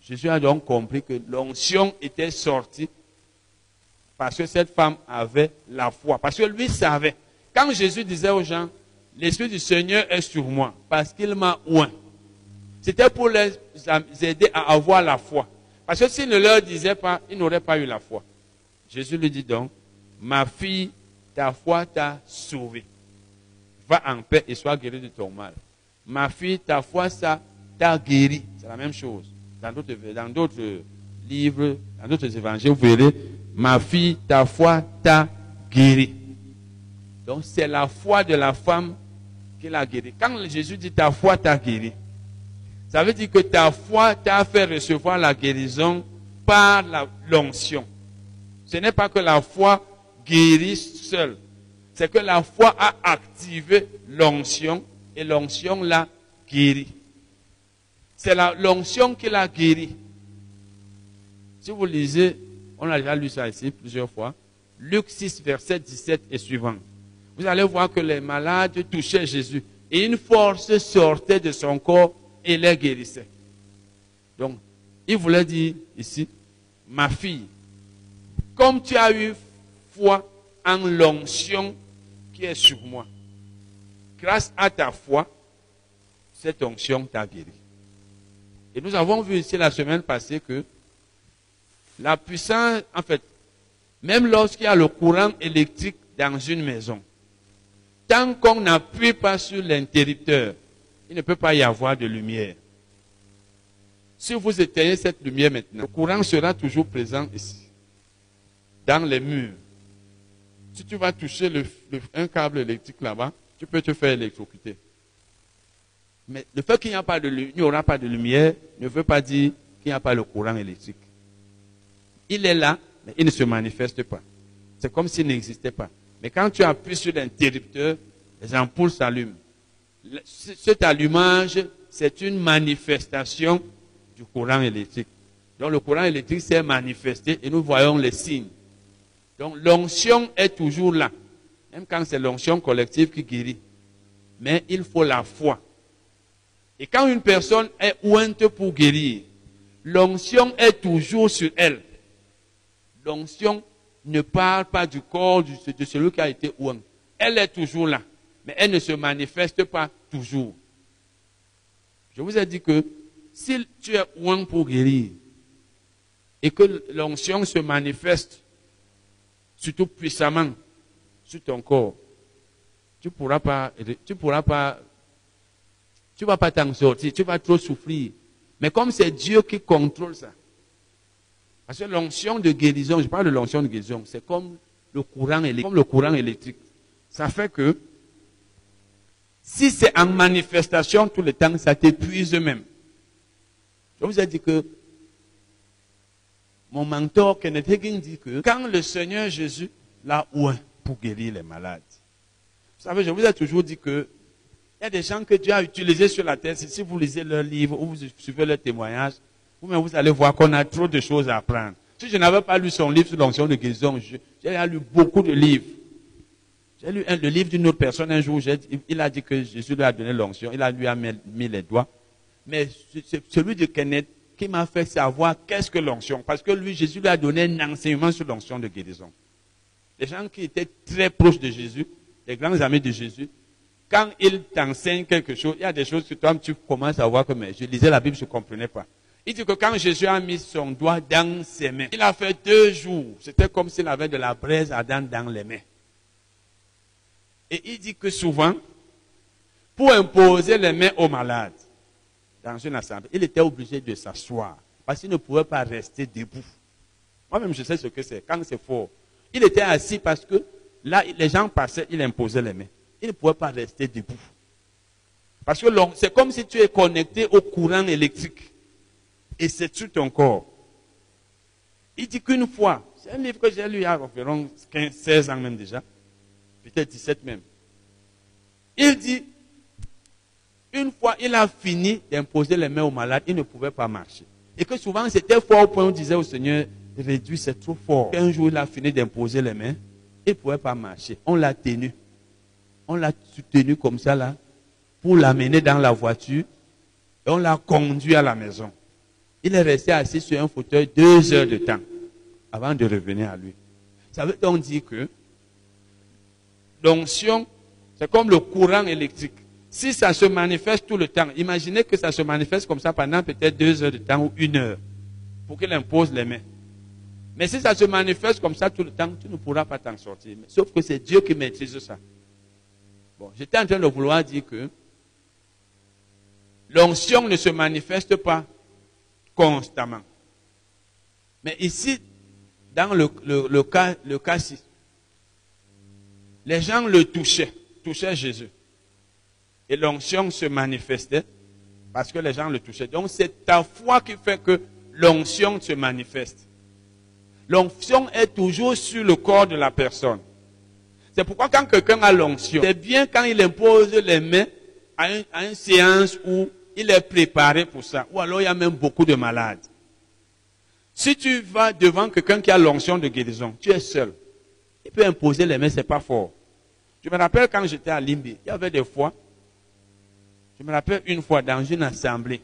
Jésus a donc compris que l'onction était sortie parce que cette femme avait la foi. Parce que lui savait. Quand Jésus disait aux gens, l'Esprit du Seigneur est sur moi parce qu'il m'a oint. C'était pour les aider à avoir la foi. Parce que s'il ne leur disait pas, ils n'auraient pas eu la foi. Jésus lui dit donc, ma fille, ta foi t'a sauvée. Va en paix et sois guérie de ton mal. Ma fille, ta foi t'a guéri. C'est la même chose. Dans d'autres livres, dans d'autres évangiles, vous verrez, ma fille, ta foi t'a guéri. Donc c'est la foi de la femme qui l'a guéri. Quand Jésus dit ta foi t'a guéri, ça veut dire que ta foi t'a fait recevoir la guérison par l'onction. Ce n'est pas que la foi guérit seule. C'est que la foi a activé l'onction et l'onction l'a guéri. C'est l'onction qui l'a guéri. Si vous lisez, on a déjà lu ça ici plusieurs fois, Luc 6, verset 17 et suivant. Vous allez voir que les malades touchaient Jésus et une force sortait de son corps et les guérissait. Donc, il voulait dire ici, ma fille, comme tu as eu foi en l'onction qui est sur moi, grâce à ta foi, cette onction t'a guéri. Et nous avons vu ici la semaine passée que la puissance, en fait, même lorsqu'il y a le courant électrique dans une maison, tant qu'on n'appuie pas sur l'interrupteur, il ne peut pas y avoir de lumière. Si vous éteignez cette lumière maintenant, le courant sera toujours présent ici, dans les murs. Si tu vas toucher un câble électrique là-bas, tu peux te faire électrocuter. Mais le fait qu'il n'y, aura pas de lumière ne veut pas dire qu'il n'y a pas le courant électrique. Il est là, mais il ne se manifeste pas. C'est comme s'il n'existait pas. Mais quand tu appuies sur l'interrupteur, les ampoules s'allument cet allumage, c'est une manifestation du courant électrique. Donc le courant électrique s'est manifesté et nous voyons les signes. Donc l'onction est toujours là, même quand c'est l'onction collective qui guérit. Mais il faut la foi. Et quand une personne est ointe pour guérir, l'onction est toujours sur elle. L'onction ne parle pas du corps de celui qui a été oint. Elle est toujours là mais elle ne se manifeste pas toujours. Je vous ai dit que si tu es loin pour guérir et que l'onction se manifeste surtout puissamment sur ton corps, tu pourras pas, tu pourras tu vas pas t'en sortir, tu vas trop souffrir. Mais comme c'est Dieu qui contrôle ça, parce que l'onction de guérison, je parle de l'onction de guérison, c'est comme le courant électrique. Ça fait que si c'est en manifestation tout le temps, ça t'épuise même. Je vous ai dit que mon mentor Kenneth Hagin dit que quand le Seigneur Jésus l'a oué pour guérir les malades, vous savez, je vous ai toujours dit que il y a des gens que Dieu a utilisés sur la terre. Si vous lisez leurs livres ou vous suivez leurs témoignages, vous, vous allez voir qu'on a trop de choses à apprendre. Si je n'avais pas lu son livre sur l'onction de guérison, j'ai lu beaucoup de livres. J'ai lu le livre d'une autre personne un jour, il a dit que Jésus lui a donné l'onction, il a lui a mis, les doigts. Mais c'est celui de Kenneth qui m'a fait savoir qu'est-ce que l'onction. Parce que lui, Jésus lui a donné un enseignement sur l'onction de guérison. Les gens qui étaient très proches de Jésus, les grands amis de Jésus, quand ils t'enseignent quelque chose, il y a des choses que toi, tu commences à voir que je lisais la Bible, je ne comprenais pas. Il dit que quand Jésus a mis son doigt dans ses mains, il a fait deux jours. C'était comme s'il avait de la braise ardente dans les mains. Et il dit que souvent, pour imposer les mains aux malades, dans une assemblée, il était obligé de s'asseoir parce qu'il ne pouvait pas rester debout. Moi-même, je sais ce que c'est, quand c'est fort. Il était assis parce que là, les gens passaient, il imposait les mains. Il ne pouvait pas rester debout. Parce que c'est comme si tu es connecté au courant électrique. Et c'est sur ton corps? Il dit qu'une fois, c'est un livre que j'ai lu il y a environ 15, 16 ans même déjà peut-être 17 même. Il dit, une fois il a fini d'imposer les mains aux malades, il ne pouvait pas marcher. Et que souvent c'était fort au point où on disait au Seigneur, réduit, c'est trop fort. Un jour, il a fini d'imposer les mains. Il ne pouvait pas marcher. On l'a tenu. On l'a soutenu comme ça, là, pour l'amener dans la voiture. Et on l'a conduit à la maison. Il est resté assis sur un fauteuil deux heures de temps avant de revenir à lui. Ça veut donc dire que l'onction, c'est comme le courant électrique. Si ça se manifeste tout le temps, imaginez que ça se manifeste comme ça pendant peut-être deux heures de temps ou une heure pour qu'il impose les mains. Mais si ça se manifeste comme ça tout le temps, tu ne pourras pas t'en sortir. Sauf que c'est Dieu qui maîtrise ça. Bon, j'étais en train de vouloir dire que l'onction ne se manifeste pas constamment. Mais ici, dans le, cas, le cas-ci, les gens le touchaient, touchaient Jésus. Et l'onction se manifestait parce que les gens le touchaient. Donc c'est ta foi qui fait que l'onction se manifeste. L'onction est toujours sur le corps de la personne. C'est pourquoi quand quelqu'un a l'onction, c'est bien quand il impose les mains à une séance où il est préparé pour ça. Ou alors il y a même beaucoup de malades. Si tu vas devant quelqu'un qui a l'onction de guérison, tu es seul. Il peut imposer les mains, c'est pas fort. Je me rappelle quand j'étais à Limbi, il y avait des fois, je me rappelle une fois dans une assemblée,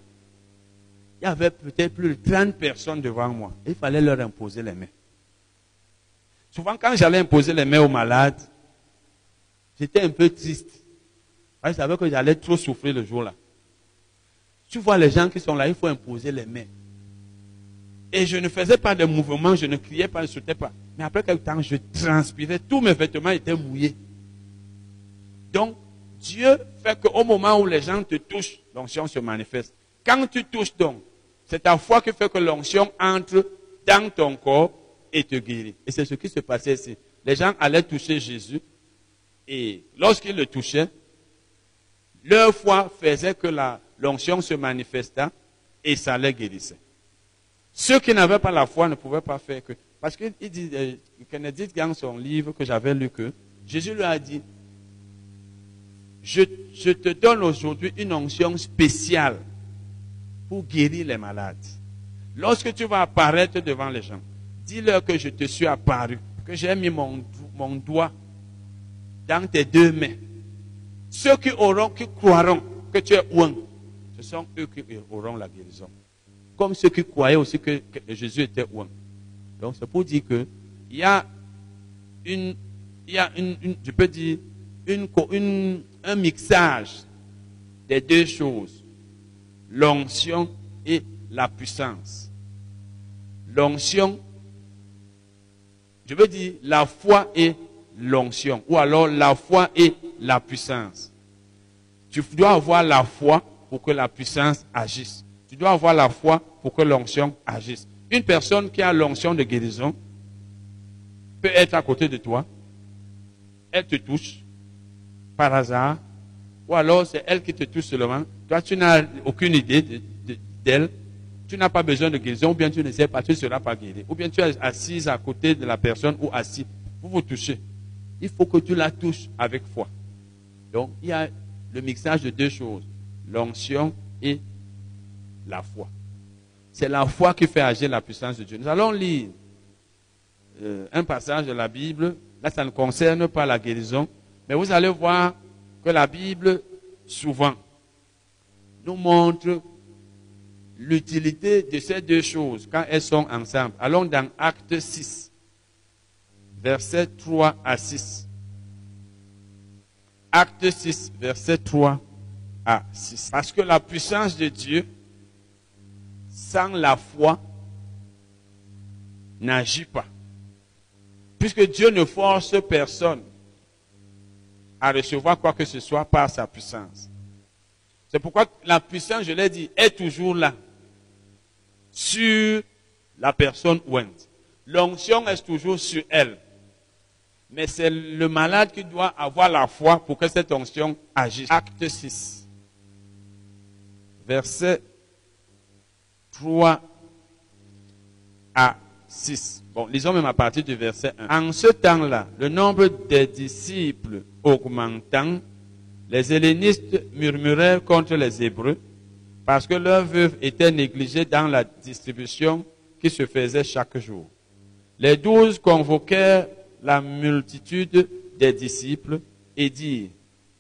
il y avait peut-être plus de 30 personnes devant moi. Il fallait leur imposer les mains. Souvent, quand j'allais imposer les mains aux malades, j'étais un peu triste. je savais que j'allais trop souffrir le jour-là. Tu vois les gens qui sont là, il faut imposer les mains. Et je ne faisais pas de mouvements, je ne criais pas, je ne sautais pas. Mais après quelques temps, je transpirais, tous mes vêtements étaient mouillés. Donc, Dieu fait qu'au moment où les gens te touchent, l'onction se manifeste. Quand tu touches donc, c'est ta foi qui fait que l'onction entre dans ton corps et te guérit. Et c'est ce qui se passait ici. Les gens allaient toucher Jésus et lorsqu'ils le touchaient, leur foi faisait que l'onction se manifesta et ça les guérissait. Ceux qui n'avaient pas la foi ne pouvaient pas faire que. Parce qu'il dit, euh, Kennedy dans son livre que j'avais lu que Jésus lui a dit je, te donne aujourd'hui une onction spéciale pour guérir les malades. Lorsque tu vas apparaître devant les gens, dis-leur que je te suis apparu, que j'ai mis mon, mon doigt dans tes deux mains. Ceux qui auront, qui croiront que tu es ouin, ce sont eux qui auront la guérison comme ceux qui croyaient aussi que, Jésus était ouin. Donc c'est pour dire que il y a une, y a une, je peux dire, une, un mixage des deux choses, l'onction et la puissance. L'onction, je veux dire la foi et l'onction, ou alors la foi et la puissance. Tu dois avoir la foi pour que la puissance agisse. Tu dois avoir la foi pour que l'onction agisse. Une personne qui a l'onction de guérison peut être à côté de toi. Elle te touche par hasard. Ou alors c'est elle qui te touche seulement. Toi, tu n'as aucune idée d'elle. Tu n'as pas besoin de guérison. Ou bien tu ne sais pas, tu ne seras pas guéri. Ou bien tu es assise à côté de la personne ou assis. Vous vous touchez. Il faut que tu la touches avec foi. Donc, il y a le mixage de deux choses. L'onction et la foi. C'est la foi qui fait agir la puissance de Dieu. Nous allons lire euh, un passage de la Bible. Là, ça ne concerne pas la guérison. Mais vous allez voir que la Bible, souvent, nous montre l'utilité de ces deux choses quand elles sont ensemble. Allons dans Acte 6, versets 3 à 6. Acte 6, verset 3 6. Parce que la puissance de Dieu sans la foi n'agit pas. Puisque Dieu ne force personne à recevoir quoi que ce soit par sa puissance. C'est pourquoi la puissance, je l'ai dit, est toujours là, sur la personne ouente. L'onction est toujours sur elle. Mais c'est le malade qui doit avoir la foi pour que cette onction agisse. Acte 6, verset 3 à 6. Bon, lisons même à partir du verset 1. En ce temps-là, le nombre des disciples augmentant, les hellénistes murmuraient contre les Hébreux parce que leurs veuves étaient négligées dans la distribution qui se faisait chaque jour. Les douze convoquèrent la multitude des disciples et dirent,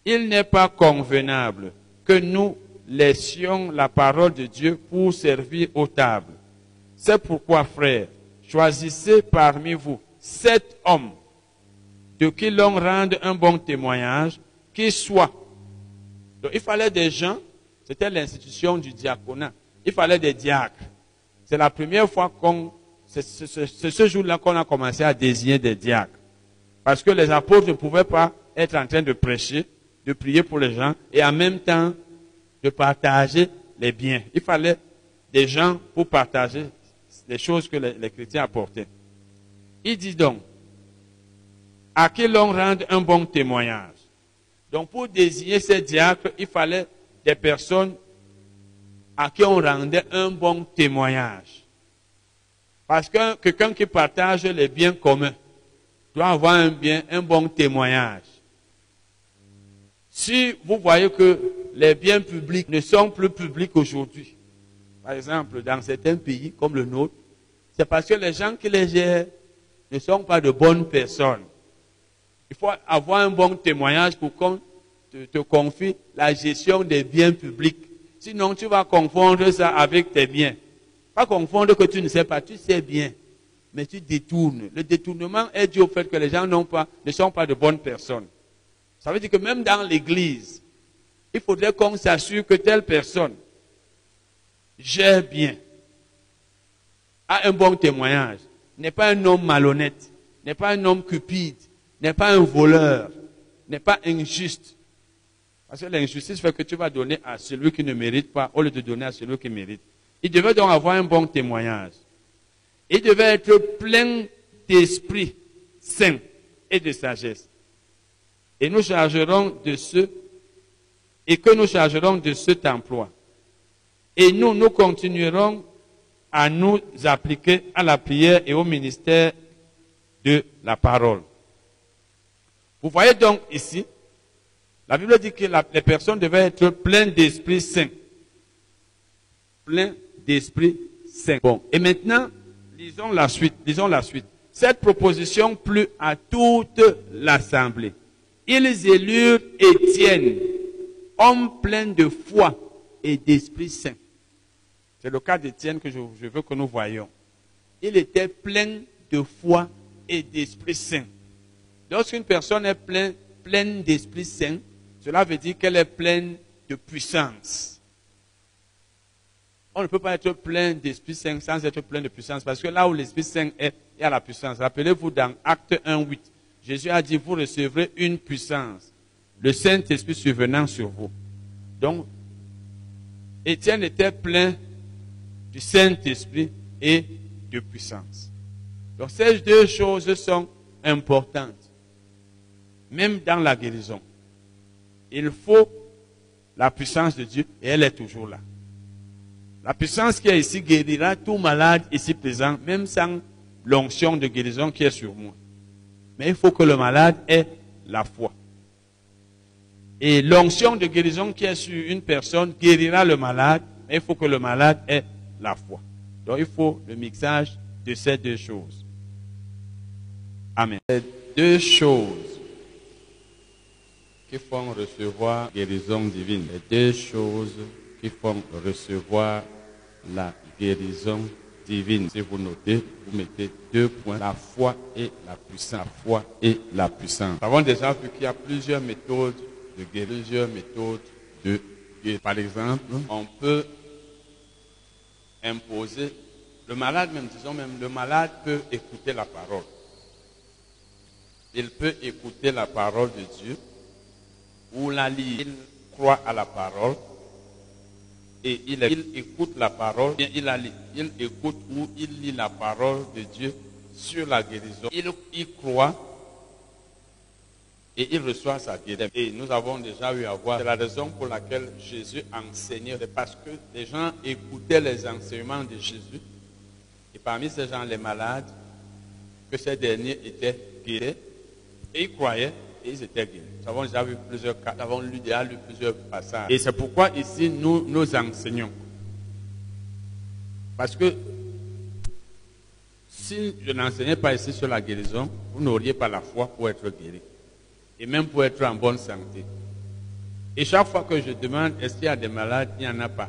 Il n'est pas convenable que nous laissions la parole de Dieu pour servir aux tables. C'est pourquoi, frères, choisissez parmi vous sept hommes de qui l'on rende un bon témoignage, qui soient. Donc, il fallait des gens, c'était l'institution du diaconat, il fallait des diacres. C'est la première fois qu'on, c'est ce jour-là qu'on a commencé à désigner des diacres. Parce que les apôtres ne pouvaient pas être en train de prêcher, de prier pour les gens et en même temps de partager les biens. Il fallait des gens pour partager les choses que les, chrétiens apportaient. Il dit donc, à qui l'on rende un bon témoignage. Donc pour désigner ces diacres, il fallait des personnes à qui on rendait un bon témoignage. Parce que quelqu'un qui partage les biens communs doit avoir un un bon témoignage. Si vous voyez que les biens publics ne sont plus publics aujourd'hui, par exemple dans certains pays comme le nôtre, c'est parce que les gens qui les gèrent ne sont pas de bonnes personnes. Il faut avoir un bon témoignage pour qu'on te, confie la gestion des biens publics. Sinon, tu vas confondre ça avec tes biens. Pas confondre que tu ne sais pas, tu sais bien, mais tu détournes. Le détournement est dû au fait que les gens ne sont pas de bonnes personnes. Ça veut dire que même dans l'église, il faudrait qu'on s'assure que telle personne gère bien, a un bon témoignage, n'est pas un homme malhonnête, n'est pas un homme cupide, n'est pas un voleur, n'est pas injuste. Parce que l'injustice fait que tu vas donner à celui qui ne mérite pas au lieu de donner à celui qui mérite. Il devait donc avoir un bon témoignage. Il devait être plein d'esprit saint et de sagesse. Et nous chargerons de ce, et que nous chargerons de cet emploi. Et nous, nous continuerons à nous appliquer à la prière et au ministère de la parole. Vous voyez donc ici, la Bible dit que les personnes devaient être pleines d'Esprit Saint. Plein d'Esprit Saint. Bon, et maintenant, lisons la suite. Lisons la suite. Cette proposition plut à toute l'assemblée. Ils élurent Étienne, homme plein de foi et d'Esprit Saint. C'est le cas d'Étienne que je, veux que nous voyions. Il était plein de foi et d'Esprit Saint. Lorsqu'une personne est pleine d'Esprit Saint, cela veut dire qu'elle est pleine de puissance. On ne peut pas être plein d'Esprit Saint sans être plein de puissance, parce que là où l'Esprit Saint est, il y a la puissance. Rappelez-vous dans Acte 1, 8, Jésus a dit, vous recevrez une puissance, le Saint-Esprit survenant sur vous. Donc, Étienne était plein du Saint-Esprit et de puissance. Donc ces deux choses sont importantes, même dans la guérison. Il faut la puissance de Dieu et elle est toujours là. La puissance qui est ici guérira tout malade ici présent, même sans l'onction de guérison qui est sur moi. Mais il faut que le malade ait la foi. Et l'onction de guérison qui est sur une personne guérira le malade, mais il faut que le malade ait la foi. Donc il faut le mixage de ces deux choses. Amen. Ces deux choses qui font recevoir guérison divine. Les deux choses qui font recevoir la guérison divine. Si vous notez, vous mettez deux points, la foi et la puissance. La foi et la puissance. Nous avons déjà vu qu'il y a plusieurs méthodes de guérison, plusieurs méthodes de guérison. Par exemple, on peut imposer. Le malade, même, disons même, le malade peut écouter la parole. Il peut écouter la parole de Dieu ou la lire. Il croit à la parole et il, écoute la parole, bien il, la lit. il écoute ou il lit la parole de Dieu sur la guérison. Il y croit et il reçoit sa guérison. Et nous avons déjà eu à voir, c'est la raison pour laquelle Jésus enseignait, c'est parce que les gens écoutaient les enseignements de Jésus, et parmi ces gens, les malades, que ces derniers étaient guéris, et ils croyaient, et ils étaient guéris. Nous avons déjà vu plusieurs cas, nous avons lu déjà lu plusieurs passages. Et c'est pourquoi ici, nous, nous enseignons. Parce que Si je n'enseignais pas ici sur la guérison, vous n'auriez pas la foi pour être guéri. Et même pour être en bonne santé. Et chaque fois que je demande, est-ce qu'il y a des malades, il n'y en a pas.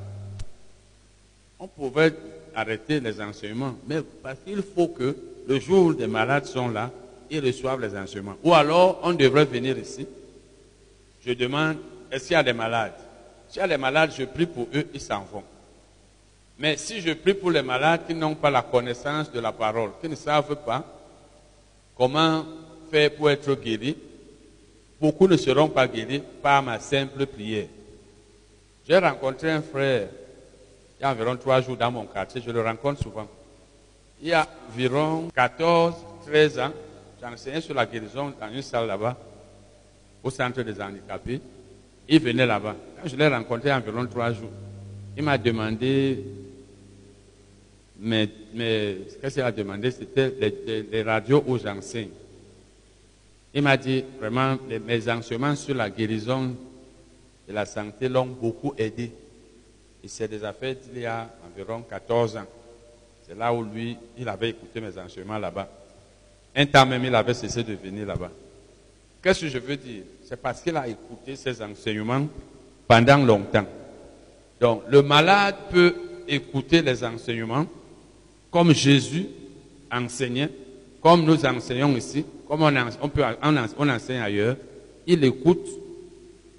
On pouvait arrêter les enseignements, mais parce qu'il faut que le jour où les malades sont là, ils reçoivent les enseignements. Ou alors, on devrait venir ici. Je demande, est-ce qu'il y a des malades? S'il y a des malades, je prie pour eux, ils s'en vont. Mais si je prie pour les malades qui n'ont pas la connaissance de la parole, qui ne savent pas comment faire pour être guéris, beaucoup ne seront pas guéris par ma simple prière. J'ai rencontré un frère il y a environ trois jours dans mon quartier, je le rencontre souvent. Il y a environ 14, 13 ans, j'enseignais sur la guérison dans une salle là-bas, au centre des handicapés. Il venait là-bas. Quand je l'ai rencontré il y a environ trois jours, il m'a demandé, mais, ce qu'il a demandé, c'était les, radios où j'enseigne. Il m'a dit, vraiment, mes enseignements sur la guérison de la santé l'ont beaucoup aidé. Il s'est déjà fait il y a environ 14 ans. C'est là où lui, il avait écouté mes enseignements là-bas. Un temps même, il avait cessé de venir là-bas. Qu'est-ce que je veux dire? C'est parce qu'il a écouté ces enseignements pendant longtemps. Donc, le malade peut écouter les enseignements comme Jésus enseignait, comme nous enseignons ici, comme on, enseigne ailleurs. Il écoute.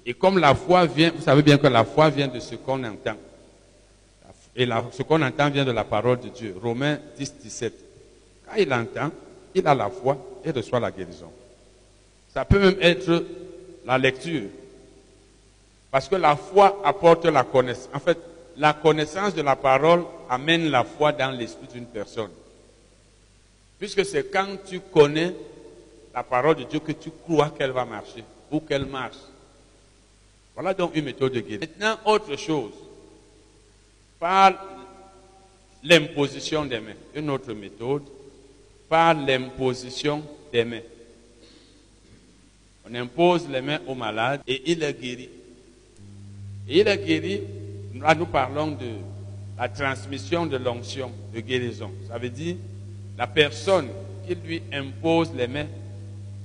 Et comme la foi vient, vous savez bien que la foi vient de ce qu'on entend. Et ce qu'on entend vient de la parole de Dieu. Romains 10, 17. Quand il entend, il a la foi et reçoit la guérison. Ça peut même être la lecture. Parce que la foi apporte la connaissance. En fait, la connaissance de la parole amène la foi dans l'esprit d'une personne. Puisque c'est quand tu connais la parole de Dieu que tu crois qu'elle va marcher ou qu'elle marche. Voilà donc une méthode de guérison. Maintenant, autre chose par l'imposition des mains. Une autre méthode, par l'imposition des mains. On impose les mains au malade et il est guéri. Et il est guéri, là nous parlons de la transmission de l'onction de guérison. Ça veut dire la personne qui lui impose les mains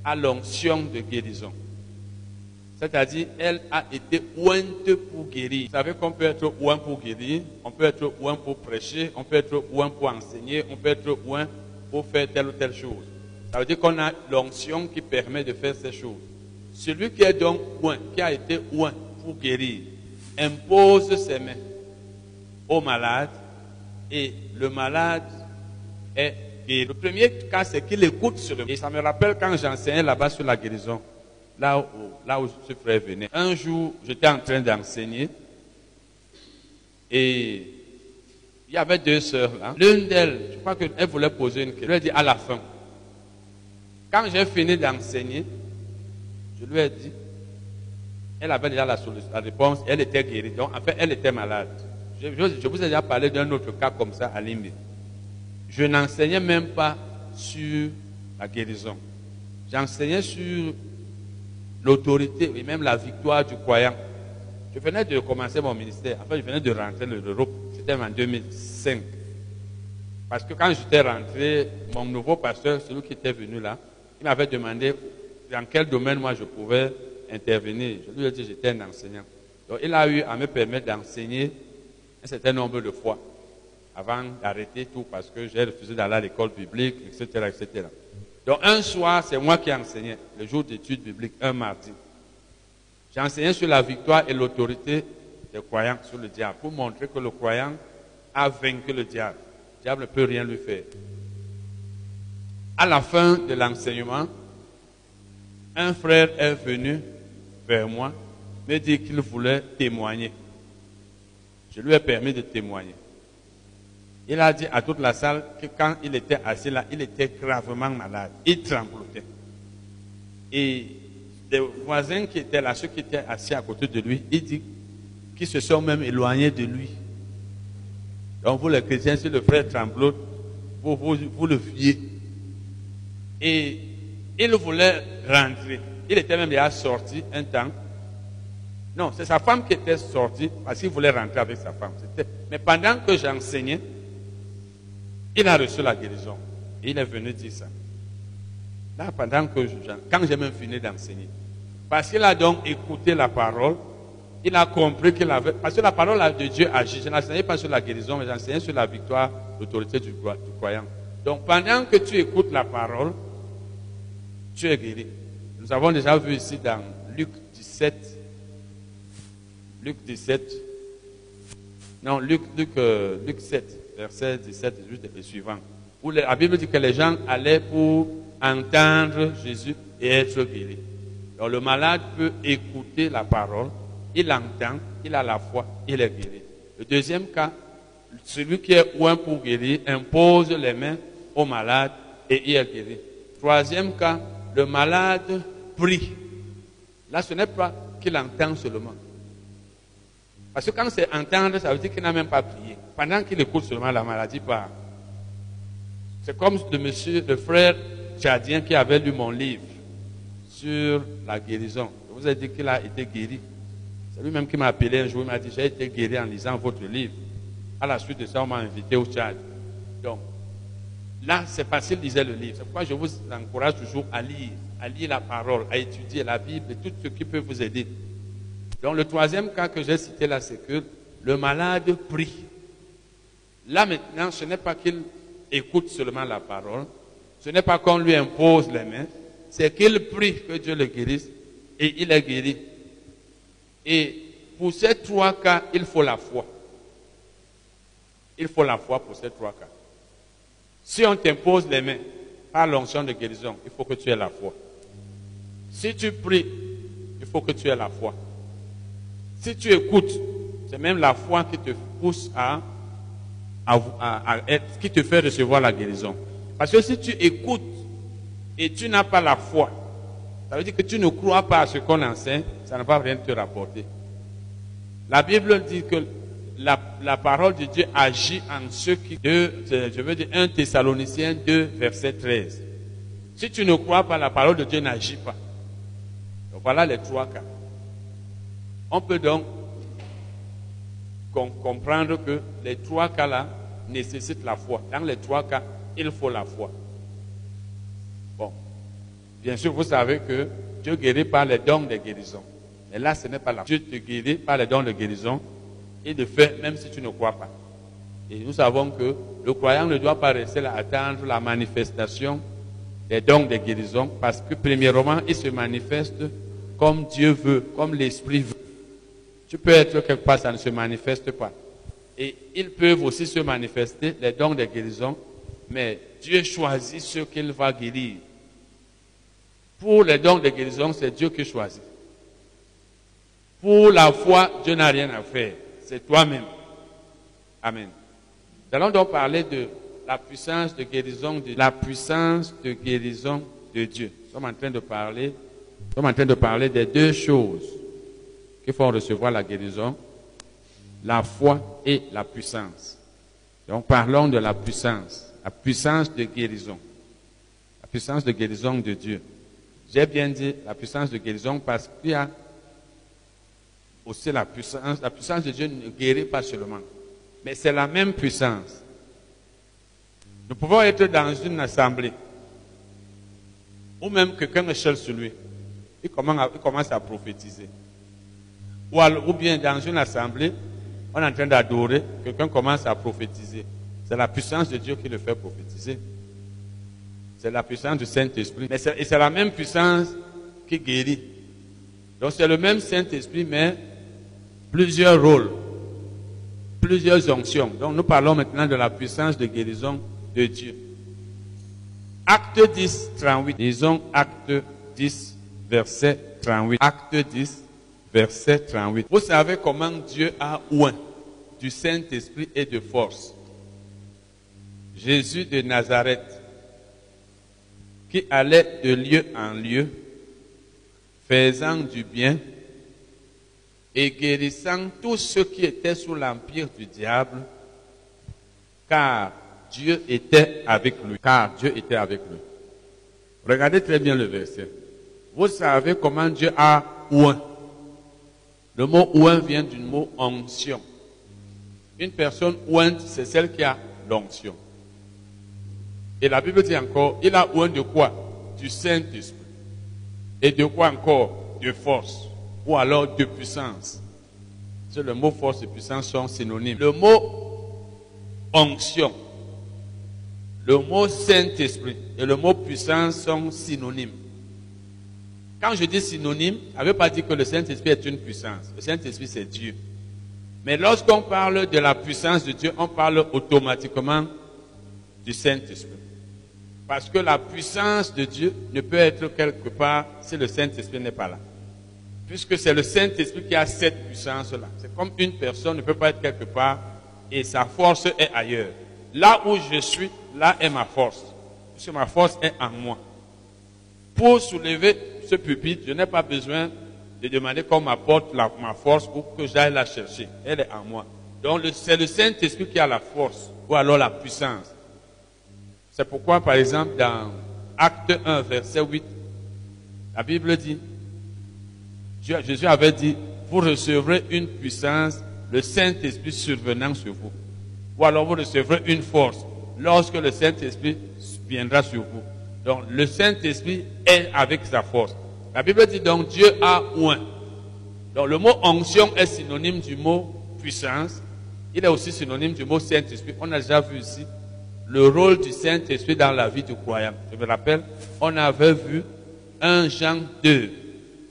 à l'onction de guérison. C'est-à-dire, elle a été ointe pour guérir. Vous savez qu'on peut être oint pour guérir, on peut être oint pour prêcher, on peut être oint pour enseigner, on peut être oint pour faire telle ou telle chose. Ça veut dire qu'on a l'onction qui permet de faire ces choses. Celui qui est donc oint, qui a été oint pour guérir, impose ses mains au malade et le malade est guéri. Le premier cas, c'est qu'il écoute sur le... Et ça me rappelle quand j'enseignais là-bas sur la guérison là où, là où ce frère venait. Un jour, j'étais en train d'enseigner et il y avait deux sœurs là. L'une d'elles, je crois qu'elle voulait poser une question. Elle a dit à la fin. Quand j'ai fini d'enseigner, je lui ai dit, elle avait déjà la, la réponse, elle était guérie. Donc, en fait, elle était malade. Je, je vous ai déjà parlé d'un autre cas comme ça à Limbe. Je n'enseignais même pas sur la guérison. J'enseignais sur l'autorité et même la victoire du croyant. Je venais de commencer mon ministère. En fait, je venais de rentrer en Europe. C'était en 2005. Parce que quand j'étais rentré, mon nouveau pasteur, celui qui était venu là, il m'avait demandé dans quel domaine moi je pouvais intervenir. Je lui ai dit j'étais un enseignant. Donc il a eu à me permettre d'enseigner un certain nombre de fois avant d'arrêter tout parce que j'ai refusé d'aller à l'école publique, etc., etc. Donc un soir, c'est moi qui enseignais, le jour d'études bibliques, un mardi. J'ai enseigné sur la victoire et l'autorité des croyants sur le diable, pour montrer que le croyant a vaincu le diable. Le diable ne peut rien lui faire. À la fin de l'enseignement, un frère est venu vers moi, me dit qu'il voulait témoigner. Je lui ai permis de témoigner. Il a dit à toute la salle que quand il était assis là, il était gravement malade. Il tremblotait. Et les voisins qui étaient là, ceux qui étaient assis à côté de lui, il dit qu'ils se sont même éloignés de lui. Donc vous les chrétiens, si le frère tremblote, vous, le viez. Et il voulait rentrer. Il était même déjà sorti un temps. Non, c'est sa femme qui était sortie parce qu'il voulait rentrer avec sa femme. Mais pendant que j'enseignais, il a reçu la guérison. Il est venu dire ça. Là, pendant que quand j'ai même fini d'enseigner. Parce qu'il a donc écouté la parole, il a compris qu'il avait. Parce que la parole de Dieu agit. Je n'enseignais pas sur la guérison, mais j'enseignais sur la victoire, l'autorité du, du croyant. Donc pendant que tu écoutes la parole, tu es guéri. Nous avons déjà vu ici dans Luc 17, Luc 17, non, Luc, Luc, euh, Luc 7, verset 17 et suivant, où la Bible dit que les gens allaient pour entendre Jésus et être guéris. Donc le malade peut écouter la parole, il entend, il a la foi, il est guéri. Le deuxième cas, celui qui est ouin pour guérir impose les mains au malade et il est guéri. Troisième cas, le malade prie. Là, ce n'est pas qu'il entend seulement. Parce que quand c'est entendre, ça veut dire qu'il n'a même pas prié. Pendant qu'il écoute seulement, la maladie part. C'est comme le monsieur, le frère tchadien qui avait lu mon livre sur la guérison. Je vous ai dit qu'il a été guéri. C'est lui-même qui m'a appelé un jour, il m'a dit, j'ai été guéri en lisant votre livre. À la suite de ça, on m'a invité au Tchad. Donc, là, c'est facile, disait le livre. C'est pourquoi je vous encourage toujours à lire, à lire la parole, à étudier la Bible et tout ce qui peut vous aider. Donc, le troisième cas que j'ai cité là, c'est que le malade prie. Là, maintenant, ce n'est pas qu'il écoute seulement la parole, ce n'est pas qu'on lui impose les mains, c'est qu'il prie que Dieu le guérisse et il est guéri. Et pour ces trois cas, il faut la foi. Il faut la foi pour ces trois cas. Si on t'impose les mains par l'onction de guérison, il faut que tu aies la foi. Si tu pries, il faut que tu aies la foi. Si tu écoutes, c'est même la foi qui te pousse à, à, être, qui te fait recevoir la guérison. Parce que si tu écoutes et tu n'as pas la foi, ça veut dire que tu ne crois pas à ce qu'on enseigne, ça ne va rien te rapporter. La Bible dit que la, parole de Dieu agit en ceux qui... je veux dire 1 Thessaloniciens 2, verset 13. Si tu ne crois pas, la parole de Dieu n'agit pas. Donc voilà les trois cas. On peut donc comprendre que les trois cas-là nécessitent la foi. Dans les trois cas, il faut la foi. Bon. Bien sûr, vous savez que Dieu guérit par les dons de guérison. Mais là, ce n'est pas la Dieu te guérit par les dons de guérison. Et de fait, même si tu ne crois pas. Et nous savons que le croyant ne doit pas rester là attendre la manifestation des dons de guérison parce que premièrement, il se manifeste comme Dieu veut, comme l'Esprit veut. Tu peux être quelque part, ça ne se manifeste pas. Et ils peuvent aussi se manifester, les dons de guérison, mais Dieu choisit ceux qu'il va guérir. Pour les dons de guérison, c'est Dieu qui choisit. Pour la foi, Dieu n'a rien à faire. C'est toi-même. Amen. Nous allons donc parler de la puissance de guérison, de la puissance de guérison de Dieu. Nous sommes en train de parler, nous sommes en train de parler des deux choses qui font recevoir la guérison, la foi et la puissance. Donc parlons de la puissance la puissance de guérison. La puissance de guérison de Dieu. J'ai bien dit la puissance de guérison parce qu'il y a aussi la puissance. La puissance de Dieu ne guérit pas seulement, mais c'est la même puissance. Nous pouvons être dans une assemblée, ou même quelqu'un seul sur lui. Il commence à prophétiser. Ou, bien dans une assemblée, on est en train d'adorer, quelqu'un commence à prophétiser. C'est la puissance de Dieu qui le fait prophétiser. C'est la puissance du Saint-Esprit. Mais et c'est la même puissance qui guérit. Donc c'est le même Saint-Esprit, mais plusieurs rôles, plusieurs onctions. Donc nous parlons maintenant de la puissance de guérison de Dieu. Acte 10, 38. Disons acte 10, verset 38. Acte 10, verset 38. Vous savez comment Dieu a oint du Saint-Esprit et de force Jésus de Nazareth, qui allait de lieu en lieu, faisant du bien et guérissant tous ceux qui étaient sous l'empire du diable, car Dieu était avec lui. Car Dieu était avec lui. Regardez très bien le verset. Vous savez comment Dieu a oint. Le mot oint vient du mot onction. Une personne ointe, c'est celle qui a l'onction. Et la Bible dit encore, il a oint de quoi? Du Saint-Esprit. Et de quoi encore? De force. Ou alors de puissance. C'est le mot force et puissance sont synonymes. Le mot onction, le mot Saint-Esprit et le mot puissance sont synonymes. Quand je dis synonyme, ça ne veut pas dire que le Saint-Esprit est une puissance. Le Saint-Esprit, c'est Dieu. Mais lorsqu'on parle de la puissance de Dieu, on parle automatiquement du Saint-Esprit. Parce que la puissance de Dieu ne peut être quelque part si le Saint-Esprit n'est pas là. Puisque c'est le Saint-Esprit qui a cette puissance-là. C'est comme une personne ne peut pas être quelque part et sa force est ailleurs. Là où je suis, là est ma force. Puisque ma force est en moi. Pour soulever ce pupitre, je n'ai pas besoin de demander qu'on m'apporte ma force ou que j'aille la chercher. Elle est en moi. Donc c'est le Saint-Esprit qui a la force ou alors la puissance. C'est pourquoi, par exemple, dans Acte 1, verset 8, la Bible dit, Jésus avait dit, vous recevrez une puissance, le Saint-Esprit survenant sur vous. Ou alors vous recevrez une force lorsque le Saint-Esprit viendra sur vous. Donc le Saint-Esprit est avec sa force. La Bible dit donc Dieu a oint. Donc le mot onction est synonyme du mot puissance. Il est aussi synonyme du mot Saint-Esprit. On a déjà vu ici le rôle du Saint-Esprit dans la vie du croyant. Je me rappelle, on avait vu 1 Jean 2,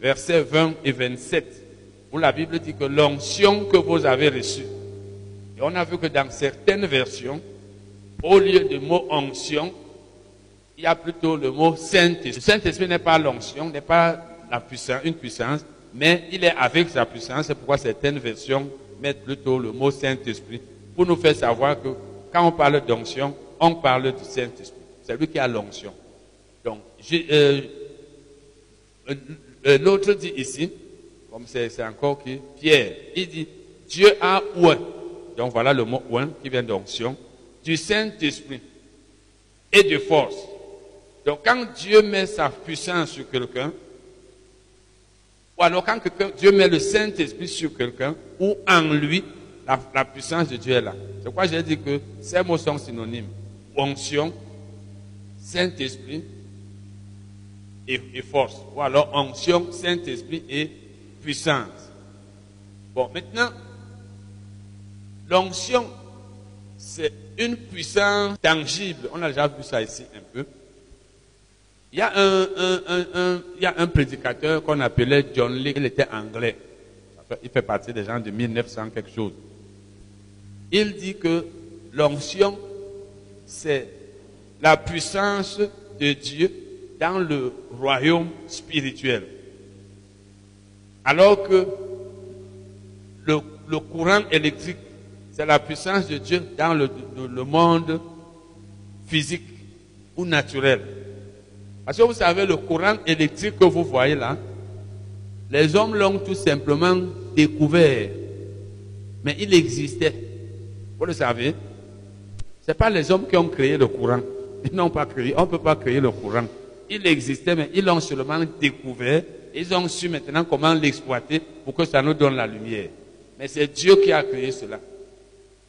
versets 20 et 27, où la Bible dit que l'onction que vous avez reçue, et on a vu que dans certaines versions, au lieu du mot onction, il y a plutôt le mot Saint-Esprit. Le Saint-Esprit n'est pas l'onction, n'est pas la puissance, une puissance, mais il est avec sa puissance. C'est pourquoi certaines versions mettent plutôt le mot Saint-Esprit pour nous faire savoir que quand on parle d'onction, on parle du Saint-Esprit. C'est lui qui a l'onction. Donc, euh, euh, euh, l'autre dit ici, comme c'est encore qui, Pierre, il dit, Dieu a oint. Donc voilà le mot oint qui vient d'onction, du Saint-Esprit et de force. Donc quand Dieu met sa puissance sur quelqu'un, ou alors quand Dieu met le Saint-Esprit sur quelqu'un, ou en lui, la, puissance de Dieu est là. C'est pourquoi j'ai dit que ces mots sont synonymes onction, Saint-Esprit et, force. Ou alors onction, Saint-Esprit et puissance. Bon, maintenant, l'onction, c'est une puissance tangible. On a déjà vu ça ici un peu. Il y a un, il y a un prédicateur qu'on appelait John Lee, il était anglais. Il fait partie des gens de 1900 quelque chose. Il dit que l'onction c'est la puissance de Dieu dans le royaume spirituel. Alors que le, courant électrique, c'est la puissance de Dieu dans le, monde physique ou naturel. Parce que vous savez, le courant électrique que vous voyez là, les hommes l'ont tout simplement découvert. Mais il existait. Vous le savez. Ce n'est pas les hommes qui ont créé le courant. Ils n'ont pas créé. On ne peut pas créer le courant. Il existait, mais ils l'ont seulement découvert. Ils ont su maintenant comment l'exploiter pour que ça nous donne la lumière. Mais c'est Dieu qui a créé cela.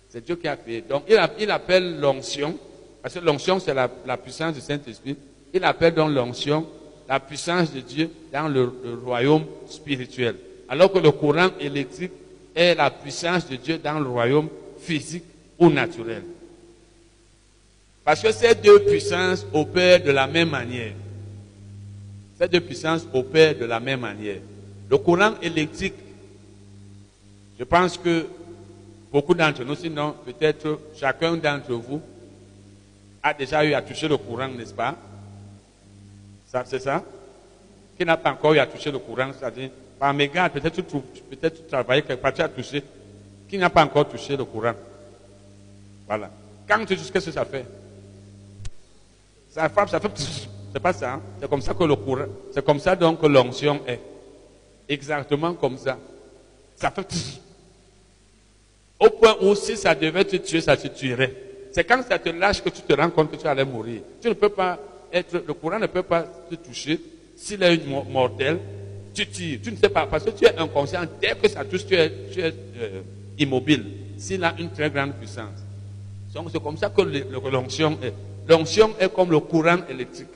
C'est Dieu qui a créé. Donc il, appelle l'onction, parce que l'onction c'est la, puissance du Saint-Esprit. Il appelle donc l'onction la puissance de Dieu dans le royaume spirituel. Alors que le courant électrique est la puissance de Dieu dans le royaume physique ou naturel. Parce que ces deux puissances opèrent de la même manière. Ces deux puissances opèrent de la même manière. Le courant électrique, je pense que beaucoup d'entre nous, sinon peut-être chacun d'entre vous, a déjà eu à toucher le courant, n'est-ce pas? C'est ça Qui n'a pas encore eu à toucher le courant C'est-à-dire, par mégarde, peut-être tu, peut tu travailles quelque part, tu as touché. Qui n'a pas encore touché le courant Voilà. Quand tu touches, qu'est-ce que ça fait ça frappe, ça fait. C'est pas ça. Hein. C'est comme ça que le courant. C'est comme ça donc que l'onction est. Exactement comme ça. Ça fait. Au point où si ça devait te tuer, ça te tuerait. C'est quand ça te lâche que tu te rends compte que tu allais mourir. Tu ne peux pas Le courant ne peut pas te toucher. S'il est mortel, tu tires. Tu ne sais pas. Parce que tu es inconscient. Dès que ça touche, tu es, euh, immobile. S'il a une très grande puissance. Donc c'est comme ça que l'onction est. l'onction est comme le courant électrique.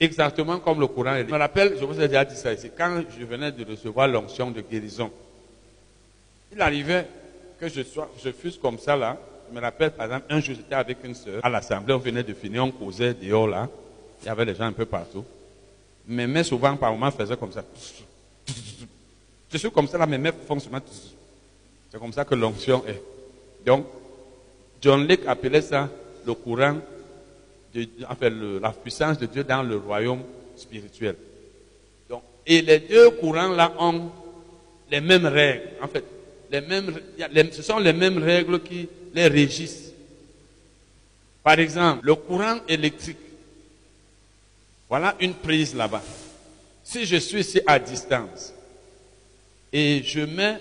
Exactement comme le courant électrique. Je me rappelle, je vous ai déjà dit ça ici, quand je venais de recevoir l'onction de guérison, il arrivait que je, sois, je fusse comme ça là. Je me rappelle, par exemple, un jour, j'étais avec une sœur à l'assemblée, on venait de finir, on causait dehors là. Il y avait des gens un peu partout. Mes mains, souvent, par moments, faisaient comme ça. Je suis comme ça là, mes mains font souvent. C'est comme ça que l'onction est. Donc, John Lake appelait ça le courant, de, enfin, la puissance de Dieu dans le royaume spirituel. Donc, et les deux courants-là ont les mêmes règles. En fait, ce sont les mêmes règles qui les régissent. Par exemple, le courant électrique. Voilà une prise là-bas. Si je suis ici à distance et je mets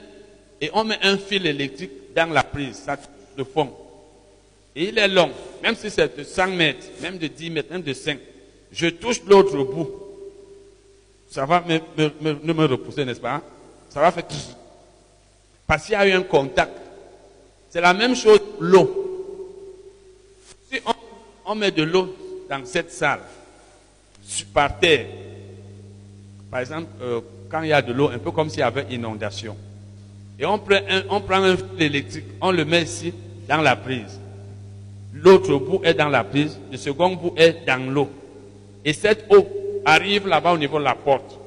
et on met un fil électrique dans la prise, ça le fond. Et il est long, même si c'est de 100 mètres, même de 10 mètres, même de 5. Je touche l'autre bout. Ça va me, me, me repousser, n'est-ce pas? Ça va faire parce qu'il y a eu un contact. C'est la même chose, l'eau. Si on, met de l'eau dans cette salle, par terre, par exemple, euh, quand il y a de l'eau, un peu comme s'il y avait inondation, et on prend un, on prend un fil électrique, on le met ici dans la prise. L'autre bout est dans la prise, le second bout est dans l'eau. Et cette eau arrive là-bas au niveau de la porte.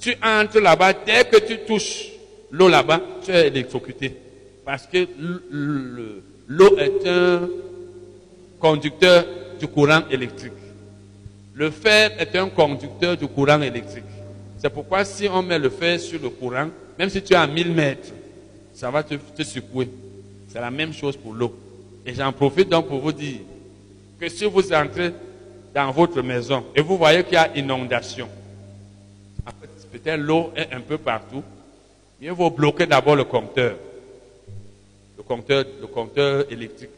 Tu entres là-bas, dès que tu touches l'eau là-bas, tu es électrocuté. Parce que l'eau est un conducteur du courant électrique. Le fer est un conducteur du courant électrique. C'est pourquoi si on met le fer sur le courant, même si tu es à 1000 mètres, ça va te, te secouer. C'est la même chose pour l'eau. Et j'en profite donc pour vous dire que si vous entrez dans votre maison et vous voyez qu'il y a inondation, peut-être l'eau est un peu partout, il faut bloquer d'abord le compteur, le compteur, le compteur électrique.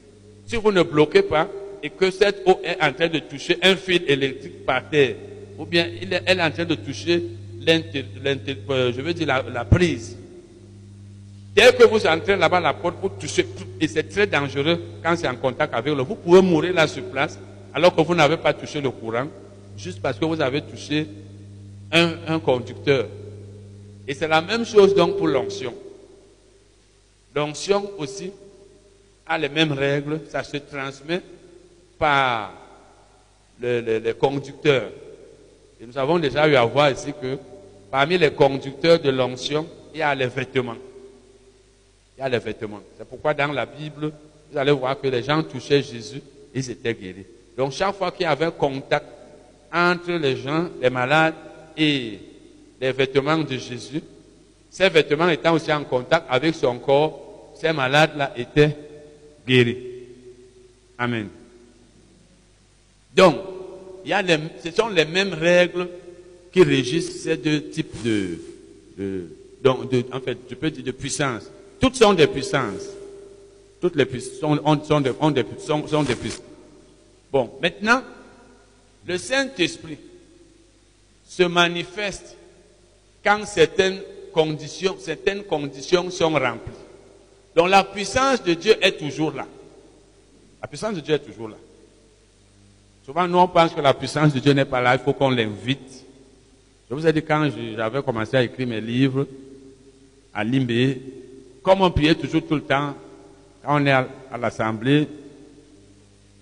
Si vous ne bloquez pas et que cette eau est en train de toucher un fil électrique par terre, ou bien elle est en train de toucher euh, je veux dire la, prise. Dès que vous entrez là-bas, la porte, vous touchez, et c'est très dangereux quand c'est en contact avec l'eau. Vous pouvez mourir là sur place, alors que vous n'avez pas touché le courant, juste parce que vous avez touché un conducteur. Et c'est la même chose donc pour l'onction. L'onction aussi a les mêmes règles, ça se transmet par les conducteurs. Et nous avons déjà eu à voir ici que parmi les conducteurs de l'onction, il y a les vêtements. Il y a les vêtements. C'est pourquoi dans la Bible, vous allez voir que les gens touchaient Jésus, ils étaient guéris. Donc chaque fois qu'il y avait contact entre les gens, les malades et les vêtements de Jésus, ces vêtements étant aussi en contact avec son corps, ces malades-là étaient guéris. Amen. Donc, ce sont les mêmes règles qui régissent ces deux types de, de, en fait, peux dire puissance. Toutes sont des puissances. Toutes les puissances sont des puissances. Bon, maintenant, le Saint-Esprit se manifeste quand certaines conditions, certaines conditions sont remplies. Donc la puissance de Dieu est toujours là. La puissance de Dieu est toujours là. Souvent, nous, on pense que la puissance de Dieu n'est pas là, il faut qu'on l'invite. Je vous ai dit, quand j'avais commencé à écrire mes livres à Limbé, comme on priait toujours tout le temps, quand on est à, à l'assemblée,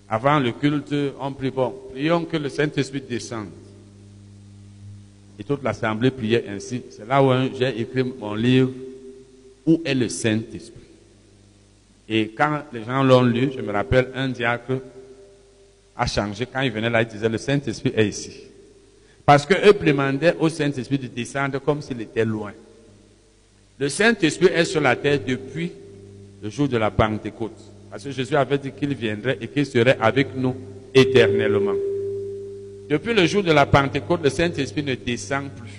avant le culte, on prie, bon, prions que le Saint-Esprit descende. Et toute l'assemblée priait ainsi. C'est là où j'ai écrit mon livre, Où est le Saint-Esprit? Et quand les gens l'ont lu, je me rappelle, un diacre a changé. Quand il venait là, il disait, le Saint-Esprit est ici. Parce qu'eux demandaient au Saint-Esprit de descendre comme s'il était loin. Le Saint-Esprit est sur la terre depuis le jour de la Pentecôte. Parce que Jésus avait dit qu'il viendrait et qu'il serait avec nous éternellement. Depuis le jour de la Pentecôte, le Saint-Esprit ne descend plus.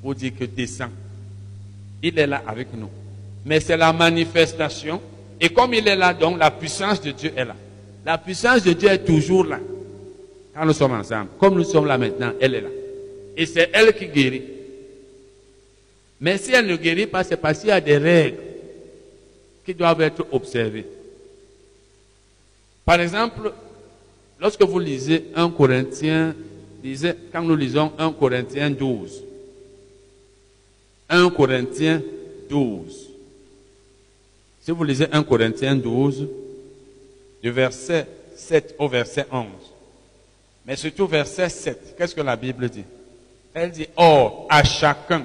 Pour dire que descend. Il est là avec nous. Mais c'est la manifestation. Et comme il est là, donc la puissance de Dieu est là. La puissance de Dieu est toujours là. Quand nous sommes ensemble. Comme nous sommes là maintenant, elle est là. Et c'est elle qui guérit. Mais si elle ne guérit pas, c'est parce qu'il y a des règles qui doivent être observées. Par exemple, lorsque vous lisez 1 Corinthiens, quand nous lisons 1 Corinthiens 12, 1 Corinthiens 12, si vous lisez 1 Corinthiens 12, du verset 7 au verset 11, mais surtout verset 7, qu'est-ce que la Bible dit? Elle dit, Or, à chacun,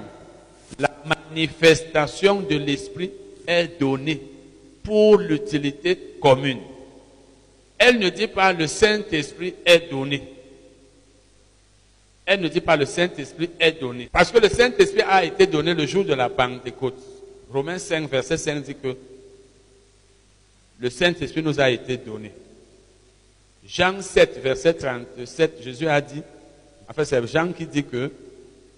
la manifestation de l'Esprit est donnée pour l'utilité commune. Elle ne dit pas le Saint-Esprit est donné. Elle ne dit pas le Saint-Esprit est donné. Parce que le Saint-Esprit a été donné le jour de la Pentecôte. Romains 5, verset 5 dit que le Saint-Esprit nous a été donné. Jean 7, verset 37, Jésus a dit, en fait c'est Jean qui dit que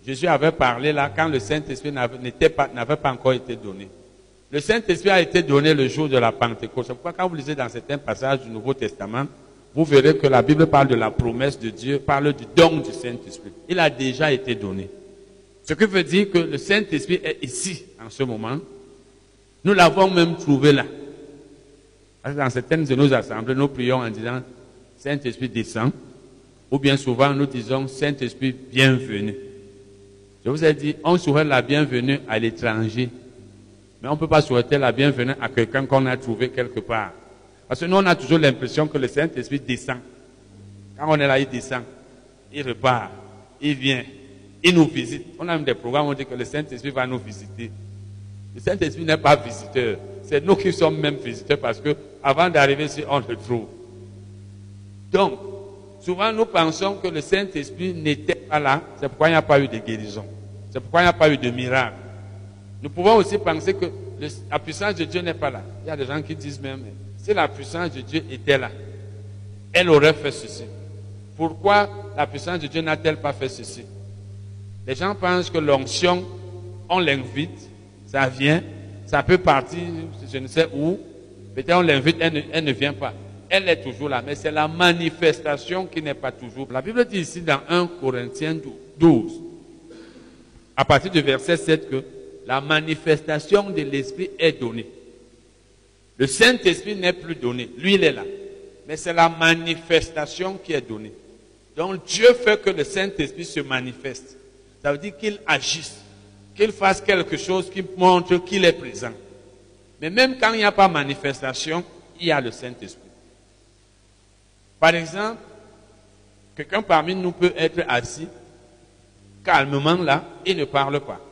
Jésus avait parlé là quand le Saint-Esprit n'avait pas, pas encore été donné. Le Saint-Esprit a été donné le jour de la Pentecôte. C'est pourquoi quand vous lisez dans certains passages du Nouveau Testament, vous verrez que la Bible parle de la promesse de Dieu, parle du don du Saint-Esprit. Il a déjà été donné. Ce qui veut dire que le Saint-Esprit est ici en ce moment. Nous l'avons même trouvé là. Dans certaines de nos assemblées, nous prions en disant Saint-Esprit descend, ou bien souvent nous disons Saint-Esprit bienvenue. Je vous ai dit, on souhaite la bienvenue à l'étranger, mais on ne peut pas souhaiter la bienvenue à quelqu'un qu'on a trouvé quelque part. Parce que nous, on a toujours l'impression que le Saint-Esprit descend. Quand on est là, il descend, il repart, il vient, il nous visite. On a même des programmes où on dit que le Saint-Esprit va nous visiter. Le Saint-Esprit n'est pas visiteur. C'est nous qui sommes même visiteurs parce que avant d'arriver ici, on le trouve. Donc, souvent nous pensons que le Saint-Esprit n'était pas là. C'est pourquoi il n'y a pas eu de guérison. C'est pourquoi il n'y a pas eu de miracle. Nous pouvons aussi penser que la puissance de Dieu n'est pas là. Il y a des gens qui disent même, si la puissance de Dieu était là, elle aurait fait ceci. Pourquoi la puissance de Dieu n'a-t-elle pas fait ceci? Les gens pensent que l'onction, on l'invite, ça vient, ça peut partir, je ne sais où, peut-être on l'invite, elle, ne vient pas. Elle est toujours là, mais c'est la manifestation qui n'est pas toujours. La Bible dit ici dans 1 Corinthiens 12, à partir du verset 7, que la manifestation de l'Esprit est donnée. Le Saint-Esprit n'est plus donné, lui il est là. Mais c'est la manifestation qui est donnée. Donc Dieu fait que le Saint-Esprit se manifeste. Ça veut dire qu'il agisse qu'il fasse quelque chose qui montre qu'il est présent. Mais même quand il n'y a pas manifestation, il y a le Saint-Esprit. Par exemple, quelqu'un parmi nous peut être assis calmement là, il ne parle pas.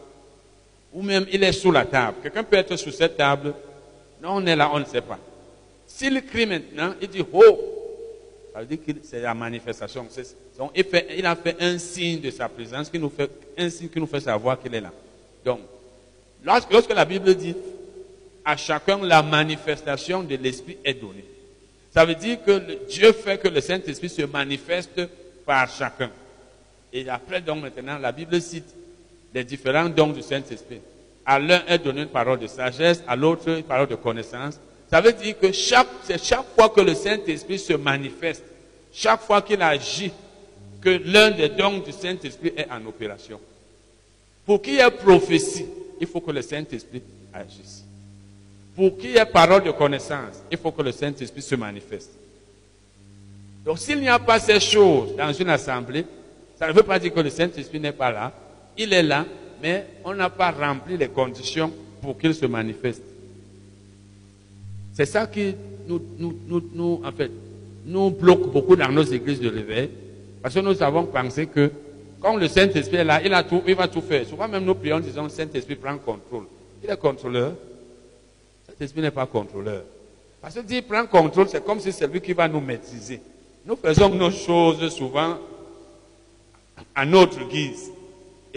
Ou même il est sous la table. Quelqu'un peut être sous cette table. Non, on est là, on ne sait pas. S'il crie maintenant, il dit oh, ça veut dire que c'est la manifestation. il, il, a fait un signe de sa présence qui nous fait un signe qui nous fait savoir qu'il est là. Donc, lorsque, la Bible dit à chacun la manifestation de l'Esprit est donnée, ça veut dire que Dieu fait que le Saint-Esprit se manifeste par chacun. Et après, donc maintenant, la Bible cite les différents dons du Saint-Esprit. À l'un est donné une parole de sagesse, à l'autre une parole de connaissance. Ça veut dire que chaque, c'est chaque fois que le Saint-Esprit se manifeste, chaque fois qu'il agit, que l'un des dons du Saint-Esprit est en opération. Pour qu'il y ait prophétie, il faut que le Saint-Esprit agisse. Pour qu'il y ait parole de connaissance, il faut que le Saint-Esprit se manifeste. Donc s'il n'y a pas ces choses dans une assemblée, ça ne veut pas dire que le Saint-Esprit n'est pas là. Il est là, mais on n'a pas rempli les conditions pour qu'il se manifeste. C'est ça qui nous, bloque beaucoup dans nos églises de réveil, parce que nous avons pensé que quand le Saint-Esprit est là, il, a tout, va tout faire. Souvent même nous prions disons, Saint-Esprit prend contrôle. Il est contrôleur. Saint-Esprit n'est pas contrôleur. Parce que dire prend contrôle, c'est comme si c'est lui qui va nous maîtriser. Nous faisons nos choses souvent à notre guise.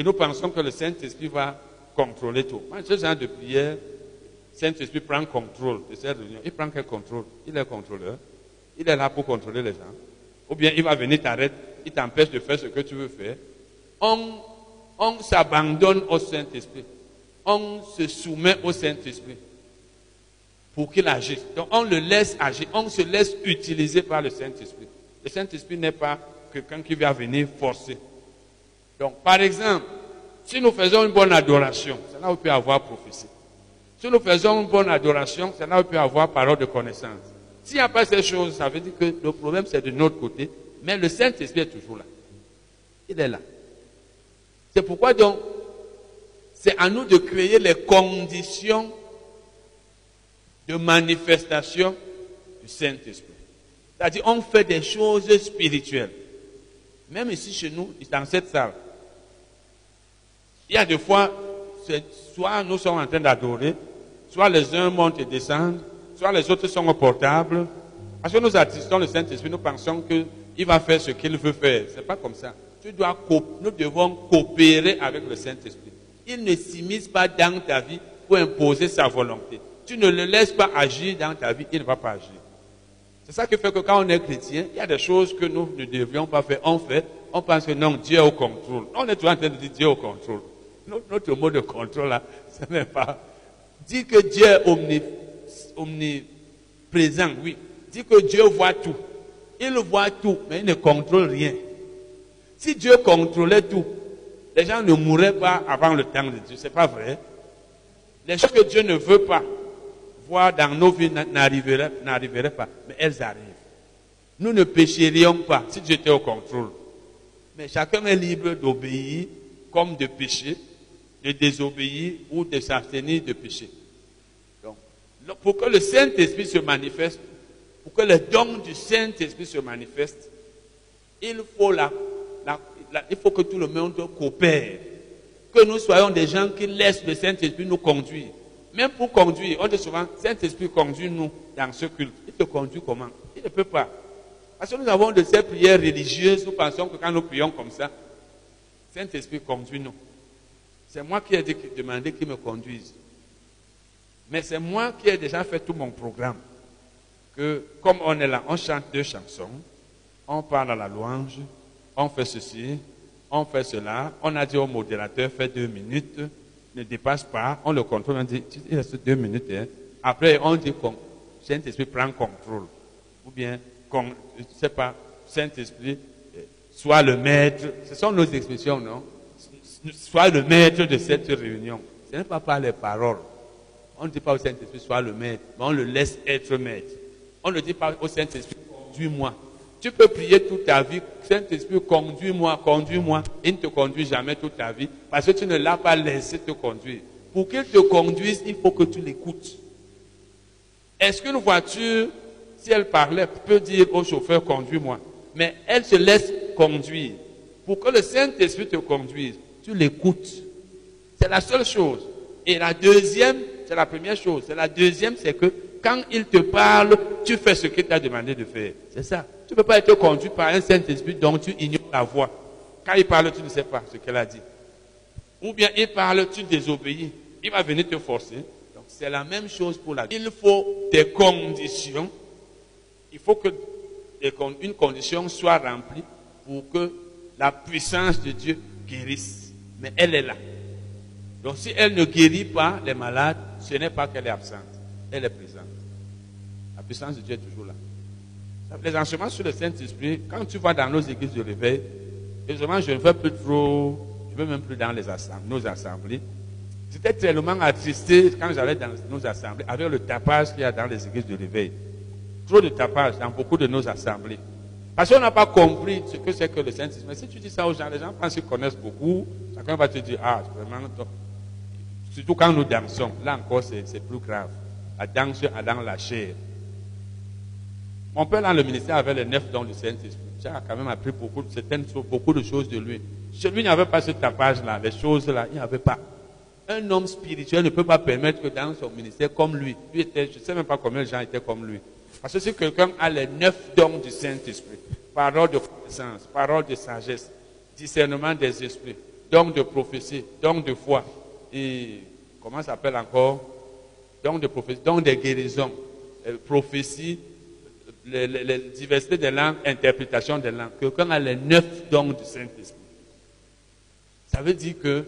Et nous pensons que le Saint-Esprit va contrôler tout. Moi, ce genre de prière, Saint-Esprit prend contrôle de cette réunion. Il prend quel contrôle? Il est contrôleur. Il est là pour contrôler les gens. Ou bien il va venir t'arrêter il t'empêche de faire ce que tu veux faire. On, on s'abandonne au Saint-Esprit. On se soumet au Saint-Esprit pour qu'il agisse. Donc on le laisse agir. On se laisse utiliser par le Saint-Esprit. Le Saint-Esprit n'est pas quelqu'un qui va venir forcer. Donc, par exemple, si nous faisons une bonne adoration, c'est là où peut avoir prophétie. Si nous faisons une bonne adoration, c'est là où peut avoir parole de connaissance. S'il n'y a pas ces choses, ça veut dire que le problème c'est de notre côté, mais le Saint-Esprit est toujours là. Il est là. C'est pourquoi donc, c'est à nous de créer les conditions de manifestation du Saint-Esprit. C'est-à-dire, on fait des choses spirituelles. Même ici chez nous, dans cette salle, il y a des fois, soit nous sommes en train d'adorer, soit les uns montent et descendent, soit les autres sont au portable. Parce que nous assistons le Saint-Esprit, nous pensons qu'il va faire ce qu'il veut faire. Ce n'est pas comme ça. Nous devons coopérer avec le Saint-Esprit. Il ne s'immisce pas dans ta vie pour imposer sa volonté. Tu ne le laisses pas agir dans ta vie, il ne va pas agir. C'est ça qui fait que quand on est chrétien, il y a des choses que nous ne devrions pas faire. On fait, on pense que non, Dieu est au contrôle. On est toujours en train de dire Dieu est au contrôle. Notre mot de contrôle là, ce n'est pas. Dis que Dieu est omniprésent, oui. Dis que Dieu voit tout. Il voit tout, mais il ne contrôle rien. Si Dieu contrôlait tout, les gens ne mourraient pas avant le temps de Dieu. Ce n'est pas vrai. Les choses que Dieu ne veut pas voir dans nos vies n'arriveraient pas, mais elles arrivent. Nous ne pécherions pas si Dieu était au contrôle. Mais chacun est libre d'obéir comme de pécher, de désobéir ou de s'abstenir de pécher. Donc, pour que le Saint-Esprit se manifeste, pour que le don du Saint-Esprit se manifeste, il faut il faut que tout le monde coopère. Que nous soyons des gens qui laissent le Saint-Esprit nous conduire. Même pour conduire, on dit souvent, Saint-Esprit conduit-nous dans ce culte. Il te conduit comment? Il ne peut pas. Parce que nous avons de ces prières religieuses, nous pensons que quand nous prions comme ça, Saint-Esprit conduit-nous. C'est moi qui ai demandé qu'il me conduise. Mais c'est moi qui ai déjà fait tout mon programme. Que comme on est là, on chante deux chansons, on parle à la louange, on fait ceci, on fait cela. On a dit au modérateur, fais deux minutes, ne dépasse pas. On le contrôle, on dit, il reste deux minutes. Hein. Après, on dit, Saint-Esprit prend contrôle. Ou bien, je ne sais pas, Saint-Esprit, euh, soit le maître. Ce sont nos expressions, non? Soit le maître de cette réunion. Ce n'est pas par les paroles. On ne dit pas au Saint-Esprit, soit le maître, mais on le laisse être maître. On ne dit pas au Saint-Esprit, conduis-moi. Tu peux prier toute ta vie, Saint-Esprit, conduis-moi, conduis-moi. Il ne te conduit jamais toute ta vie parce que tu ne l'as pas laissé te conduire. Pour qu'il te conduise, il faut que tu l'écoutes. Est-ce qu'une voiture, si elle parlait, peut dire au chauffeur, conduis-moi? Mais elle se laisse conduire. Pour que le Saint-Esprit te conduise, tu l'écoutes. C'est la seule chose. Et la deuxième, c'est la première chose. C'est la deuxième, c'est que quand il te parle, tu fais ce qu'il t'a demandé de faire. C'est ça. Tu ne peux pas être conduit par un Saint-Esprit dont tu ignores la voix. Quand il parle, tu ne sais pas ce qu'elle a dit. Ou bien il parle, tu désobéis. Il va venir te forcer. Donc c'est la même chose pour la vie. Il faut des conditions. Il faut que une condition soit remplie pour que la puissance de Dieu guérisse. Mais elle est là. Donc si elle ne guérit pas les malades, ce n'est pas qu'elle est absente. Elle est présente. La puissance de Dieu est toujours là. Les enseignements sur le Saint-Esprit, quand tu vas dans nos églises de réveil, évidemment, je ne vais plus trop, je ne vais même plus dans les assemblées, nos assemblées. J'étais tellement attristé quand j'allais dans nos assemblées avec le tapage qu'il y a dans les églises de réveil. Trop de tapage dans beaucoup de nos assemblées. Parce qu'on n'a pas compris ce que c'est que le Saint-Esprit. Mais si tu dis ça aux gens, les gens pensent qu'ils connaissent beaucoup. Chacun va te dire, ah, vraiment, surtout quand nous dansons. Là encore, c'est plus grave. La danse dans la chair. Mon père, dans le ministère, avait les neuf dons du Saint-Esprit. J'ai quand même appris beaucoup, certaines, beaucoup de choses de lui. Chez lui, il n'y avait pas ce tapage-là, les choses-là, il n'y avait pas. Un homme spirituel ne peut pas permettre que dans son ministère, comme lui, lui était, je ne sais même pas combien de gens étaient comme lui. Parce que si quelqu'un a les neuf dons du Saint-Esprit, parole de connaissance, parole de sagesse, discernement des esprits, don de prophétie, don de foi, et comment ça s'appelle encore? Don de prophétie, don de guérison, euh, prophétie, les, diversités des langues, interprétation des langues. Quelqu'un a les neuf dons du Saint-Esprit. Ça veut dire que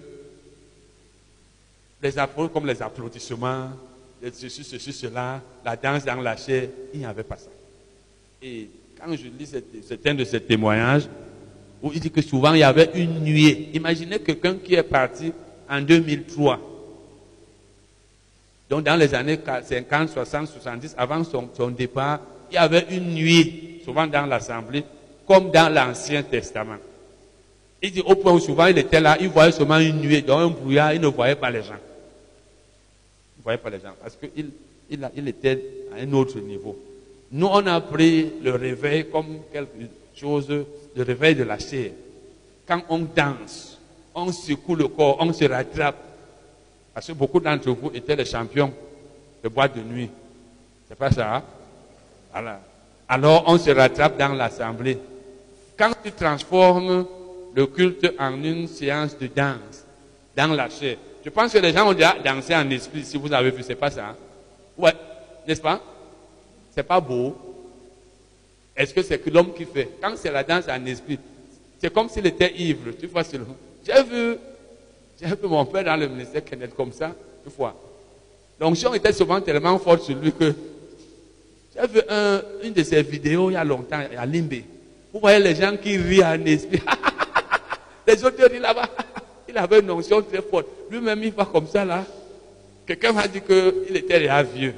les apôtres, comme les applaudissements, ceci, ceci, cela, la danse dans la chair, il n'y avait pas ça. Et quand je lis certains de ces témoignages, où il dit que souvent il y avait une nuée. Imaginez quelqu'un qui est parti en 2003. Donc dans les années 50, 60, 70, avant son départ, il y avait une nuit, souvent dans l'Assemblée, comme dans l'Ancien Testament. Il dit au point où souvent il était là, il voyait seulement une nuée, dans un brouillard, il ne voyait pas les gens. Ne voyait pas les gens parce qu'il il, il était à un autre niveau. Nous, on a pris le réveil comme quelque chose, le réveil de la chair. Quand on danse, on secoue le corps, on se rattrape. Parce que beaucoup d'entre vous étaient les champions de boîte de nuit. C'est pas ça, hein? Voilà. Alors on se rattrape dans l'assemblée. Quand tu transformes le culte en une séance de danse dans la chair, je pense que les gens ont déjà dansé en esprit, si vous avez vu, c'est pas ça. Hein? Ouais, n'est-ce pas? C'est pas beau. Est-ce que c'est que l'homme qui fait? Quand c'est la danse en esprit, c'est comme s'il était ivre. Tu vois, j'ai vu, j'ai vu mon père dans le ministère Kenneth comme ça, une fois. L'onction était souvent tellement forte sur lui que j'ai vu une de ses vidéos il y a longtemps, à Limbe. Vous voyez les gens qui rient en esprit. les autres rient là-bas. Il avait une onction très forte. Lui-même, il va comme ça là. Quelqu'un m'a dit qu'il était déjà vieux.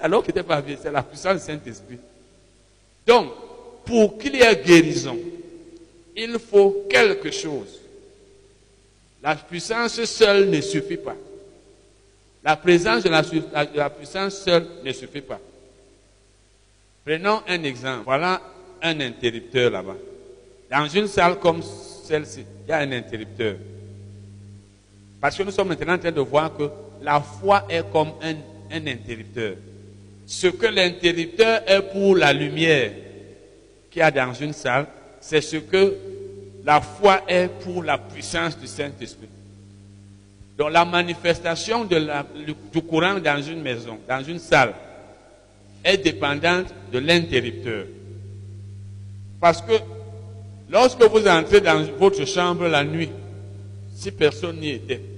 Alors qu'il n'était pas vieux, c'est la puissance du Saint-Esprit. Donc, pour qu'il y ait guérison, il faut quelque chose. La puissance seule ne suffit pas. La présence de la, de la puissance seule ne suffit pas. Prenons un exemple. Voilà un interrupteur là-bas. Dans une salle comme celle-ci, il y a un interrupteur. Parce que nous sommes maintenant en train de voir que la foi est comme un, interrupteur. Ce que l'interrupteur est pour la lumière qu'il y a dans une salle, c'est ce que la foi est pour la puissance du Saint-Esprit. Donc la manifestation du courant dans une maison, dans une salle, est dépendante de l'interrupteur. Parce que lorsque vous entrez dans votre chambre la nuit, si personne n'y était,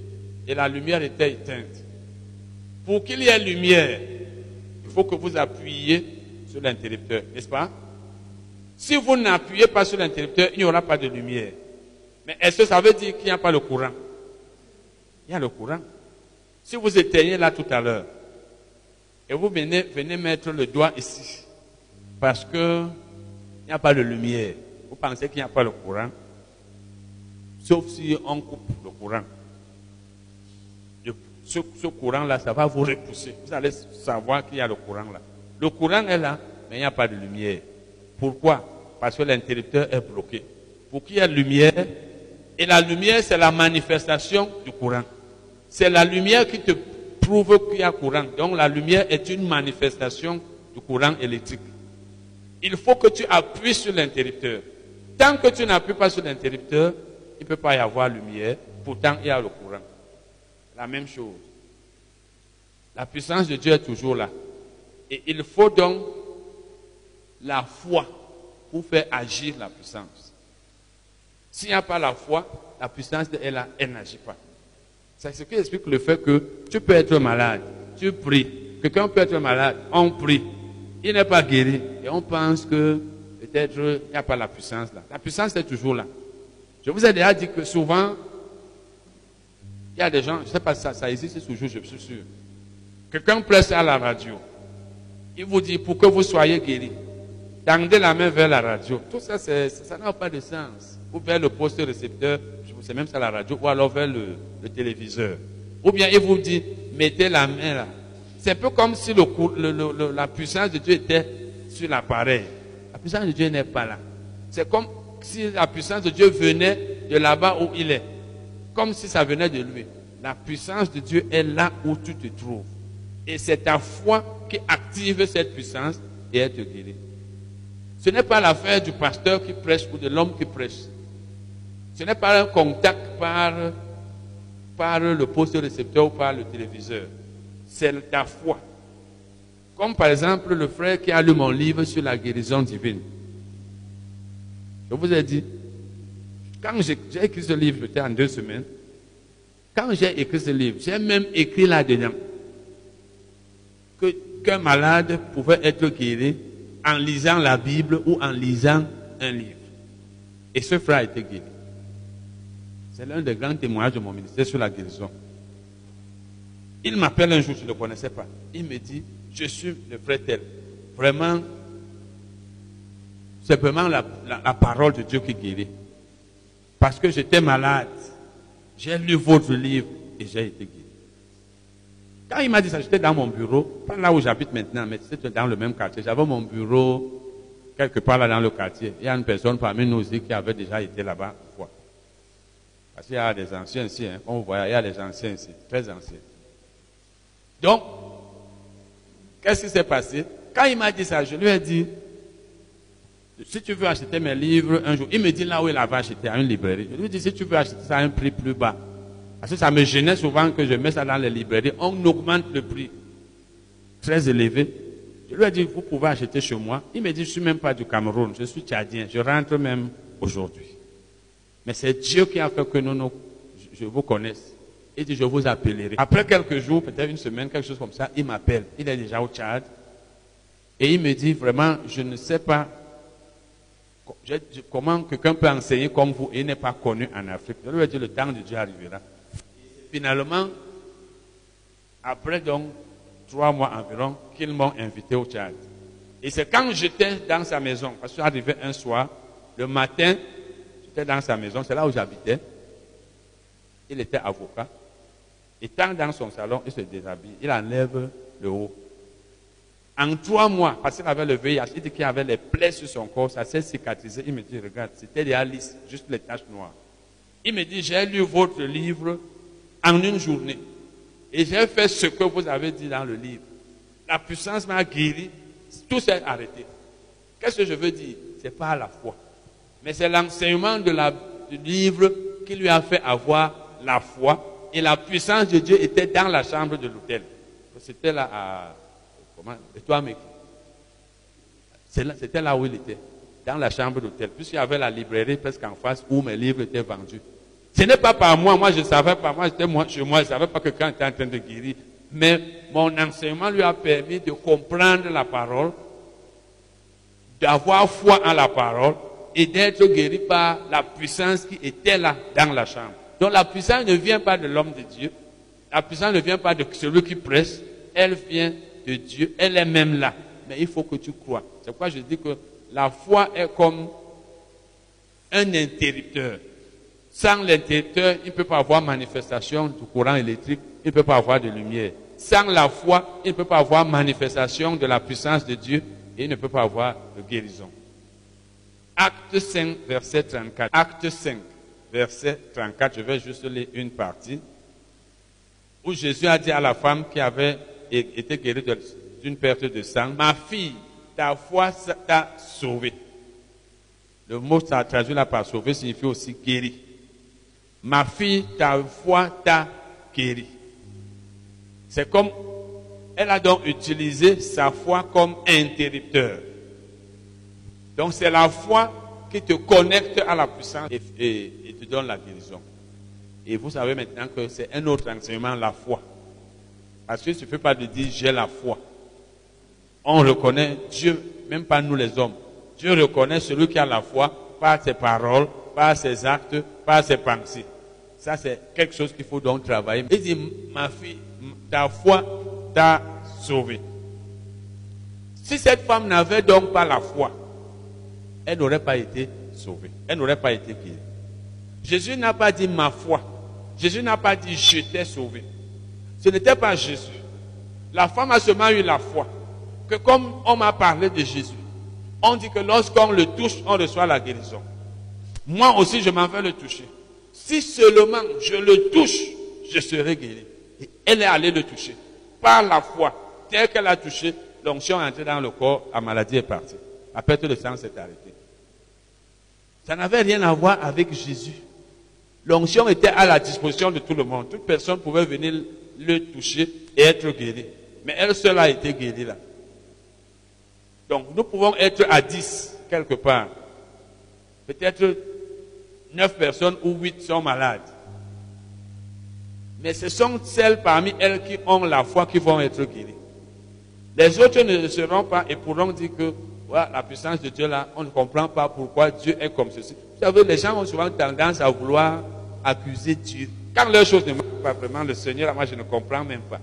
et la lumière était éteinte, pour qu'il y ait lumière, il faut que vous appuyiez sur l'interrupteur, n'est-ce pas? Si vous n'appuyez pas sur l'interrupteur, il n'y aura pas de lumière. Mais est-ce que ça veut dire qu'il n'y a pas le courant? Il y a le courant. Si vous éteignez là tout à l'heure, et vous venez, venez mettre le doigt ici, parce que il n'y a pas de lumière. Vous pensez qu'il n'y a pas de courant, sauf si on coupe le courant. Ce, courant-là, ça va vous repousser. Vous allez savoir qu'il y a le courant là. Le courant est là, mais il n'y a pas de lumière. Pourquoi? Parce que l'interrupteur est bloqué. Pour qu'il y ait lumière, et la lumière, c'est la manifestation du courant. C'est la lumière qui te prouve qu'il y a courant. Donc la lumière est une manifestation du courant électrique. Il faut que tu appuies sur l'interrupteur. Tant que tu n'appuies pas sur l'interrupteur, il ne peut pas y avoir lumière. Pourtant, il y a le courant. La même chose. La puissance de Dieu est toujours là. Et il faut donc la foi pour faire agir la puissance. S'il n'y a pas la foi, la puissance est là, elle n'agit pas. C'est ce qui explique le fait que tu peux être malade, tu pries. Quelqu'un peut être malade, on prie. Il n'est pas guéri. Et on pense que peut-être il n'y a pas la puissance là. La puissance est toujours là. Je vous ai déjà dit que souvent, il y a des gens, je ne sais pas si ça, ça existe toujours, je suis sûr. Quelqu'un presse à la radio. Il vous dit pour que vous soyez guéri. Tendez la main vers la radio. Tout ça, ça n'a pas de sens. Ou vers le poste récepteur, c'est même ça la radio, ou alors vers le, téléviseur. Ou bien il vous dit, mettez la main là. C'est un peu comme si la puissance de Dieu était sur l'appareil. La puissance de Dieu n'est pas là. C'est comme si la puissance de Dieu venait de là-bas où il est. Comme si ça venait de lui. La puissance de Dieu est là où tu te trouves. Et c'est ta foi qui active cette puissance et elle te guérit. Ce n'est pas l'affaire du pasteur qui prêche ou de l'homme qui prêche. Ce n'est pas un contact par, par le poste récepteur ou par le téléviseur. C'est ta foi. Comme par exemple le frère qui a lu mon livre sur la guérison divine. Je vous ai dit, quand j'ai écrit ce livre, c'était en deux semaines, quand j'ai écrit ce livre, j'ai même écrit là-dedans qu'un malade pouvait être guéri en lisant la Bible ou en lisant un livre. Et ce frère a été guéri. C'est l'un des grands témoignages de mon ministère sur la guérison. Il m'appelle un jour, je ne le connaissais pas. Il me dit, je suis le frère tel. Vraiment, c'est vraiment la, parole de Dieu qui guérit. Parce que j'étais malade. J'ai lu votre livre et j'ai été guéri. Quand il m'a dit ça, j'étais dans mon bureau, pas là où j'habite maintenant, mais c'était dans le même quartier. J'avais mon bureau quelque part là dans le quartier. Il y a une personne parmi nous qui avait déjà été là-bas. Parce qu'il y a des anciens ici, hein. vous voyez, il y a des anciens ici, très anciens. Donc, qu'est-ce qui s'est passé? Quand il m'a dit ça, je lui ai dit, si tu veux acheter mes livres un jour, il me dit là où il avait acheté, à une librairie. Je lui dis, si tu veux acheter ça à un prix plus bas, parce que ça me gênait souvent que je mette ça dans les librairies, on augmente le prix très élevé. Je lui ai dit, vous pouvez acheter chez moi. Il me dit, je ne suis même pas du Cameroun, je suis tchadien, je rentre même aujourd'hui. Mais c'est Dieu qui a fait que nous, nous- je vous connaisse. Il dit, je vous appellerai. Après quelques jours, peut-être une semaine, quelque chose comme ça, il m'appelle. Il est déjà au Tchad. Et il me dit, vraiment, je ne sais pas comment quelqu'un peut enseigner comme vous et n'est pas connu en Afrique? Je lui ai dit, le temps de Dieu arrivera. Finalement, après donc trois mois environ, qu'ils m'ont invité au Tchad. Et c'est quand j'étais dans sa maison, parce que arrivé un soir, le matin, j'étais dans sa maison, c'est là où j'habitais. Il était avocat. Étant dans son salon, il se déshabille, il enlève le haut. En trois mois, parce qu'il avait le VIH, il dit qu'il avait les plaies sur son corps, ça s'est cicatrisé. Il me dit, regarde, c'était des lisse, juste les taches noires. Il me dit, j'ai lu votre livre en une journée. Et j'ai fait ce que vous avez dit dans le livre. La puissance m'a guéri, tout s'est arrêté. Qu'est-ce que je veux dire? C'est pas la foi. Mais c'est l'enseignement de la- du livre qui lui a fait avoir la foi. Et la puissance de Dieu était dans la chambre de l'hôtel. C'était là à. Et toi, là- C'était là où il était. Dans la chambre d'hôtel. Puisqu'il y avait la librairie presque en face où mes livres étaient vendus. Ce n'est pas par moi. Moi, je ne savais pas. Moi, j'étais chez moi. Je ne savais pas que quand était en train de guérir. Mais mon enseignement lui a permis de comprendre la parole d'avoir foi en la parole et d'être guéri par la puissance qui était là dans la chambre. Donc la puissance ne vient pas de l'homme de Dieu, la puissance ne vient pas de celui qui presse, elle vient Dieu, elle est même là. Mais il faut que tu crois. C'est pourquoi je dis que la foi est comme un interrupteur. Sans l'interrupteur, il ne peut pas avoir manifestation du courant électrique, il ne peut pas avoir de lumière. Sans la foi, il ne peut pas avoir manifestation de la puissance de Dieu et il ne peut pas avoir de guérison. Acte 5, verset 34. Acte 5, verset 34, je vais juste lire une partie, où Jésus a dit à la femme qui avait été guérie d'une perte de sang, ma fille, ta foi t'a sauvée. Le mot ça traduit là par sauver signifie aussi guéri. Ma fille, ta foi t'a guéri. C'est comme, elle a donc utilisé sa foi comme interrupteur. Donc c'est la foi qui te connecte à la puissance et- et te donne la guérison. Et vous savez maintenant que c'est un autre enseignement, la foi. Parce qu'il ne suffit pas de dire j'ai la foi. On reconnaît Dieu, même pas nous les hommes. Dieu reconnaît celui qui a la foi par ses paroles, par ses actes, par ses pensées. Ça, c'est quelque chose qu'il faut donc travailler. Il dit, ma fille, ta foi t'a sauvée. Si cette femme n'avait donc pas la foi, elle n'aurait pas été sauvée. Elle n'aurait pas été guérie. Jésus n'a pas dit ma foi. Jésus n'a pas dit je t'ai sauvé. Ce n'était pas Jésus. La femme a seulement eu la foi. Que comme on m'a parlé de Jésus, on dit que lorsqu'on le touche, on reçoit la guérison. Moi aussi, je m'en vais le toucher. Si seulement je le touche, je serai guéri. Et elle est allée le toucher. Par la foi. Dès qu'elle a touché, l'onction est entrée dans le corps, la maladie est partie. La perte de sang s'est arrêtée. Ça n'avait rien à voir avec Jésus. L'onction était à la disposition de tout le monde. Toute personne pouvait venir le toucher et être guérie. Mais elle seule a été guérie là. Donc nous pouvons être à 10 quelque part. Peut-être 9 personnes ou 8 sont malades. Mais ce sont celles parmi elles qui ont la foi qui vont être guéries. Les autres ne le seront pas et pourront dire que la puissance de Dieu là, on ne comprend pas pourquoi Dieu est comme ceci. Vous savez, les gens ont souvent tendance à vouloir accuser Dieu. Quand leurs choses ne marchent pas vraiment, le Seigneur, moi je ne comprends même pas.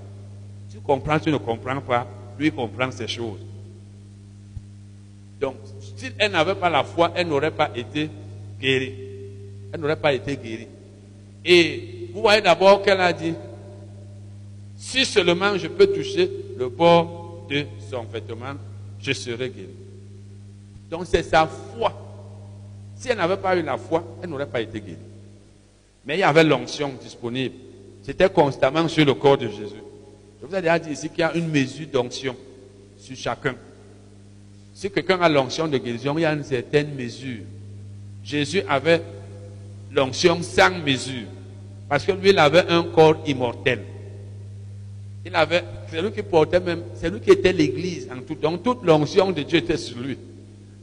Tu comprends, tu ne comprends pas, lui comprend ces choses. Donc, si elle n'avait pas la foi, elle n'aurait pas été guérie. Elle n'aurait pas été guérie. Et vous voyez d'abord qu'elle a dit, si seulement je peux toucher le bord de son vêtement, je serai guéri. Donc c'est sa foi. Si elle n'avait pas eu la foi, elle n'aurait pas été guérie. Mais il y avait l'onction disponible. C'était constamment sur le corps de Jésus. Je vous ai déjà dit ici qu'il y a une mesure d'onction sur chacun. Si quelqu'un a l'onction de guérison, il y a une certaine mesure. Jésus avait l'onction sans mesure. Parce que lui, il avait un corps immortel. Il avait, c'est lui qui portait même, c'est lui qui était l'église en tout. Donc toute l'onction de Dieu était sur lui.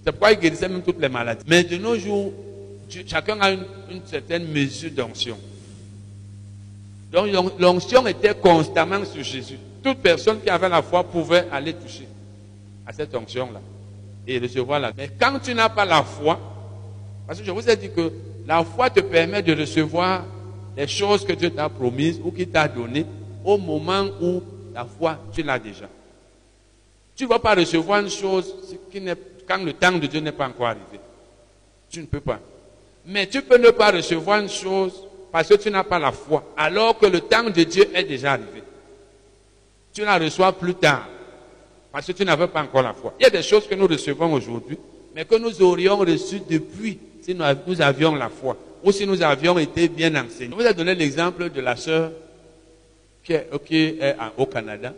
C'est pourquoi il guérissait même toutes les maladies. Mais de nos jours, chacun a une, certaine mesure d'onction. Donc l'onction était constamment sur Jésus. Toute personne qui avait la foi pouvait aller toucher à cette onction-là et recevoir la. Mais quand tu n'as pas la foi, parce que je vous ai dit que la foi te permet de recevoir les choses que Dieu t'a promises ou qu'il t'a données au moment où la foi, tu l'as déjà. Tu ne vas pas recevoir une chose qui quand le temps de Dieu n'est pas encore arrivé. Tu ne peux pas. Mais tu peux ne pas recevoir une chose parce que tu n'as pas la foi, alors que le temps de Dieu est déjà arrivé. Tu la reçois plus tard, parce que tu n'avais pas encore la foi. Il y a des choses que nous recevons aujourd'hui, mais que nous aurions reçues depuis si nous avions la foi, ou si nous avions été bien enseignés. Je vous ai donné l'exemple de la sœur qui est, au Canada.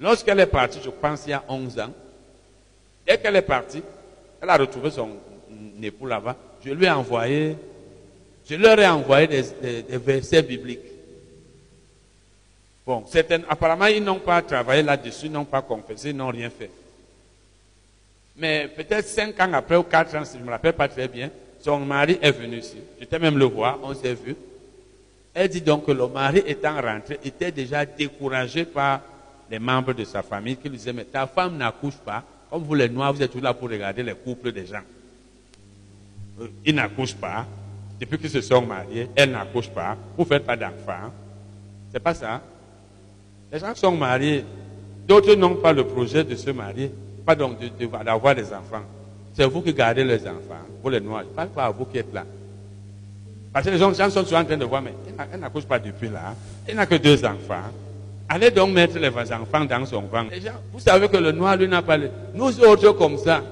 Lorsqu'elle est partie, je pense il y a 11 ans, dès qu'elle est partie, elle a retrouvé son époux là-bas, je lui ai envoyé je leur ai envoyé des, versets bibliques. Bon, apparemment, ils n'ont pas travaillé là-dessus, n'ont pas confessé, n'ont rien fait. Mais peut-être cinq ans après ou quatre ans, si je ne me rappelle pas très bien, son mari est venu ici. J'étais même le voir, on s'est vu. Elle dit donc que le mari étant rentré, était déjà découragé par les membres de sa famille qui lui disaient, mais ta femme n'accouche pas. Comme vous les noirs, vous êtes tous là pour regarder les couples des gens. Il n'accouche pas depuis qu'ils se sont mariés, elle n'accouche pas, vous ne faites pas d'enfants. C'est pas ça. Les gens sont mariés, d'autres n'ont pas le projet de se marier, pas donc d'avoir des enfants. C'est vous qui gardez les enfants, vous les parle pas à vous qui êtes là. Parce que les gens sont souvent en train de voir, mais elle n'accouche pas depuis là. Elle n'a que deux enfants. Allez donc mettre les enfants dans son ventre. vous savez que le noir, lui, n'a pas les... Nous autres, comme ça.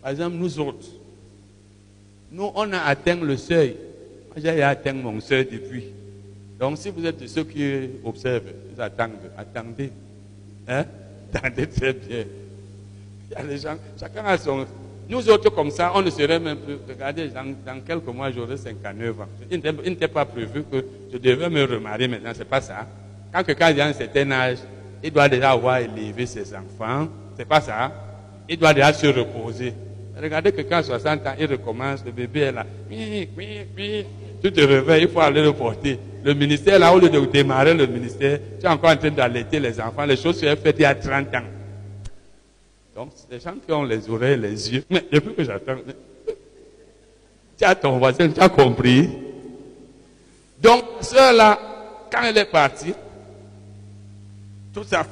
Par exemple, nous autres. Nous, on a atteint le seuil. J'ai atteint mon seuil depuis. Donc, si vous êtes de ceux qui observent, vous attendez. Attendez. Hein? Attendez très bien. Il y a gens, chacun a son. Nous autres, comme ça, on ne serait même plus. Regardez, dans, quelques mois, j'aurai 59 ans. Il n'était pas prévu que je devais me remarier maintenant, c'est pas ça. Quand quelqu'un a un certain âge, il doit déjà avoir élevé ses enfants, c'est pas ça. Il doit déjà se reposer. Regardez quelqu'un à 60 ans, il recommence, le bébé est là. Tu te réveilles, il faut aller le porter. Le ministère, là, au lieu de démarrer le ministère, tu es encore en train d'allaiter les enfants. Les choses sont faites il y a 30 ans. Donc, les gens qui ont les oreilles, les yeux. Mais depuis que j'attends, tu as ton voisin, tu as compris. Donc, ceux-là, quand elle est partie, toute la,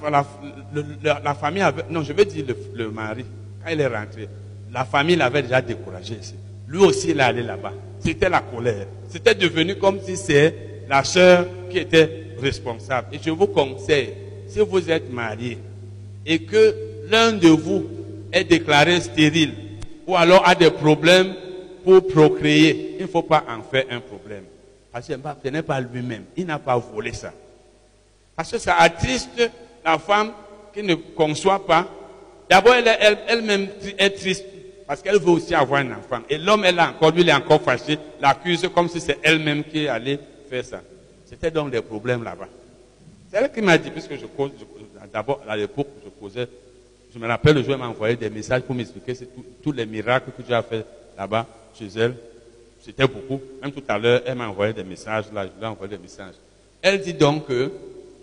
la, famille avait, non, je veux dire le, le mari, quand il est rentré, la famille l'avait déjà découragé. Lui aussi, il est allé là-bas. C'était la colère. C'était devenu comme si c'est la sœur qui était responsable. Et je vous conseille, si vous êtes marié et que l'un de vous est déclaré stérile ou alors a des problèmes pour procréer, il ne faut pas en faire un problème. Parce que ce n'est pas lui-même. Il n'a pas volé ça. Parce que ça attriste la femme qui ne conçoit pas. D'abord, elle-même est triste parce qu'elle veut aussi avoir un enfant. Et l'homme, elle a encore, lui, il est encore fâché, l'accuse comme si c'est elle-même qui allait faire ça. C'était donc des problèmes là-bas. C'est elle qui m'a dit, puisque je cause, d'abord, à l'époque, je posais, je me rappelle, le jour, elle m'a envoyé des messages pour m'expliquer tous les miracles que Dieu a fait là-bas, chez elle. C'était beaucoup. Même tout à l'heure, elle m'a envoyé des messages, là, je lui ai envoyé des messages. Elle dit donc que,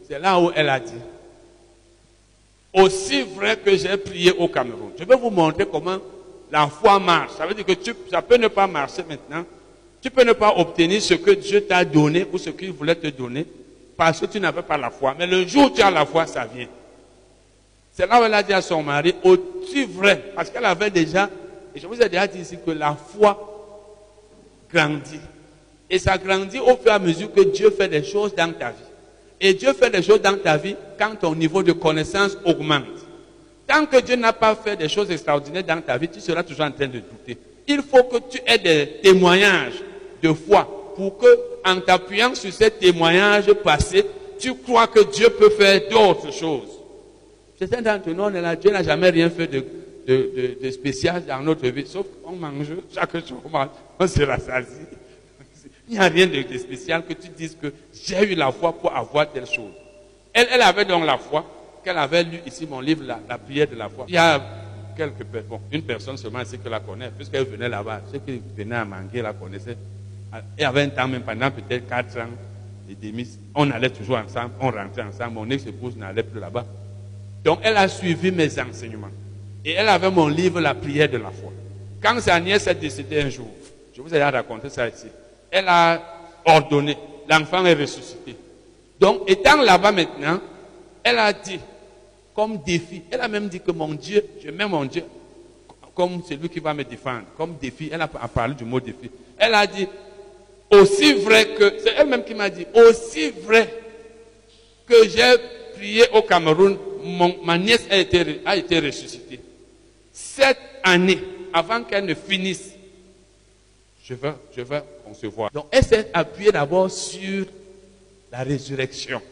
c'est là où elle a dit, aussi vrai que j'ai prié au Cameroun. Je vais vous montrer comment la foi marche. Ça veut dire que tu, ça peut ne pas marcher maintenant. Tu peux ne pas obtenir ce que Dieu t'a donné ou ce qu'il voulait te donner parce que tu n'avais pas la foi. Mais le jour où tu as la foi, ça vient. C'est là où elle a dit à son mari, au-tu vrai? Parce qu'elle avait déjà, et je vous ai déjà dit ici que la foi grandit. Et ça grandit au fur et à mesure que Dieu fait des choses dans ta vie. Et Dieu fait des choses dans ta vie quand ton niveau de connaissance augmente. Tant que Dieu n'a pas fait des choses extraordinaires dans ta vie, tu seras toujours en train de douter. Il faut que tu aies des témoignages de foi pour que, en t'appuyant sur ces témoignages passés, tu crois que Dieu peut faire d'autres choses. Certains d'entre nous, Dieu n'a jamais rien fait de, spécial dans notre vie, sauf qu'on mange chaque jour, on se rassasie. Il n'y a rien de, spécial que tu dises que j'ai eu la foi pour avoir telle chose. Elle, elle avait donc la foi qu'elle avait lu ici mon livre, la, prière de la foi. Il y a quelques bon, une personne seulement ici que la connaît, puisqu'elle venait là-bas. Ceux qui venaient à Manguer la connaissaient. Y avait un temps, même pendant peut-être quatre ans et demi, on allait toujours ensemble, on rentrait ensemble. Mon ex-épouse n'allait plus là-bas. Donc elle a suivi mes enseignements. Et elle avait mon livre, La prière de la foi. Quand sa nièce est décédée un jour, je vous ai raconté ça ici, elle a ordonné, l'enfant est ressuscité. Donc, étant là-bas maintenant, elle a dit, comme défi, elle a même dit que mon Dieu, je mets mon Dieu comme celui qui va me défendre, comme défi, elle a parlé du mot défi. Elle a dit, aussi vrai que, c'est elle-même qui m'a dit, aussi vrai que j'ai prié au Cameroun, ma nièce a été, a été ressuscitée. Cette année, avant qu'elle ne finisse, je veux, je veux concevoir. Donc, elle s'est appuyée d'abord sur la résurrection.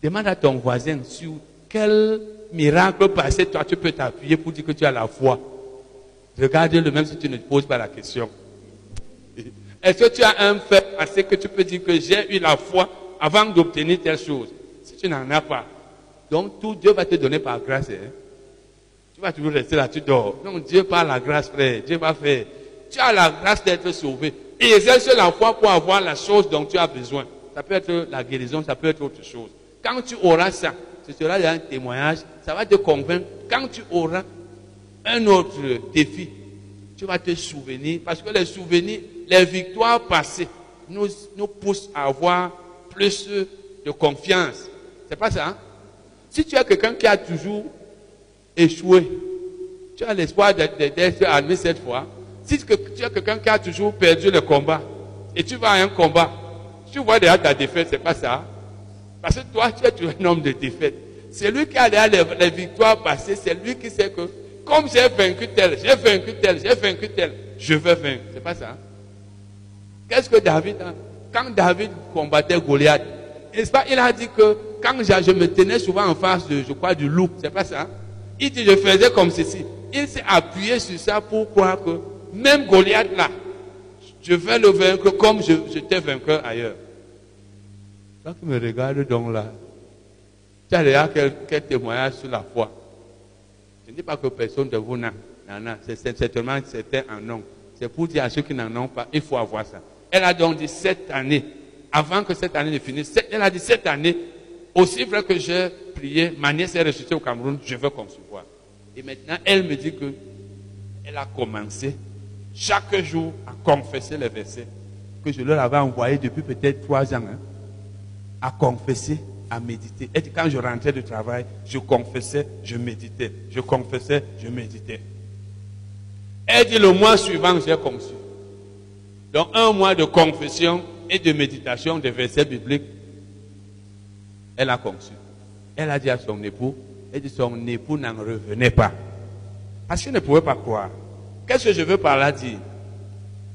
Demande à ton voisin sur quel miracle passé toi tu peux t'appuyer pour dire que tu as la foi. Regarde-le même si tu ne te poses pas la question. Est-ce que tu as un fait passé que tu peux dire que j'ai eu la foi avant d'obtenir telle chose? Si tu n'en as pas, donc tout Dieu va te donner par grâce. Hein. Tu vas toujours rester là, tu dors. Donc Dieu par la grâce, frère. Dieu va faire. Tu as la grâce d'être sauvé. Et exerce la foi pour avoir la chose dont tu as besoin. Ça peut être la guérison, ça peut être autre chose. Quand tu auras ça, ce sera un témoignage, ça va te convaincre. Quand tu auras un autre défi, tu vas te souvenir, parce que les souvenirs, les victoires passées nous, nous poussent à avoir plus de confiance. C'est pas ça, hein? Si tu es quelqu'un qui a toujours échoué, tu as l'espoir d'être admis cette fois. Si tu es quelqu'un qui a toujours perdu le combat, et tu vas à un combat, tu vois déjà ta défaite, c'est pas ça. Parce que toi, tu es un homme de défaite. C'est lui qui a déjà les, victoires passées, c'est lui qui sait que, comme j'ai vaincu tel, j'ai vaincu tel, j'ai vaincu tel, je veux vaincre. C'est pas ça. Hein? Qu'est-ce que David a? Quand David combattait Goliath, n'est-ce pas, il a dit que quand je, me tenais souvent en face de, je crois, du loup, c'est pas ça. Hein? Il dit, je faisais comme ceci. Il s'est appuyé sur ça pour croire que même Goliath là, je vais le vaincre comme j'étais vainqueur ailleurs. Quand tu me regardes donc là, tu as déjà quel, quel témoignage sur la foi. Je ne dis pas que personne de vous n'a. C'est certainement certains en ont. C'est pour dire à ceux qui n'en ont pas, il faut avoir ça. Elle a donc dit cette année, avant que cette année ne finisse, elle a dit cette année, aussi vrai que j'ai prié, ma nièce est au Cameroun, je veux concevoir. Et maintenant, elle me dit que elle a commencé chaque jour à confesser les versets que je leur avais envoyés depuis peut-être trois ans, hein, à confesser, à méditer. Et quand je rentrais du travail, je confessais, je méditais. Je confessais, je méditais. Elle dit le mois suivant, j'ai conçu. Donc un mois de confession et de méditation des versets bibliques, elle a conçu. Elle a dit à son époux, elle dit son époux n'en revenait pas. Parce qu'elle ne pouvait pas croire. Qu'est-ce que je veux par là dire?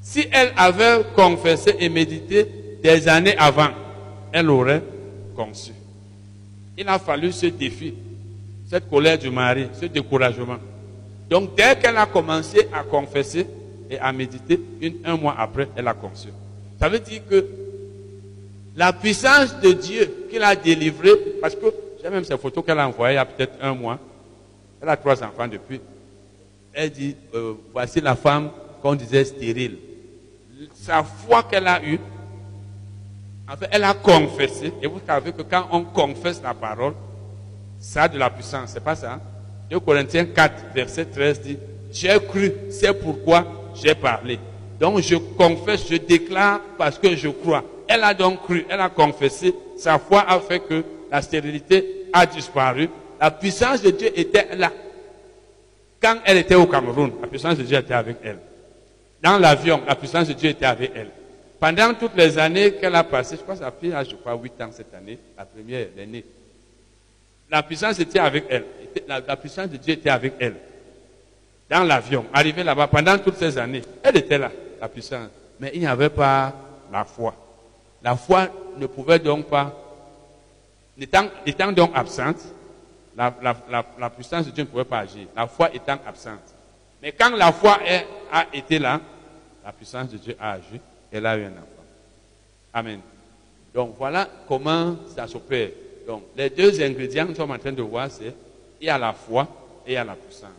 Si elle avait confessé et médité des années avant, elle aurait conçu. Il a fallu ce défi, cette colère du mari, ce découragement. Donc dès qu'elle a commencé à confesser et à méditer, un mois après, elle a conçu. Ça veut dire que la puissance de Dieu qu'il a délivré, parce que j'ai même ces photos qu'elle a envoyées il y a peut-être un mois. Elle a trois enfants depuis. Elle dit, euh, voici la femme qu'on disait stérile. Sa foi qu'elle a eue, en fait, elle a confessé. Et vous savez que quand on confesse la parole, ça a de la puissance. C'est pas ça. 2 hein? Corinthiens 4, verset 13 dit, j'ai cru, c'est pourquoi j'ai parlé. Donc je confesse, je déclare parce que je crois. Elle a donc cru, elle a confessé, sa foi a fait que la stérilité a disparu La puissance de Dieu était là. Quand elle était au Cameroun, la puissance de Dieu était avec elle. Dans l'avion, la puissance de Dieu était avec elle. Pendant toutes les années qu'elle a passées, je crois que sa a, je crois, 8 ans cette année, la première, l'année. La puissance était avec elle. La, puissance de Dieu était avec elle. Dans l'avion, arrivée là-bas, pendant toutes ces années, elle était là, la puissance. Mais il n'y avait pas la foi. La foi ne pouvait donc pas, étant, donc absente, la, la, puissance de Dieu ne pouvait pas agir. La foi étant absente. Mais quand la foi a été là, la puissance de Dieu a agi. Elle a eu un enfant. Amen. Donc voilà comment ça s'opère. Donc les deux ingrédients que nous sommes en train de voir, c'est il y a la foi et il y a la puissance.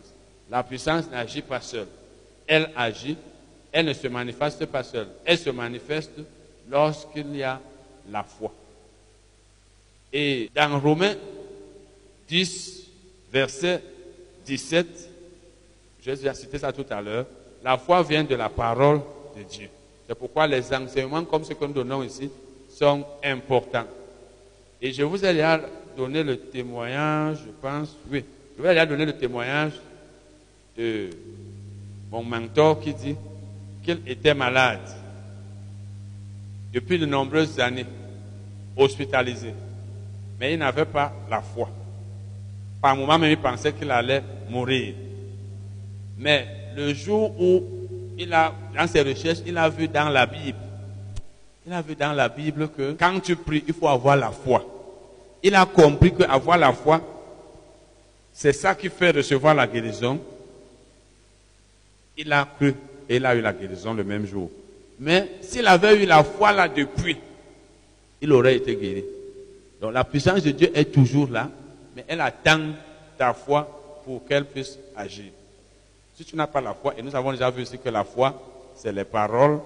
La puissance n'agit pas seule. Elle agit, elle ne se manifeste pas seule. Elle se manifeste lorsqu'il y a la foi. Et dans Romains 10, verset 17, je vais citer ça tout à l'heure, la foi vient de la parole de Dieu. C'est pourquoi les enseignements comme ceux que nous donnons ici sont importants. Et je vous ai déjà donné le témoignage, je pense, oui, je vous ai déjà donné le témoignage de mon mentor qui dit qu'il était malade depuis de nombreuses années, hospitalisé. Mais il n'avait pas la foi. Par moment même, il pensait qu'il allait mourir. Mais le jour où il a, dans ses recherches, il a vu dans la Bible, il a vu dans la Bible que quand tu pries, il faut avoir la foi. Il a compris que avoir la foi, c'est ça qui fait recevoir la guérison. Il a cru et il a eu la guérison le même jour. Mais s'il avait eu la foi là depuis, il aurait été guéri. Donc la puissance de Dieu est toujours là, mais elle attend ta foi pour qu'elle puisse agir. Si tu n'as pas la foi, et nous avons déjà vu aussi que la foi, c'est les paroles,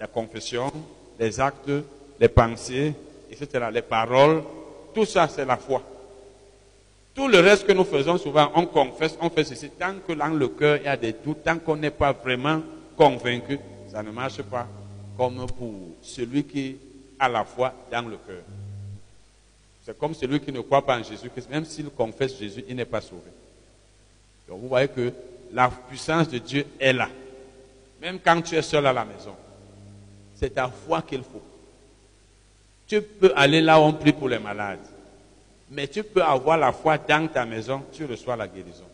la confession, les actes, les pensées, etc. Les paroles, tout ça c'est la foi. Tout le reste que nous faisons souvent, on confesse, on fait ceci. Tant que dans le cœur il y a des doutes, tant qu'on n'est pas vraiment convaincu, ça ne marche pas comme pour celui qui a la foi dans le cœur. C'est comme celui qui ne croit pas en Jésus-Christ. Même s'il confesse Jésus, il n'est pas sauvé. Donc vous voyez que la puissance de Dieu est là. Même quand tu es seul à la maison. C'est ta foi qu'il faut. Tu peux aller là où on prie pour les malades. Mais tu peux avoir la foi dans ta maison, tu reçois la guérison.